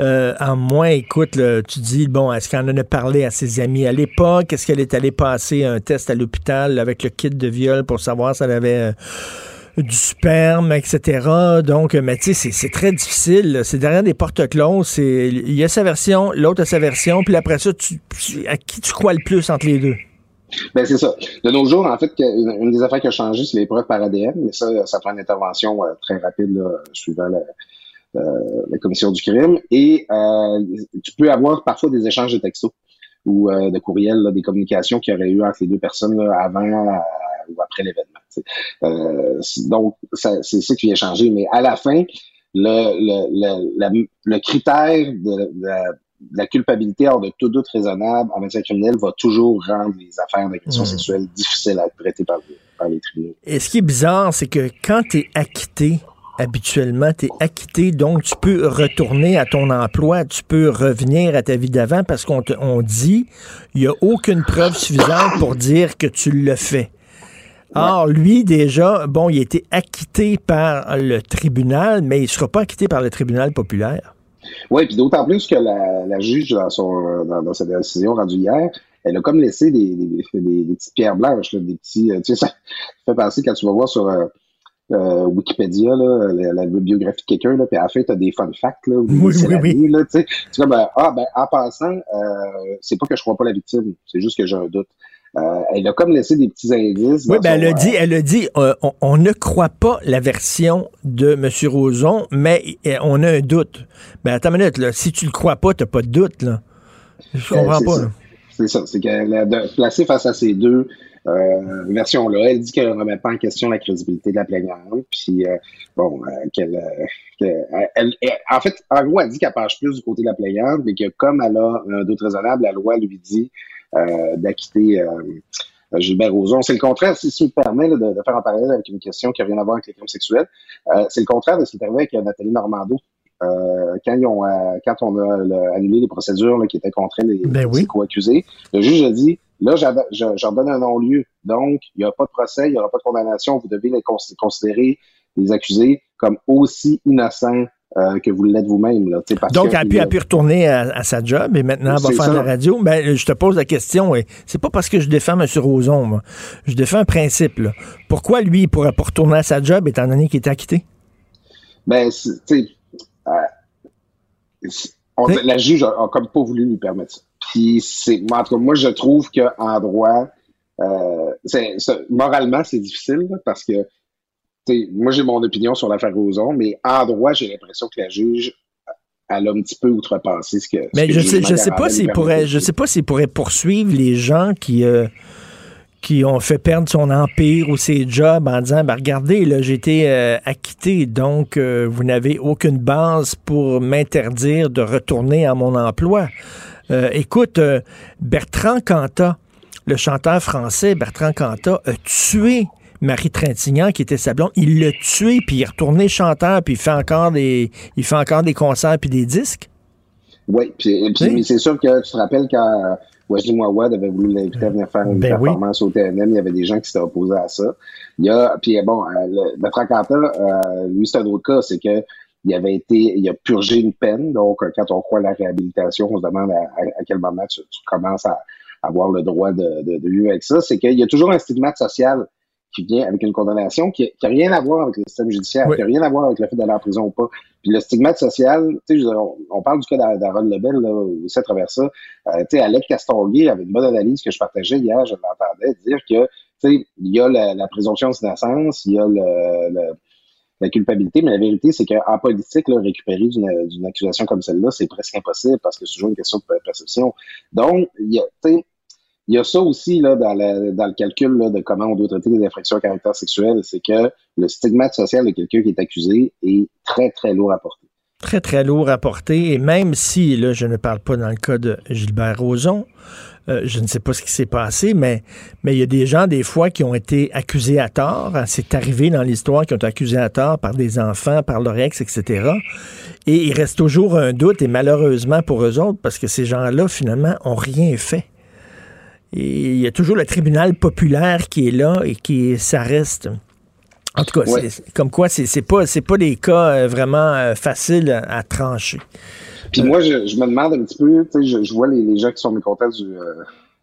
euh, à moins, écoute, là, tu dis, bon, est-ce qu'elle en a parlé à ses amis à l'époque? Est-ce qu'elle est allée passer un test à l'hôpital avec le kit de viol pour savoir si elle avait... Euh, du sperme, etc. Donc, mais tu sais, c'est très difficile. C'est derrière des portes closes. Il y a sa version, l'autre a sa version, puis après ça, tu, à qui tu crois le plus entre les deux? Ben c'est ça. De nos jours, en fait, une des affaires qui a changé, c'est les preuves par ADN, mais ça, ça prend une intervention euh, très rapide suivant la, euh, la, commission du crime. Et euh, tu peux avoir parfois des échanges de textos ou euh, de courriels, des communications qu'il y aurait eu entre les deux personnes avant ou après l'événement. Euh, donc, c'est ça qui vient changer. Mais à la fin, le, le, le, le critère de, la culpabilité hors de tout doute raisonnable en matière criminelle va toujours rendre les affaires d'agression mmh. sexuelle difficiles à être traitées par, par les tribunaux. Et ce qui est bizarre, c'est que quand tu es acquitté, habituellement, tu es acquitté, donc tu peux retourner à ton emploi, tu peux revenir à ta vie d'avant parce qu'on te- on dit il n'y a aucune preuve suffisante pour dire que tu le fais. Or, lui, déjà, bon, il a été acquitté par le tribunal, mais il ne sera pas acquitté par le tribunal populaire. Oui, puis d'autant plus que la, la juge, dans, son, dans, dans sa décision rendue hier, elle a comme laissé des, des, des- des petites pierres blanches, là, des petits. euh, tu sais, ça fait penser quand tu vas voir sur euh, euh, Wikipédia là, la, la biographie de quelqu'un, puis à la fin, tu as des fun facts, là, Oui, oui, là, tu sais. C'est comme, euh, ah, ben, en passant, euh, c'est pas que je crois pas la victime, c'est juste que j'ai un doute. Euh, elle a comme laissé des petits indices. Oui, ben elle a dit, elle a dit euh, on, on ne croit pas la version de M. Roson, mais euh, on a un doute. Ben attends une minute, là, si tu le crois pas, tu pas de doute. Là. Je comprends pas. C'est ça. C'est qu'elle a placé face à ces deux euh, versions-là. Elle dit qu'elle ne remet pas en question la crédibilité de la plaignante. Puis, euh, bon, euh, qu'elle. euh, que- elle- elle- en fait, en gros, elle dit qu'elle penche plus du côté de la plaignante, mais que comme elle a un doute raisonnable, la loi lui dit euh, d'acquitter. euh, Gilbert Rozon. C'est le contraire, si, si me permet là, de, de faire un parallèle avec une question qui n'a rien à voir avec les crimes sexuels. Euh, c'est le contraire de ce qui est arrivé avec euh, Nathalie Normando. Euh, quand, ils ont, euh, quand on a là, annulé les procédures là, qui étaient contre les, les co-accusés, le juge a dit là, j'en donne un non-lieu. Donc, il n'y aura pas de procès, il n'y aura pas de condamnation. Vous devez les cons- considérer les accusés comme aussi innocents euh, que vous l'êtes vous-même. là, parce Donc, que- elle a, pu, elle a pu retourner à, à sa job et maintenant, elle va faire ça. de la radio. Ben, je te pose la question, et c'est pas parce que je défends M. Roson, moi. Je défends un principe. là. Pourquoi lui, il pourrait pas retourner à sa job étant donné qu'il était acquitté? Ben, tu sais, euh, la juge a, a comme pas voulu lui permettre ça. Puis, c'est, moi, en tout cas, moi, je trouve qu'en droit, euh, moralement, c'est difficile là, parce que, moi, j'ai mon opinion sur l'affaire Roson, mais en droit, j'ai l'impression que la juge, elle a un petit peu outrepassé ce que. ce Mais que je sais, je sais pas s'il pourrait, je sais pas s'il pourrait poursuivre les gens qui, euh, qui ont fait perdre son empire ou ses jobs en disant, ben regardez, là, j'ai été euh, acquitté, donc euh, vous n'avez aucune base pour m'interdire de retourner à mon emploi. Écoute, Bertrand Cantat, le chanteur français Bertrand Cantat, a tué Marie Trintignant, qui était sa blonde. Il l'a tué, puis il est retourné chanteur, puis il fait encore des, il fait encore des concerts puis des disques? Oui, puis, Oui. c'est sûr que tu te rappelles quand Wesley Mouawad avait voulu l'inviter à venir faire une Ben oui. performance au TNM, il y avait des gens qui s'étaient opposés à ça. Il y a, puis bon, euh, le, Cantat, euh, lui, c'est un autre cas, c'est que il avait été, il a purgé une peine, donc euh, quand on croit à la réhabilitation, on se demande à, à- à quel moment tu, tu commences à avoir le droit de, de, de vivre avec ça. C'est qu'il y a toujours un stigmate social qui vient avec une condamnation qui n'a rien à voir avec le système judiciaire, Oui. qui n'a rien à voir avec le fait d'aller en prison ou pas. Puis le stigmate social, tu sais, on, on parle du cas d'A- d'Aaron Lebel, là, aussi à travers ça. Euh, tu sais, Alec Castonguay avait une bonne analyse que je partageais hier, je l'entendais dire que, tu sais, il y a la, la présomption d'innocence, il y a le, le- la culpabilité, mais la vérité, c'est qu'en politique, là, récupérer d'une d'une accusation comme celle-là, c'est presque impossible parce que c'est toujours une question de perception. Donc, il y a, tu sais, il y a ça aussi là, dans, le, calcul de comment on doit traiter les infractions à caractère sexuel, c'est que le stigmate social de quelqu'un qui est accusé est très, très lourd à porter. très, très lourd à porter. Et même si, là, je ne parle pas dans le cas de Gilbert Rozon, euh, je ne sais pas ce qui s'est passé, mais mais il y a des gens, des fois, qui ont été accusés à tort. hein, C'est arrivé dans l'histoire, qui ont été accusés à tort par des enfants, par leur ex, etc. Et il reste toujours un doute, et malheureusement pour eux autres, parce que ces gens-là, finalement, ont rien fait. Il y a toujours le tribunal populaire qui est là et qui ça reste. En tout cas, Ouais. comme quoi c'est pas c'est pas des cas euh, vraiment euh, faciles à, à trancher. Puis moi, je, je me demande un petit peu, je, je vois les, les gens qui sont mécontents du, euh,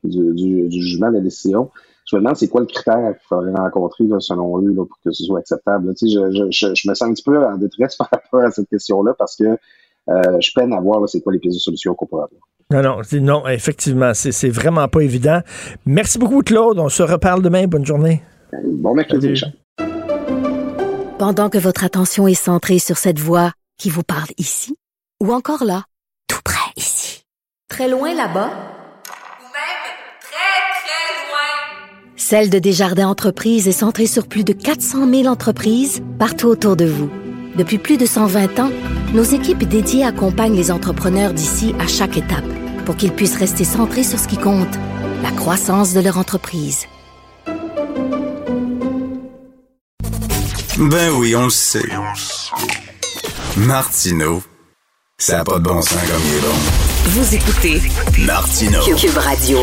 du, du, du jugement de la décision. Je me demande c'est quoi le critère qu'il faudrait rencontrer là, selon eux là, pour que ce soit acceptable. je, je, me sens un petit peu en détresse par rapport à cette question-là parce que je peine à voir là, c'est quoi les pistes de solutions qu'on pourrait avoir. Non, non, non, effectivement, c'est c'est vraiment pas évident. Merci beaucoup, Claude. On se reparle demain. Bonne journée. Bon mercredi, Richard. Pendant que votre attention est centrée sur cette voix qui vous parle ici, ou encore là, tout près ici, très loin là-bas, Ou même très, très loin. Celle de Desjardins Entreprises est centrée sur plus de 400 000 entreprises partout autour de vous. Depuis plus de 120 ans, nos équipes dédiées accompagnent les entrepreneurs d'ici à chaque étape pour qu'ils puissent rester centrés sur ce qui compte, la croissance de leur entreprise. Ben oui, on le sait. Martineau, ça n'a pas de bon sens comme il est bon. Vous écoutez Martineau. Cube Radio.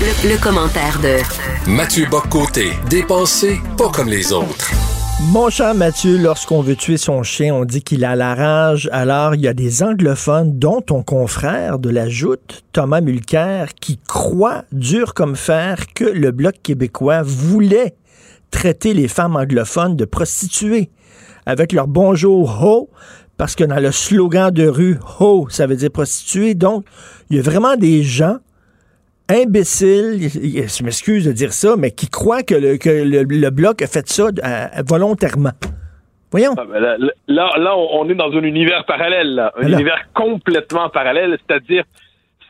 Le, le commentaire de Mathieu Boccoté, dépensé pas comme les autres. Mon cher Mathieu, lorsqu'on veut tuer son chien, on dit qu'il a la rage. Alors, il y a des anglophones, dont ton confrère de la joute, Thomas Mulcair, qui croit, dur comme fer, que le Bloc québécois voulait traiter les femmes anglophones de prostituées. Avec leur bonjour ho, parce que dans le slogan de rue, ho, ça veut dire prostituée. Donc, il y a vraiment des gens imbéciles, je m'excuse de dire ça, mais qui croient que le, que le, le Bloc a fait ça euh, volontairement. Voyons. Ah, ben là, là, là, on est dans un univers parallèle, là. un Alors. univers complètement parallèle, c'est-à-dire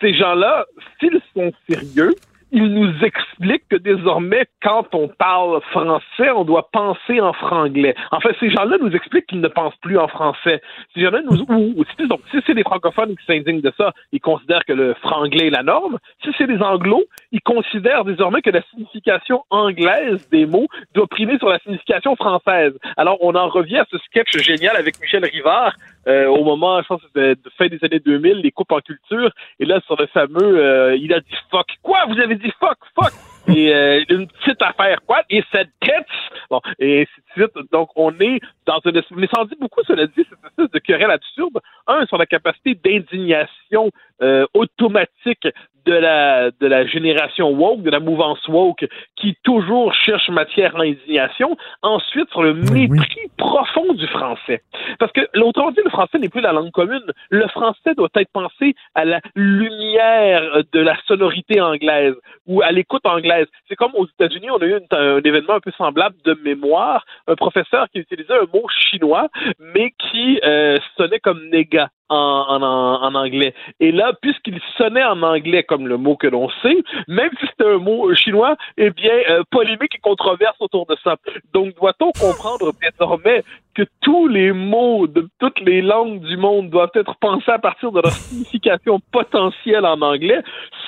ces gens-là, s'ils sont sérieux, ils nous expliquent que désormais, quand on parle français, on doit penser en franglais. En fait, ces gens-là nous expliquent qu'ils ne pensent plus en français. Ces gens-là nous, ou, si c'est des francophones qui s'indignent de ça, ils considèrent que le franglais est la norme. Si c'est des anglos, ils considèrent désormais que la signification anglaise des mots doit primer sur la signification française. Alors, on en revient à ce sketch génial avec Michel Rivard euh, au moment, je pense, de, de fin des années 2000, les coupes en culture. Et là, sur le fameux, euh, il a dit fuck. Quoi? Vous avez dit fuck, fuck? Et euh, une petite affaire, quoi? Et cette tête! Bon, et ainsi de suite. Donc, on est dans une... Mais ça en dit beaucoup, cela dit, cette espèce de querelle absurde. Un, sur la capacité d'indignation euh, automatique de la, de la génération woke, de la mouvance woke, qui toujours cherche matière à indignation. Ensuite, sur le mépris profond du français. Parce que, autrement dit, le français n'est plus la langue commune. Le français doit être pensé à la lumière de la sonorité anglaise ou à l'écoute anglaise. C'est comme aux États-Unis, on a eu une- un événement un peu semblable de mémoire. Un professeur qui utilisait un mot chinois, mais qui euh, sonnait comme néga en, anglais. Et là, puisqu'il sonnait en anglais comme le mot que l'on sait, même si c'était un mot chinois, eh bien, euh, polémique et controverse autour de ça. Donc, doit-on comprendre désormais que tous les mots de toutes les langues du monde doivent être pensés à partir de leur signification potentielle en anglais?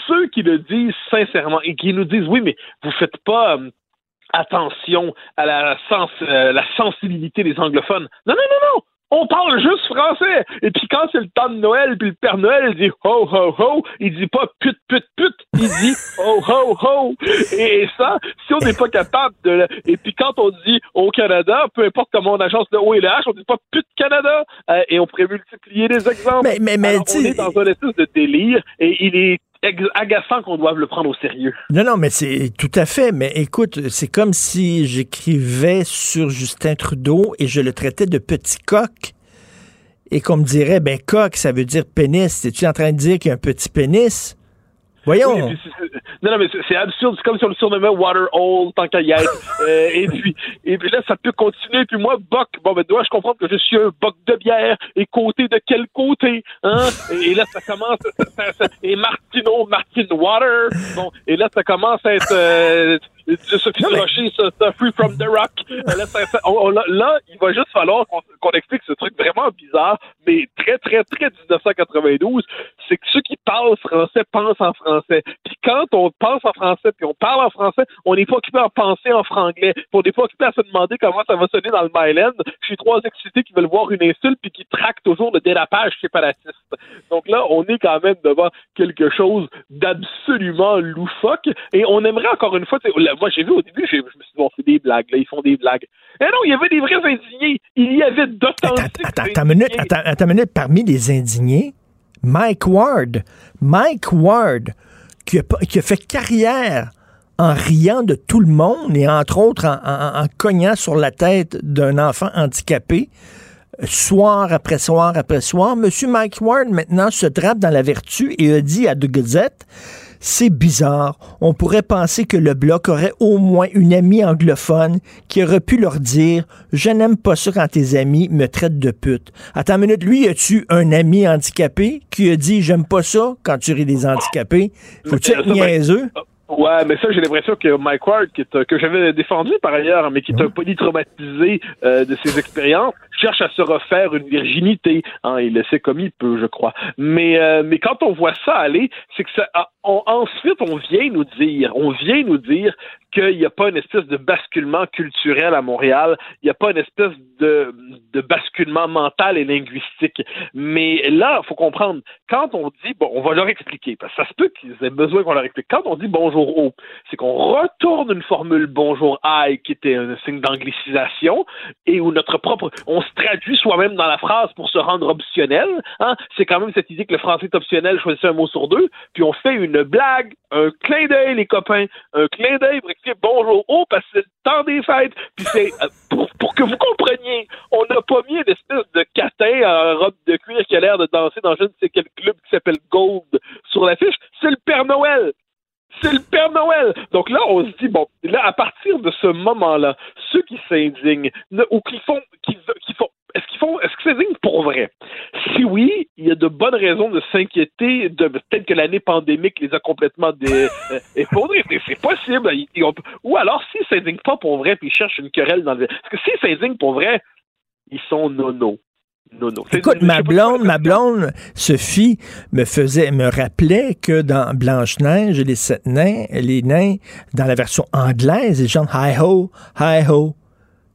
Ceux qui le disent sincèrement et qui nous disent, oui, mais vous faites pas... euh, attention à la, sens, euh, la sensibilité des anglophones. Non, non, non, non! On parle juste français. Et puis quand c'est le temps de Noël, puis le Père Noël il dit ho ho ho, il dit pas pute pute pute, il dit ho ho ho. Et ça, si on n'est pas capable de, et puis quand on dit au Canada, peu importe comment on agence le O et le H, on dit pas pute Canada. Euh, et on pourrait multiplier les exemples. Mais- mais- mais, Alors, on est dans un espèce de délire et il est agaçant qu'on doive le prendre au sérieux. Non, non, mais c'est tout à fait. Mais écoute, c'est comme si j'écrivais sur Justin Trudeau et je le traitais de petit coq. Et qu'on me dirait, ben coq, ça veut dire pénis. Es-tu en train de dire qu'il y a un petit pénis? Voyons. Oui, puis non, non, mais c'est- absurde. C'est comme si on le surnommait Waterhole tant qu'à y être. Euh, et, puis, et puis là, ça peut continuer. Puis moi, Buck, bon, ben, dois-je comprendre que je suis un Buck de bière? Et côté de quel côté? Hein? Et, et là, ça commence. ça- ça- ça- et Martino, Martin Water. Bon, et là, ça commence à être. Euh, Sophie Rocher, ça, ça, Free from the Rock. Là, ça- ça- on- on- là, là, il va juste falloir qu'on qu'on explique ce truc vraiment bizarre, mais très, très, très 1992. C'est que ceux qui parlent français pensent en français. Puis quand on pense en français, puis on parle en français, on n'est pas occupé à penser en franglais. Puis on n'est pas occupé à se demander comment ça va sonner dans le Myland chez trois excités qui veulent voir une insulte puis qui traquent toujours le dérapage séparatiste. Donc là, on est quand même devant quelque chose d'absolument loufoque. Et on aimerait encore une fois, moi j'ai vu au début, je me suis dit, bon, c'est des blagues, là, ils font des blagues. Et non, il y avait des vrais indignés. Il y avait d'authentiques. Attends, attends minute, attends, attends minute. Parmi les indignés, Mike Ward. Mike Ward, qui a, fait carrière en riant de tout le monde et entre autres en cognant sur la tête d'un enfant handicapé, euh, soir après soir après soir. Monsieur Mike Ward maintenant se drape dans la vertu et a dit à The Gazette, c'est bizarre. On pourrait penser que le Bloc aurait au moins une amie anglophone qui aurait pu leur dire Je n'aime pas ça quand tes amis me traitent de pute. Attends une minute, lui, as-tu un ami handicapé qui a dit J'aime pas ça quand tu ris des handicapés? Faut-tu Mais, être ça, ben, niaiseux Ouais, mais ça, j'ai l'impression que Mike Ward, qui euh, que j'avais défendu par ailleurs, mais qui est un polytraumatisé euh, de ses expériences, cherche à se refaire une virginité. Hein, il le sait comme il peut, je crois. Mais, euh, mais quand on voit ça aller, c'est que ça, ah, ensuite, on vient nous dire, on vient nous dire qu'il n'y a pas une espèce de basculement culturel à Montréal, il n'y a pas une espèce de, de basculement mental et linguistique. Mais là, il faut comprendre, quand on dit, bon, on va leur expliquer, parce que ça se peut qu'ils aient besoin qu'on leur explique. Quand on dit bonjour haut, c'est qu'on retourne une formule bonjour aïe qui était un signe d'anglicisation et où notre propre, traduit soi-même dans la phrase pour se rendre optionnel. Hein? C'est quand même cette idée que le français est optionnel, choisissez un mot sur deux, puis on fait une blague, un clin d'œil, les copains, un clin d'œil pour expliquer bonjour haut parce que c'est le temps des fêtes. Puis c'est euh, pour, que vous compreniez, on n'a pas mis une de catin en robe de cuir qui a l'air de danser dans je ne sais quel club qui s'appelle Gold sur l'affiche. C'est le Père Noël. C'est le Père Noël. Donc là, on se dit, bon, là, à partir de ce moment-là, ceux qui s'indignent ou qui font, qui, qui font, est-ce qu'ils font, est-ce que s'indignent pour vrai? Si oui, il y a de bonnes raisons de s'inquiéter de peut-être que l'année pandémique les a complètement dé, euh, effondrés. C'est possible. ou alors, s'ils s'indignent pas pour vrai puis ils cherchent une querelle dans le. Parce que s'ils s'indignent pour vrai, ils sont nono. Non, non. Écoute, ma blonde, ma blonde, Sophie, me faisait, me rappelait que dans Blanche-Neige, les sept nains, les nains, dans la version anglaise, ils chantent hi-ho, hi-ho.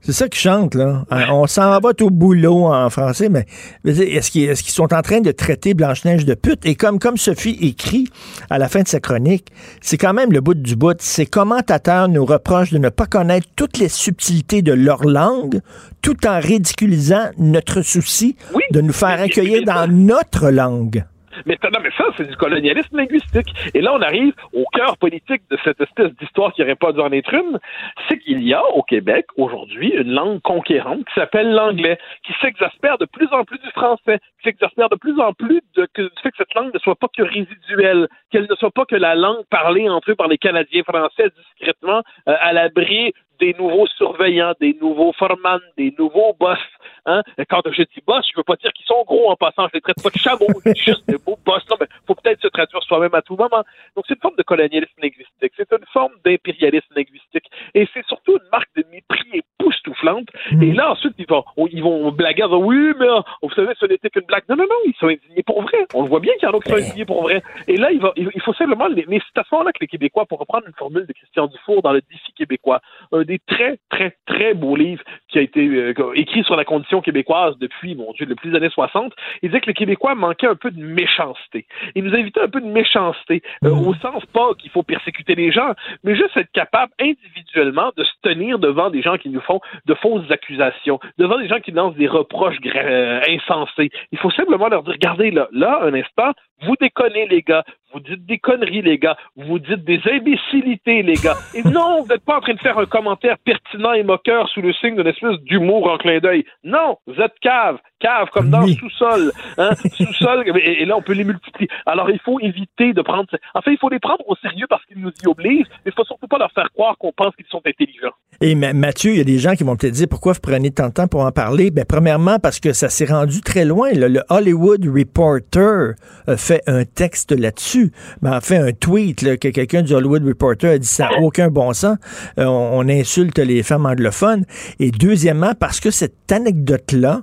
C'est ça qu'ils chantent, là. Euh, on s'en va au boulot en français, mais est-ce qu'ils sont en train de traiter Blanche-Neige de pute? Et comme, comme Sophie écrit à la fin de sa chronique, c'est quand même le bout du bout. Ces commentateurs nous reprochent de ne pas connaître toutes les subtilités de leur langue, tout en ridiculisant notre souci de nous faire accueillir dans notre langue. Mais, non, mais ça, c'est du colonialisme linguistique. Et là, on arrive au cœur politique de cette espèce d'histoire qui n'aurait pas dû en être une. C'est qu'il y a au Québec, aujourd'hui, une langue conquérante qui s'appelle l'anglais, qui s'exaspère de plus en plus du français, qui s'exaspère de plus en plus du fait que cette langue ne soit pas que résiduelle, qu'elle ne soit pas que la langue parlée entre eux par les Canadiens français discrètement euh, à l'abri des nouveaux surveillants, des nouveaux forman, des nouveaux boss. Hein? Quand je dis boss, je veux pas dire qu'ils sont gros en passant, je les traite pas de chameaux, juste des beaux boss. Non, mais faut peut-être se traduire soi-même à tout moment. Donc c'est une forme de colonialisme linguistique, c'est une forme d'impérialisme linguistique, et c'est surtout une marque de mépris époustouflante. Mmh. Et là ensuite ils vont, ils vont blaguer, dire, oui, mais oh, vous savez, ce n'était qu'une blague. Non, non, non, ils sont indignés pour vrai. On le voit bien qu'il y en a qui sont indignés pour vrai. Et là, il, va, il faut simplement, mais c'est à ce moment-là que les Québécois, pour reprendre une formule de Christian Dufour dans le défi québécois, un des très, très, très beaux livres qui a été euh, écrit sur la condition québécoise depuis, mon Dieu, depuis les années 60. Il disait que les Québécois manquaient un peu de méchanceté. Il nous invitait un peu de méchanceté, euh, mmh. au sens pas qu'il faut persécuter les gens, mais juste être capable individuellement de se tenir devant des gens qui nous font de fausses accusations, devant des gens qui lancent des reproches euh, insensés. Il faut simplement leur dire, regardez là, là, un instant, vous déconnez les gars, vous dites des conneries, les gars. Vous dites des imbécilités, les gars. Et non, vous n'êtes pas en train de faire un commentaire pertinent et moqueur sous le signe d'une espèce d'humour en clin d'œil. Non, vous êtes cave. Cave, comme dans le sous-sol. Hein? sous-sol, et, là, on peut les multiplier. Alors, il faut éviter de prendre... En fait, il faut les prendre au sérieux parce qu'ils nous y obligent, mais il faut surtout pas leur faire croire qu'on pense qu'ils sont intelligents. Et Mathieu, il y a des gens qui vont te dire pourquoi vous prenez tant de temps pour en parler? Ben, premièrement, parce que ça s'est rendu très loin. Le Hollywood Reporter a fait un texte là-dessus mais en fait un tweet que quelqu'un du Hollywood Reporter a dit ça n'a aucun bon sens. Euh, on, insulte les femmes anglophones. Et deuxièmement, parce que cette anecdote-là,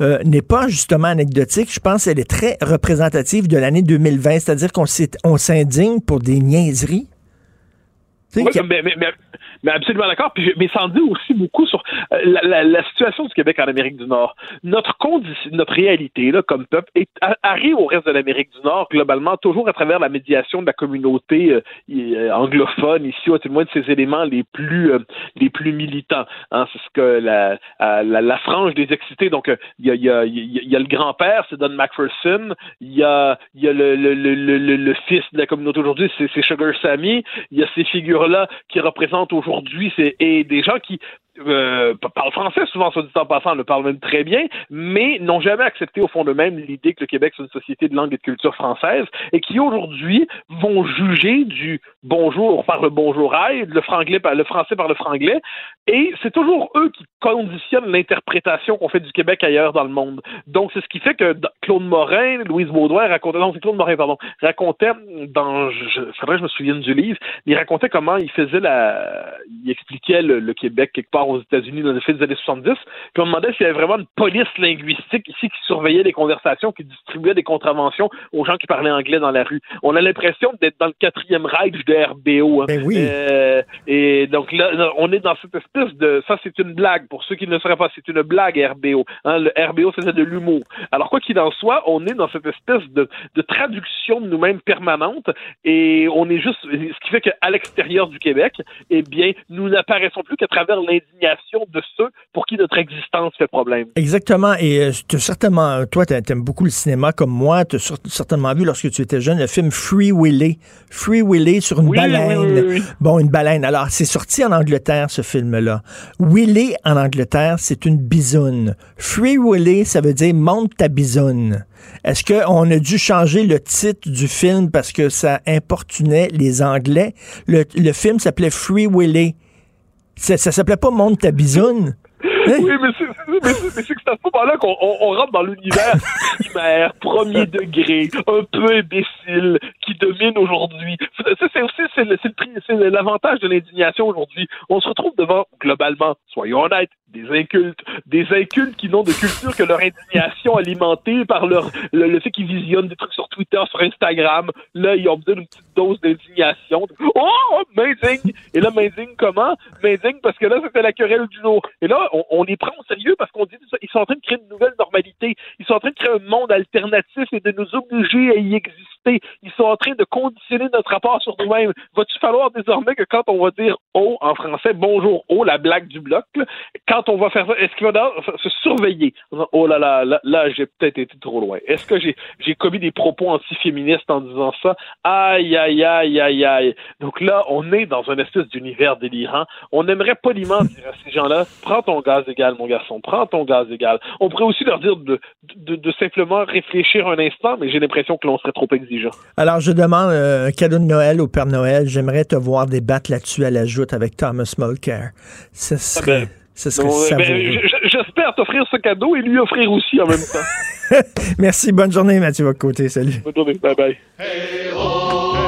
euh, n'est pas justement anecdotique. Je pense qu'elle est très représentative de l'année 2020, c'est-à-dire qu'on s'indigne pour des niaiseries. mais, mais absolument d'accord. Mais ça en dit aussi beaucoup sur euh, la, la, situation du Québec en Amérique du Nord. Notre condition, notre réalité, là, comme peuple, est, arrive au reste de l'Amérique du Nord, globalement, toujours à travers la médiation de la communauté euh, euh, anglophone, ici, le moins de ces éléments les plus, les plus militants. Hein, c'est ce que la, la, la, frange des excités, donc, il y a, y, a, y a le grand-père, c'est Don McPherson, il y a, y a le, le, le, le, le fils de la communauté aujourd'hui, c'est Sugar Sammy, il y a ces figures-là qui représentent aujourd'hui aujourd'hui, c'est et des gens qui euh, parlent français souvent, soit dit en passant, le parlent même très bien, mais n'ont jamais accepté au fond d'eux-mêmes l'idée que le Québec c'est une société de langue et de culture française et qui aujourd'hui vont juger du bonjour par le bonjour le franglais par le français par le franglais et c'est toujours eux qui conditionnent l'interprétation qu'on fait du Québec ailleurs dans le monde. Donc c'est ce qui fait que Claude Morin, Louise Baudouin racontait, non c'est Claude Morin pardon, racontait dans, je, faudrait que je me souvienne du livre, il racontait comment il faisait la, il expliquait le, le Québec quelque part aux États-Unis dans les fin des années 70. Puis on me demandait s'il y avait vraiment une police linguistique ici qui surveillait les conversations, qui distribuait des contraventions aux gens qui parlaient anglais dans la rue. On a l'impression d'être dans le quatrième Reich de RBO. hein. Ben oui. Euh, et donc là, on est dans cette espèce de... Ça, c'est une blague. Pour ceux qui ne le sauraient pas, c'est une blague RBO. Hein, le RBO, c'était de l'humour. Alors, quoi qu'il en soit, on est dans cette espèce de, de traduction de nous-mêmes permanente et on est juste... Ce qui fait qu'à l'extérieur du Québec, eh bien, nous n'apparaissons plus qu'à travers l'indignation de ceux pour qui notre existence fait problème. Exactement. Et euh, certainement, toi, t'a- t'aimes beaucoup le cinéma comme moi. Tu as certainement vu lorsque tu étais jeune le film Free Willy. Free Willy sur une Oui, baleine. oui, oui, oui. Bon, une baleine. Alors, c'est sorti en Angleterre, ce film-là. Willy en Angleterre, c'est une bisoune. Free Willy, ça veut dire monte ta bisoune. Est-ce qu'on a dû changer le titre du film parce que ça importunait les Anglais? Le, le film s'appelait Free Willy. Ça, ça s'appelait pas Monte ta. Oui, mais c'est que c'est à ce moment-là qu'on on- on rentre dans l'univers primaire, premier degré, un peu imbécile, qui domine aujourd'hui. Ça, c'est aussi c'est l'avantage de l'indignation aujourd'hui. On se retrouve devant, globalement, soyons honnêtes, des incultes, des incultes qui n'ont de culture que leur indignation alimentée par leur le, fait qu'ils visionnent des trucs sur Twitter, sur Instagram. Là, ils ont besoin d'une petite dose d'indignation. Oh, amazing! Et là, amazing comment? Amazing parce que là, c'était la querelle du jour. Et là, on les prend au sérieux parce qu'on dit ils sont en train de créer une nouvelle normalité. Ils sont en train de créer un monde alternatif et de nous obliger à y exister. Ils sont en train de conditionner notre rapport sur nous-mêmes. Va-tu falloir désormais que quand on va dire oh en français, bonjour oh, la blague du bloc, quand on va faire ça, est-ce qu'il va se surveiller? Oh là là, là, là, j'ai peut-être été trop loin. Est-ce que j'ai, commis des propos antiféministes en disant ça? Aïe, aïe, aïe, aïe, aïe. Donc là, on est dans un espèce d'univers délirant. On aimerait poliment dire à ces gens-là, prends ton gaz égal, mon garçon, prends ton gaz égal. On pourrait aussi leur dire de, de, de simplement réfléchir un instant, mais j'ai l'impression que l'on serait trop exigeant. Alors, je demande euh, un cadeau de Noël au Père Noël. J'aimerais te voir débattre là-dessus à la joute avec Thomas Mulcair. Ce serait, ce serait eh ben, j- j'espère t'offrir ce cadeau et lui offrir aussi en même temps. Merci, bonne journée, Mathieu Côté. Salut. Bonne journée, bye bye.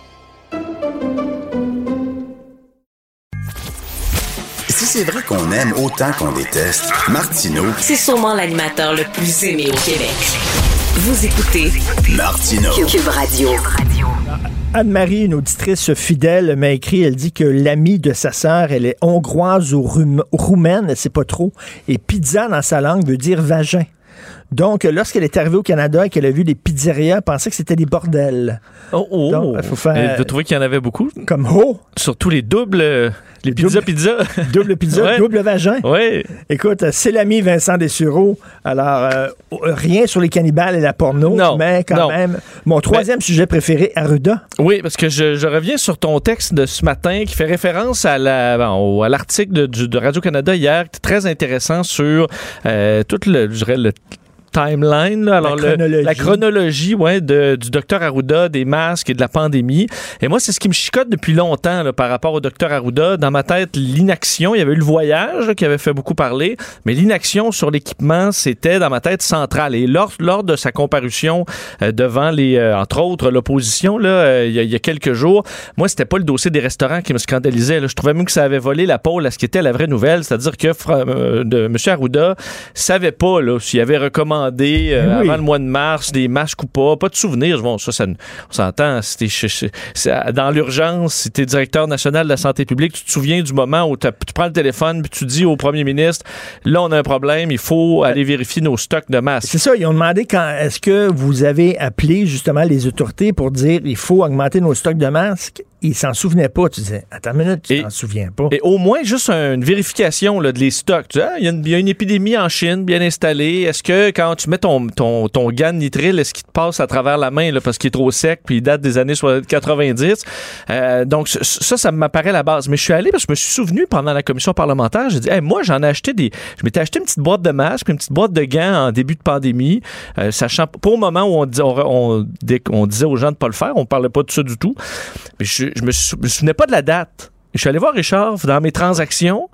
C'est vrai qu'on aime autant qu'on déteste, Martineau, C'est sûrement l'animateur le plus aimé au Québec. Vous écoutez Martineau. Cube Radio. Anne-Marie, une auditrice fidèle, m'a écrit, elle dit que l'amie de sa sœur, elle est hongroise ou roumaine, elle sait pas trop, et pizza dans sa langue veut dire vagin. Donc, lorsqu'elle est arrivée au Canada et qu'elle a vu les pizzerias, elle pensait que c'était des bordels. Oh, oh. Donc, il faut faire- Vous trouvez qu'il y en avait beaucoup? Comme ho! Surtout les doubles, euh, les pizza pizza. Double pizza, Ouais. double vagin. Oui. Écoute, c'est l'ami Vincent Dessureau. Alors, euh, rien sur les cannibales et la porno, Non, mais quand non. même, mon troisième sujet préféré, Arruda. Oui, parce que je, je reviens sur ton texte de ce matin qui fait référence à la à l'article de, de Radio-Canada hier, qui est très intéressant sur euh, tout le, je dirais, le timeline, là. alors le- chronologie. la chronologie ouais, de- du docteur Arruda, des masques et de la pandémie. Et moi, c'est ce qui me chicote depuis longtemps là, par rapport au docteur Arruda. Dans ma tête, l'inaction, il y avait eu le voyage là, qui avait fait beaucoup parler, mais l'inaction sur l'équipement, c'était dans ma tête centrale. Et lors, lors de sa comparution euh, devant les, euh, entre autres, l'opposition, là, euh, il y, a- il y a quelques jours, moi, c'était pas le dossier des restaurants qui me scandalisait. là. Je trouvais même que ça avait volé la pôle à ce qui était la vraie nouvelle, c'est-à-dire que euh, de, M. Arruda savait pas là, s'il avait recommandé euh, Oui. avant le mois de mars des masques ou pas. Pas de souvenirs. Bon, ça, ça on s'entend. Dans l'urgence, si t'es directeur national de la santé publique, tu te souviens du moment où tu prends le téléphone puis tu dis au premier ministre, là, on a un problème, il faut aller vérifier nos stocks de masques. C'est ça, ils ont demandé quand est-ce que vous avez appelé justement les autorités pour dire il faut augmenter nos stocks de masques? Il s'en souvenait pas. Tu disais, attends une minute, tu t'en souviens pas. Et au moins, juste un- une vérification là, de les stocks. Tu ah, il y, a une- il y a une épidémie en Chine bien installée. Est-ce que quand tu mets ton, ton, ton gant de nitrile, est-ce qu'il te passe à travers la main là, parce qu'il est trop sec puis il date des années soit- 90? Euh, donc, ça, ça m'apparaît la base. Mais je suis allé parce que je me suis souvenu pendant la commission parlementaire, j'ai dit, Hey, moi, j'en ai acheté des. Je m'étais acheté une petite boîte de masques, une petite boîte de gants en début de pandémie, euh, sachant pas au moment où on, dis- on, on- disait aux gens de pas le faire, on parlait pas de ça du tout. Mais je, je me, sou- me souvenais pas de la date. Je suis allé voir Richard dans mes transactions.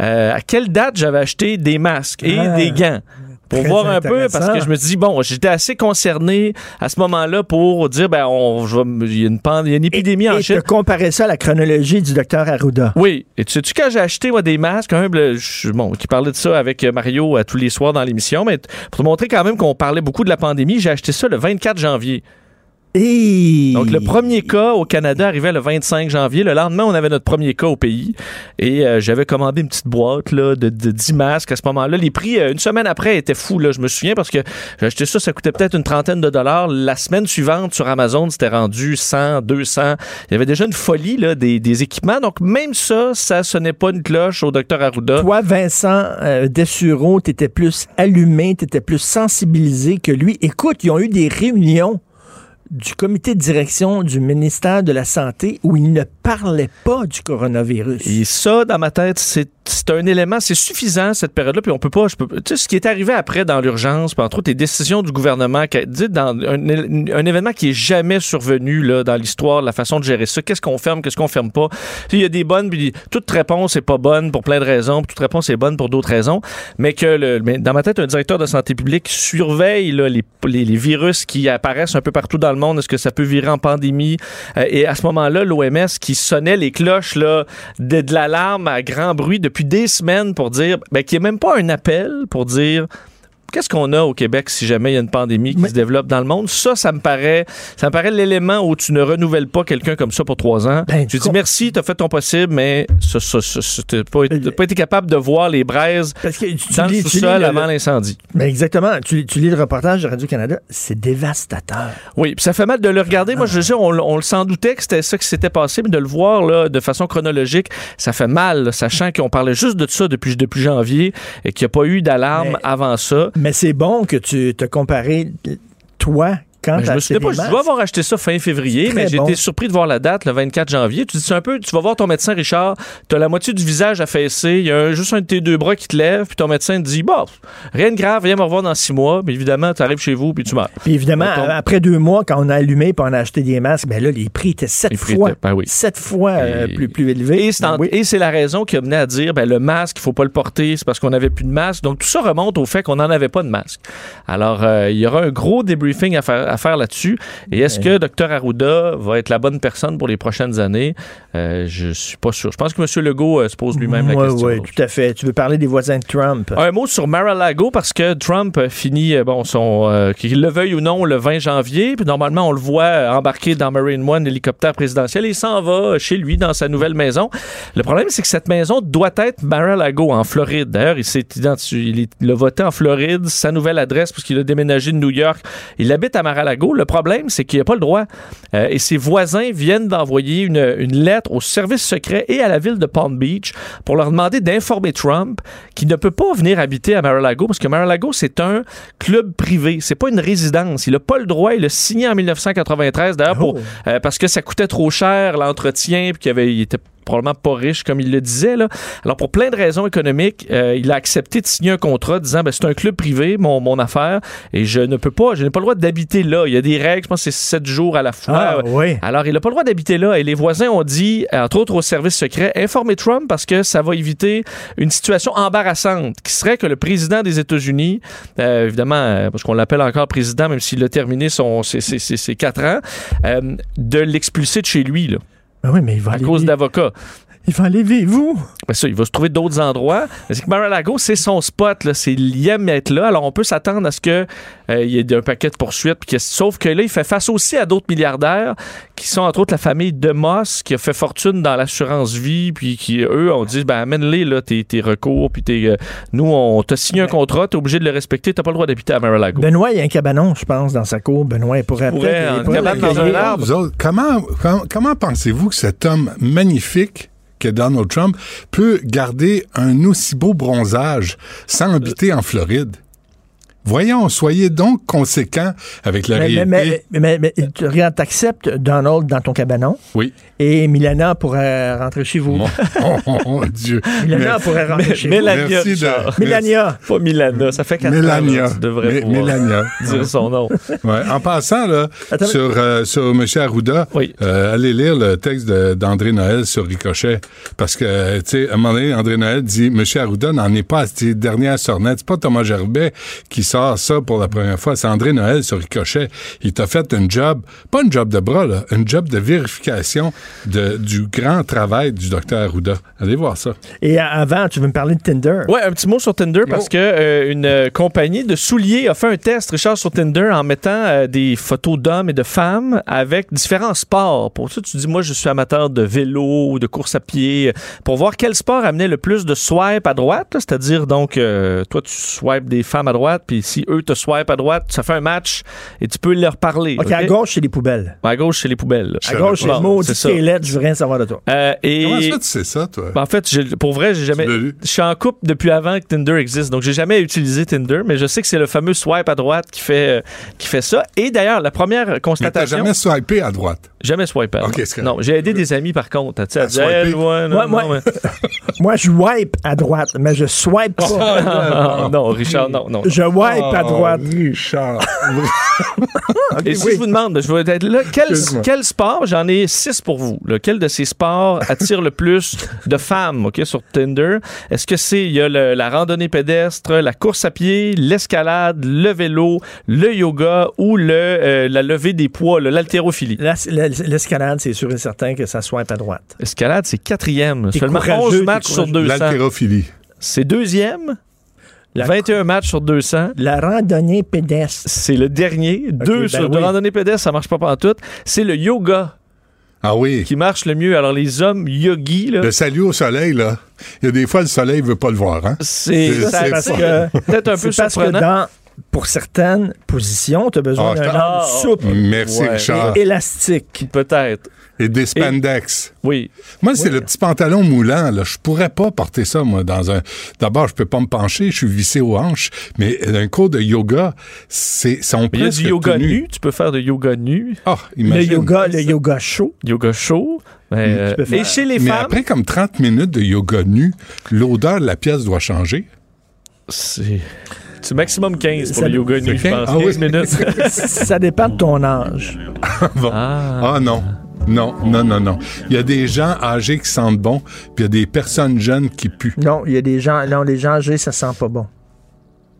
euh, à quelle date j'avais acheté des masques et Ah, des gants. Pour très voir un peu, parce que je me dis, bon, j'étais assez concerné à ce moment-là pour dire, ben, on, il y a une, il y a une épidémie en Et Chine. te comparer ça à la chronologie du docteur Arruda. Oui. Et tu sais-tu, quand j'ai acheté, moi, des masques, un, je- bon, qui parlait de ça avec euh, Mario à tous les soirs dans l'émission, mais pour te montrer quand même qu'on parlait beaucoup de la pandémie, j'ai acheté ça le 24 janvier. Donc, le premier cas au Canada arrivait le 25 janvier. Le lendemain, on avait notre premier cas au pays. Et euh, j'avais commandé une petite boîte là, de, de 10 masques à ce moment-là. Les prix, euh, une semaine après, étaient fous. Là. Je me souviens parce que j'ai acheté ça, ça coûtait peut-être une trentaine de dollars. La semaine suivante, sur Amazon, c'était rendu 100, 200. Il y avait déjà une folie là, des, des équipements. Donc, même ça, ça sonnait pas une cloche au docteur Arruda. Toi, Vincent euh, Dessureau, tu étais plus allumé, tu étais plus sensibilisé que lui. Écoute, ils ont eu des réunions du comité de direction du ministère de la Santé où ils ne parlaient pas du coronavirus. Et ça, dans ma tête, c'est un élément, c'est suffisant cette période-là, puis on peut pas, tu sais, ce qui est arrivé après dans l'urgence, entre autres les décisions du gouvernement, dites dans un, événement qui est jamais survenu là dans l'histoire, la façon de gérer ça, qu'est-ce qu'on ferme, qu'est-ce qu'on ferme pas. Il y a des bonnes, puis toute réponse est pas bonne pour plein de raisons, puis toute réponse est bonne pour d'autres raisons, mais que le, mais dans ma tête, un directeur de santé publique surveille les, les, les virus qui apparaissent un peu partout dans le monde, est-ce que ça peut virer en pandémie, Euh, et à ce moment-là, l'OMS qui sonnait les cloches là, de, l'alarme à grand bruit depuis des semaines pour dire, ben, qu'il n'y ait même pas un appel pour dire qu'est-ce qu'on a au Québec si jamais il y a une pandémie qui se développe dans le monde? Ça, ça me paraît, ça me paraît l'élément où tu ne renouvelles pas quelqu'un comme ça pour trois ans. tu dis merci, tu as fait ton possible, mais ça, ça, t'as pas, t'as pas été capable de voir les braises Parce que tu dans lis- le sous-sol avant l'incendie. Ben exactement. Tu, tu lis le reportage de Radio-Canada, c'est dévastateur. Oui, puis ça fait mal de le regarder. Moi, je sais, on, on le s'en doutait que c'était ça qui s'était passé, mais de le voir là, de façon chronologique, ça fait mal, là, sachant qu'on parlait juste de ça depuis, depuis janvier et qu'il n'y a pas eu d'alarme avant ça. Mais c'est bon que tu te comparé, toi, quand Ben, je me souviens pas, je dois avoir acheté ça fin février, mais j'ai bon. été surpris de voir la date, le 24 janvier. Tu dis c'est un peu, tu vas voir ton médecin, Richard, tu as la moitié du visage affaissé, il y a un- juste un de tes deux bras qui te lève, puis ton médecin te dit, bon, rien de grave, viens me revoir dans six mois, mais évidemment, tu arrives chez vous, puis tu meurs. Puis évidemment, après deux mois, quand on a allumé et on a acheté des masques, ben là, les prix étaient sept fois, étaient- ben oui. sept fois euh, Et- plus, plus élevés. Et c'est en- Ben oui. et c'est la raison qui a mené à dire ben, le masque, il faut pas le porter, c'est parce qu'on n'avait plus de masque. Donc tout ça remonte au fait qu'on n'en avait pas de masque. Alors euh, il y aura un gros débriefing à faire, à faire là-dessus. Et est-ce que Dr Arruda va être la bonne personne pour les prochaines années? Euh, Je suis pas sûr. Je pense que M. Legault euh, se pose lui-même la question. ouais, tout à fait. Tu veux parler des voisins de Trump? Un mot sur Mar-a-Lago parce que Trump finit, euh, bon, son, euh, qu'il le veuille ou non, le 20 janvier. Puis normalement, on le voit embarquer dans Marine One, l'hélicoptère présidentiel, et il s'en va chez lui dans sa nouvelle maison. Le problème, c'est que cette maison doit être Mar-a-Lago en Floride. D'ailleurs, il s'est identifié, il, est- il a voté en Floride, sa nouvelle adresse, parce qu'il a déménagé de New York. Il habite à Mar-a-Lago. Le problème, c'est qu'il n'a pas le droit. Euh, et ses voisins viennent d'envoyer une, une lettre au service secret et à la ville de Palm Beach pour leur demander d'informer Trump qu'il ne peut pas venir habiter à Mar-a-Lago parce que Mar-a-Lago, c'est un club privé. C'est pas une résidence. Il n'a pas le droit. Il l'a signé en 1993, d'ailleurs, Oh. euh, parce que ça coûtait trop cher, l'entretien, puis qu'il avait, il était probablement pas riche comme il le disait. Là. Alors, pour plein de raisons économiques, euh, il a accepté de signer un contrat disant ben, c'est un club privé, mon, mon affaire, et je ne peux pas, je n'ai pas le droit d'habiter là. Il y a des règles, je pense que c'est sept jours à la fois. Ah, oui. Alors, il n'a pas le droit d'habiter là. Et les voisins ont dit, entre autres au service secret, informez Trump parce que ça va éviter une situation embarrassante qui serait que le président des États-Unis, euh, évidemment, euh, parce qu'on l'appelle encore président, même s'il a terminé son, ses, ses- ses- ses quatre ans, euh, de l'expulser de chez lui, là, Ben oui, mais il va à aller cause d'avocats. Il va aller vivre où? Ben ça, il va se trouver d'autres endroits. Mais C'est que Mar-a-Lago, c'est son spot. Là. C'est, il aime être là. Alors, on peut s'attendre à ce qu'il y ait un paquet de poursuites. puis que- sauf que là, il fait face aussi à d'autres milliardaires qui sont, entre autres, la famille de Moss, qui a fait fortune dans l'assurance vie. Puis qui, eux, ont dit ben, amène-les, là, tes, tes recours. Puis tes, euh, nous, on t'a signé un contrat, t'es obligé de le respecter. T'as pas le droit d'habiter à Mar-a-Lago. Benoît, il y a un cabanon, je pense, dans sa cour. Benoît, il pourrait pourrait, il dans un arbre. Vous autres, comment, comment, comment pensez-vous que cet homme magnifique que Donald Trump peut garder un aussi beau bronzage sans habiter en Floride? Voyons, soyez donc conséquents avec la Mais, réalité. mais, mais, mais- mais tu regardes, t'acceptes Donald dans ton cabanon Oui. et Milana pourrait rentrer chez vous. Oh, oh, oh, Dieu. Milana pourrait rentrer chez Mélania, vous. Merci de-. Mélania. Pas Milana. Ça fait quatre Mélania. ans. là, Tu devrais Mé- pouvoir Mélania. dire son nom. Ouais. En passant, là, Attends, sur, euh, sur M. Arruda, euh, allez lire le texte d'André Noël sur Ricochet. Parce que, euh, tu sais, à un moment donné, André Noël dit M. Arruda n'en est pas à ses dernières sornettes. C'est pas Thomas Gerbet qui sort ça pour la première fois. C'est André Noël sur Ricochet. Il t'a fait un job, pas un job de bras, là, un job de vérification de, du grand travail du docteur Arruda. Allez voir ça. Et a- avant, tu veux me parler de Tinder? Ouais, un petit mot sur Tinder parce que euh, une euh, compagnie de souliers a fait un test, Richard, sur Tinder en mettant euh, des photos d'hommes et de femmes avec différents sports. Pour ça, tu dis, moi, je suis amateur de vélo ou de course à pied, pour voir quel sport amenait le plus de swipe à droite, c'est-à-dire donc, euh, toi, tu swipes des femmes à droite, puis si eux te swipent à droite, ça fait un match et tu peux leur parler. OK, à gauche, c'est les poubelles. À gauche, c'est les poubelles. À gauche, c'est le mot c'est lettres, je veux rien savoir de toi. Euh, et... Comment ça, tu sais ça, toi? Ben, en fait, pour vrai, j'ai jamais. Je suis en couple depuis avant que Tinder existe, donc j'ai jamais utilisé Tinder, mais je sais que c'est le fameux swipe à droite qui fait, euh, qui fait ça. Et d'ailleurs, la première Mais t'as constatation. jamais swipé à droite? Jamais swipé. à Ok, droite. c'est correct. non, j'ai aidé des amis par contre. Tu sais, à dire, swiper? Hey, ouais, non, Moi, moi- non, mais- Moi, je wipe à droite, mais je swipe pas. Ah, non, Richard, non, non. Je wipe à Oh, droite. Richard. Et si oui. je vous demande, je vais être là, quel, sport, j'en ai six pour vous. Lequel de ces sports attire le plus de femmes ok, sur Tinder? Est-ce que c'est il y a le- la randonnée pédestre, la course à pied, l'escalade, le vélo, le yoga ou le, euh, la levée des poids, l'haltérophilie? La- la- L'escalade, c'est sûr et certain que ça swipe à droite. L'escalade, c'est quatrième. Seulement courageux, 11 t'es matchs sur courageux. 200. L'haltérophilie. C'est deuxième. La- 21 matchs sur 200. La randonnée pédestre. C'est le dernier. Deux ben sur oui. de randonnée pédestre, ça marche pas tout. C'est le yoga Ah oui. qui marche le mieux. Alors, les hommes yogis, là, Le salut au soleil, là. Il y a des fois, le soleil veut pas le voir, hein? c'est parce pas- que peut-être un peu c'est parce que surprenant. dans, pour certaines positions, tu as besoin Ah, d'un homme souple Merci, Ouais. Richard. et élastique. Peut-être. Et des spandex. Oui. Moi, c'est le petit pantalon moulant, là. Je pourrais pas porter ça, moi, dans un. D'abord, je peux pas me pencher, je suis vissé aux hanches, mais un cours de yoga, c'est. il y a du yoga nu. Tu peux faire de yoga nu. Ah, Le imagine. yoga, le yoga chaud. Yoga chaud. Mais, euh, peux faire- et chez les mais femmes, après, comme 30 minutes de yoga nu, l'odeur de la pièce doit changer. c'est c'est maximum 15 pour Ça- le yoga nu, je pense. Ah 15 oui. minutes. Ça dépend de ton âge. Bon. Ah. Ah non. Non, non, non, non. Il y a des gens âgés qui sentent bon, puis il y a des personnes jeunes qui puent. Non, il y a des gens, non, les gens âgés, ça sent pas bon.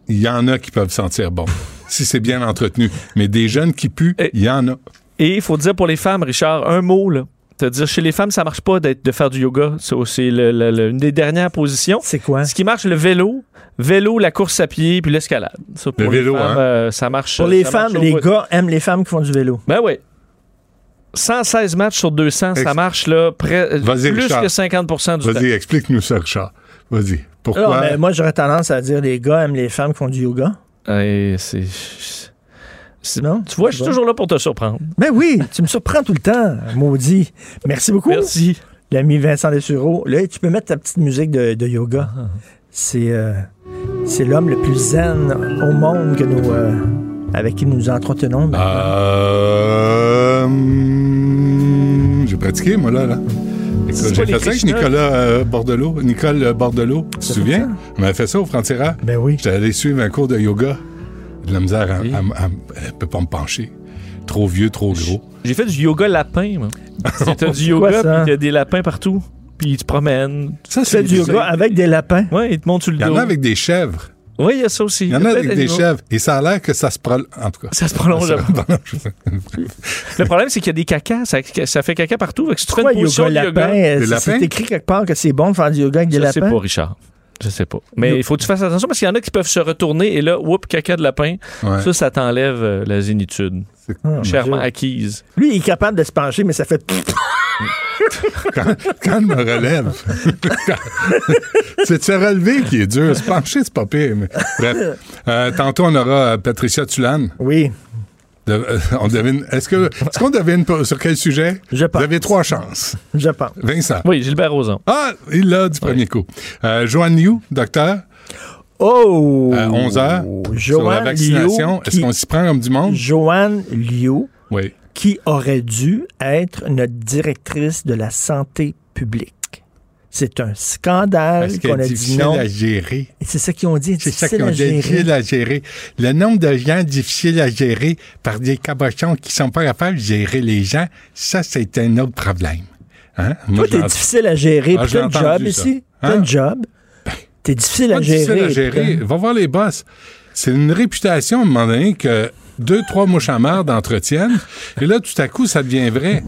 Il y en a qui peuvent sentir bon, si c'est bien entretenu. Mais des jeunes qui puent, Et- il y en a. Et il faut dire pour les femmes, Richard, un mot, là. Te dire, chez les femmes, ça marche pas d'être, de faire du yoga. C'est une des dernières positions. C'est quoi? Ce qui marche, le vélo, vélo, la course à pied, puis l'escalade. Ça, pour Le les vélo, femmes, hein? euh, ça marche. Pour les ça marche femmes, les bout. gars aiment les femmes qui font du vélo. Ben oui. 116 matchs sur 200, ça marche là, près, Vas-y, plus Richard. que 50% du temps. Vas-y, explique-nous ça, Richard. Vas-y. Pourquoi? Non, mais moi, j'aurais tendance à dire les gars aiment les femmes qui font du yoga. C'est- c'est- Non? Tu vois, je suis toujours là pour te surprendre. Ben oui, tu me surprends tout le temps, maudit. Merci beaucoup. Merci. L'ami Vincent Dessureau. Là, tu peux mettre ta petite musique de, de yoga. Ah. C'est euh, c'est l'homme le plus zen au monde que nous, euh, avec qui nous nous entretenons. Maintenant. Euh, hum, J'ai pratiqué, moi, là. J'ai fait ça avec. Nicolas euh, Bordelot. Nicole Bordelot. Tu te souviens? On avait fait ça au Frontiera. Ben oui. J'étais allé suivre un cours de yoga. De la misère, à- Oui. à- à- elle peut pas me pencher. Trop vieux, trop gros. J'ai fait du yoga lapin, moi. C'est- T'as du yoga, puis t'as des lapins partout. Puis ils te promènent. Ça, fais du yoga avec des lapins. Ouais, ils te montent sur le Il y dos. en a avec des chèvres. Oui, il y a ça aussi. Il y en a avec des chèvres. Et ça a l'air que ça se prolonge. En tout cas. Ça se prolonge. le problème, c'est qu'il y a des cacas. Ça, ça fait caca partout. Fait que si tu fais une position yoga de yoga- lapin? euh, C'est écrit quelque part que c'est bon de faire du yoga avec des Je sais lapins? pas, Richard. Je sais pas. Mais il faut que tu fasses attention parce qu'il y en a qui peuvent se retourner et là, whoop, caca de lapin. Ouais. Ça, ça t'enlève euh, la zénitude. Ah, Chèrement acquise. Lui, il est capable de se pencher, mais ça fait... quand, quand je me relève. c'est de se relever qui est dur. Se pencher, c'est pas pire. mais- Bref. Euh, tantôt, on aura euh, Patricia Tulane. Oui. De- euh, on devine. Est-ce que est-ce qu'on devine pas sur quel sujet? Je pense. Vous avez trois chances. Je pense. Vincent. Oui, Gilbert Rozon. Ah, il l'a du premier coup. Euh, Joanne Liu, docteur. Oh! À 11 heures. sur la vaccination. Est-ce qu'on s'y prend comme du monde? Joanne Liu, Oui. Qui aurait dû être notre directrice de la santé publique. C'est un scandale qu'on a dit difficile non. à gérer. C'est ça qu'ils ont dit. C'est ça difficile à dit, gérer. difficile à gérer. Le nombre de gens difficiles à gérer par des cabochons qui sont pas capables de gérer les gens, ça, c'est un autre problème. Hein? Moi, Toi, t'es difficile à gérer. Ah, t'as un job ça. ici. T'as Hein? un job. T'es difficile à difficile gérer. à gérer. Va voir les boss. C'est une réputation, à un moment donné, que deux, trois mouches à marde entretiennent. Et là, tout à coup, ça devient vrai.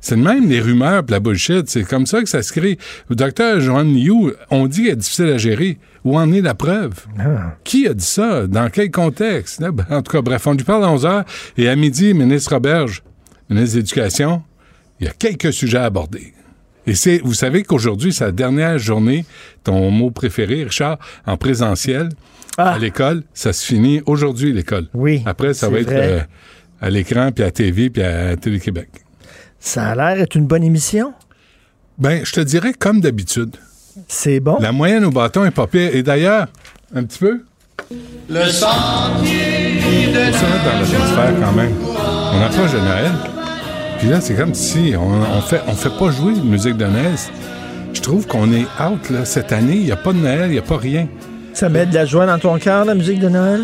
C'est de même les rumeurs pis la bullshit. C'est comme ça que ça se crée. Le docteur Joanne Liu, on dit qu'elle est difficile à gérer. Où en est la preuve? Qui a dit ça? Dans quel contexte? Ben, En tout cas, bref, on lui parle à 11 heures. Et à midi, ministre Roberge, ministre de l'Éducation, il y a quelques sujets à aborder. Et c'est, vous savez qu'aujourd'hui, c'est la dernière journée, ton mot préféré, Richard, en présentiel à l'école. Ça se finit aujourd'hui, l'école. Ah. Oui. Après, ça va être euh, à l'écran, puis à la TV, puis à Télé-Québec. Ça a l'air d'être une bonne émission? Ben, je te dirais comme d'habitude. C'est bon. La moyenne au bâton est pas pire. Et d'ailleurs, un petit peu, Le sentier de se mettre dans l'atmosphère quand même. On approche de Noël. Puis là, c'est comme si on, on fait, on fait pas jouer de musique de Noël. Je trouve qu'on est out, là. Cette année, il n'y a pas de Noël, il n'y a pas rien. Ça met de la joie dans ton cœur, la musique de Noël?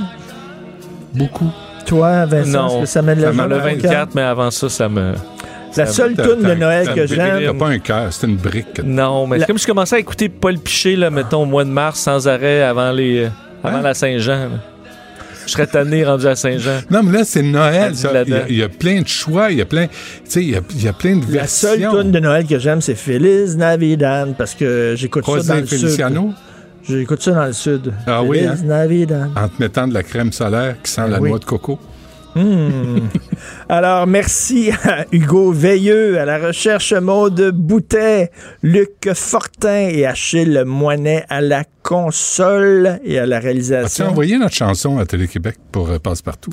Beaucoup. Toi, Vincent, Non. que ça met de la joie le dans cœur? 24, mais avant ça, ça me. La ça- seule toune de Noël que j'aime. pas un cœur, c'est une brique. que- Non, mais La- c'est comme si je commençais à écouter Paul Piché, là, mettons, au mois de mars, sans arrêt, avant, les, euh, avant Hein? la Saint-Jean. là. Je serais tanné rendu à Saint-Jean. Non, mais là, c'est Noël. Il y, a, il y a plein de choix, il y a plein, tu sais, il y a, il y a plein de La seule versions. tune de Noël que j'aime, c'est Feliz Navidad, parce que j'écoute ça dans le sud. J'écoute ça dans le sud. Ah oui, hein? Navidad. en te mettant de la crème solaire qui sent la oui. noix de coco. Hmm. Alors, merci à Hugo Veilleux, à la recherche Maude Boutet, Luc Fortin et Achille Moinet à la console et à la As-tu réalisation. envoyé notre chanson à Télé-Québec pour euh, Passe-Partout?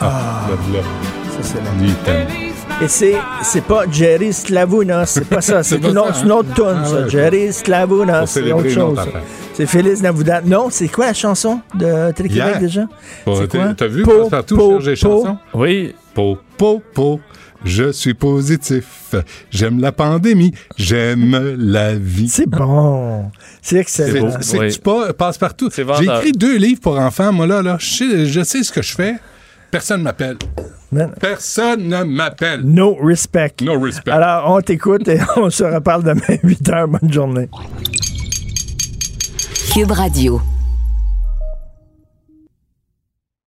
Ah, là, là. Ça, c'est il t'aime. Et c'est, c'est pas Jerry Slavuna, c'est pas ça. C'est, C'est pas une, ça, autre, une autre tune, Ah ça. ouais, Jerry Slavuna, c'est autre une autre chose. C'est Feliz Navidad. Non, c'est quoi la chanson de Télé-Québec déjà? Bon, C'est t'es- quoi? T'as vu les po. chansons? Oui. Po, po, po. Je suis positif. J'aime la pandémie. J'aime la vie. C'est bon. C'est excellent. C'est Oui. pas passe-partout. C'est J'ai écrit deux livres pour enfants, moi, là. là. Je, sais, je sais ce que je fais. Personne ne m'appelle. Personne ne m'appelle. No respect. No respect. Alors, on t'écoute et on se reparle demain 8 h. Bonne journée. Cube Radio.